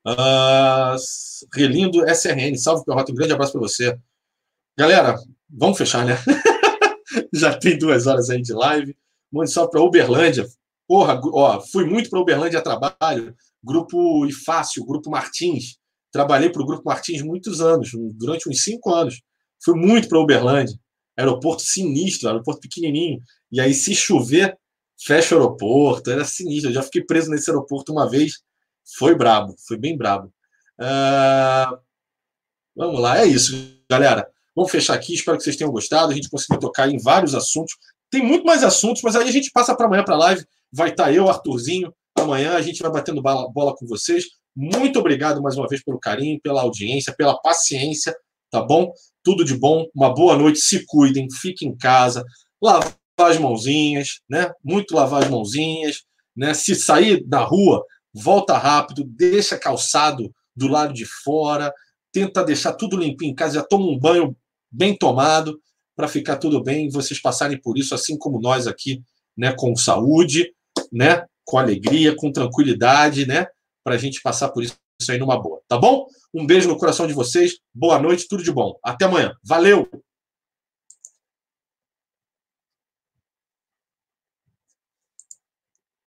Speaker 1: Uh, Relindo SRN. Salve, Perrota. Um grande abraço para você. Galera, vamos fechar, né? Já tem duas horas aí de live. Muito salve para Uberlândia. Porra, ó, fui muito para Uberlândia a trabalho. Grupo Ifácio, Grupo Martins Trabalhei para o Grupo Martins muitos anos, durante uns cinco anos. Fui muito para Uberlândia, aeroporto sinistro, aeroporto pequenininho. E aí, se chover, fecha o aeroporto. Era sinistro. Eu já fiquei preso nesse aeroporto uma vez. Foi brabo, foi bem brabo. Uh... Vamos lá, é isso, galera. Vamos fechar aqui. Espero que vocês tenham gostado. A gente conseguiu tocar em vários assuntos. Tem muito mais assuntos, mas aí a gente passa para amanhã para a live. Vai estar tá eu, Arthurzinho. Amanhã a gente vai batendo bola com vocês. Muito obrigado mais uma vez pelo carinho, pela audiência, pela paciência, tá bom? Tudo de bom, uma boa noite, se cuidem, fiquem em casa, lavar as mãozinhas, né? Muito lavar as mãozinhas, né? Se sair da rua, volta rápido, deixa calçado do lado de fora, tenta deixar tudo limpinho em casa, já toma um banho bem tomado para ficar tudo bem, vocês passarem por isso assim como nós aqui, né, com saúde, né, com alegria, com tranquilidade, né? Para a gente passar por isso aí numa boa, tá bom? Um beijo no coração de vocês, boa noite, tudo de bom. Até amanhã. Valeu!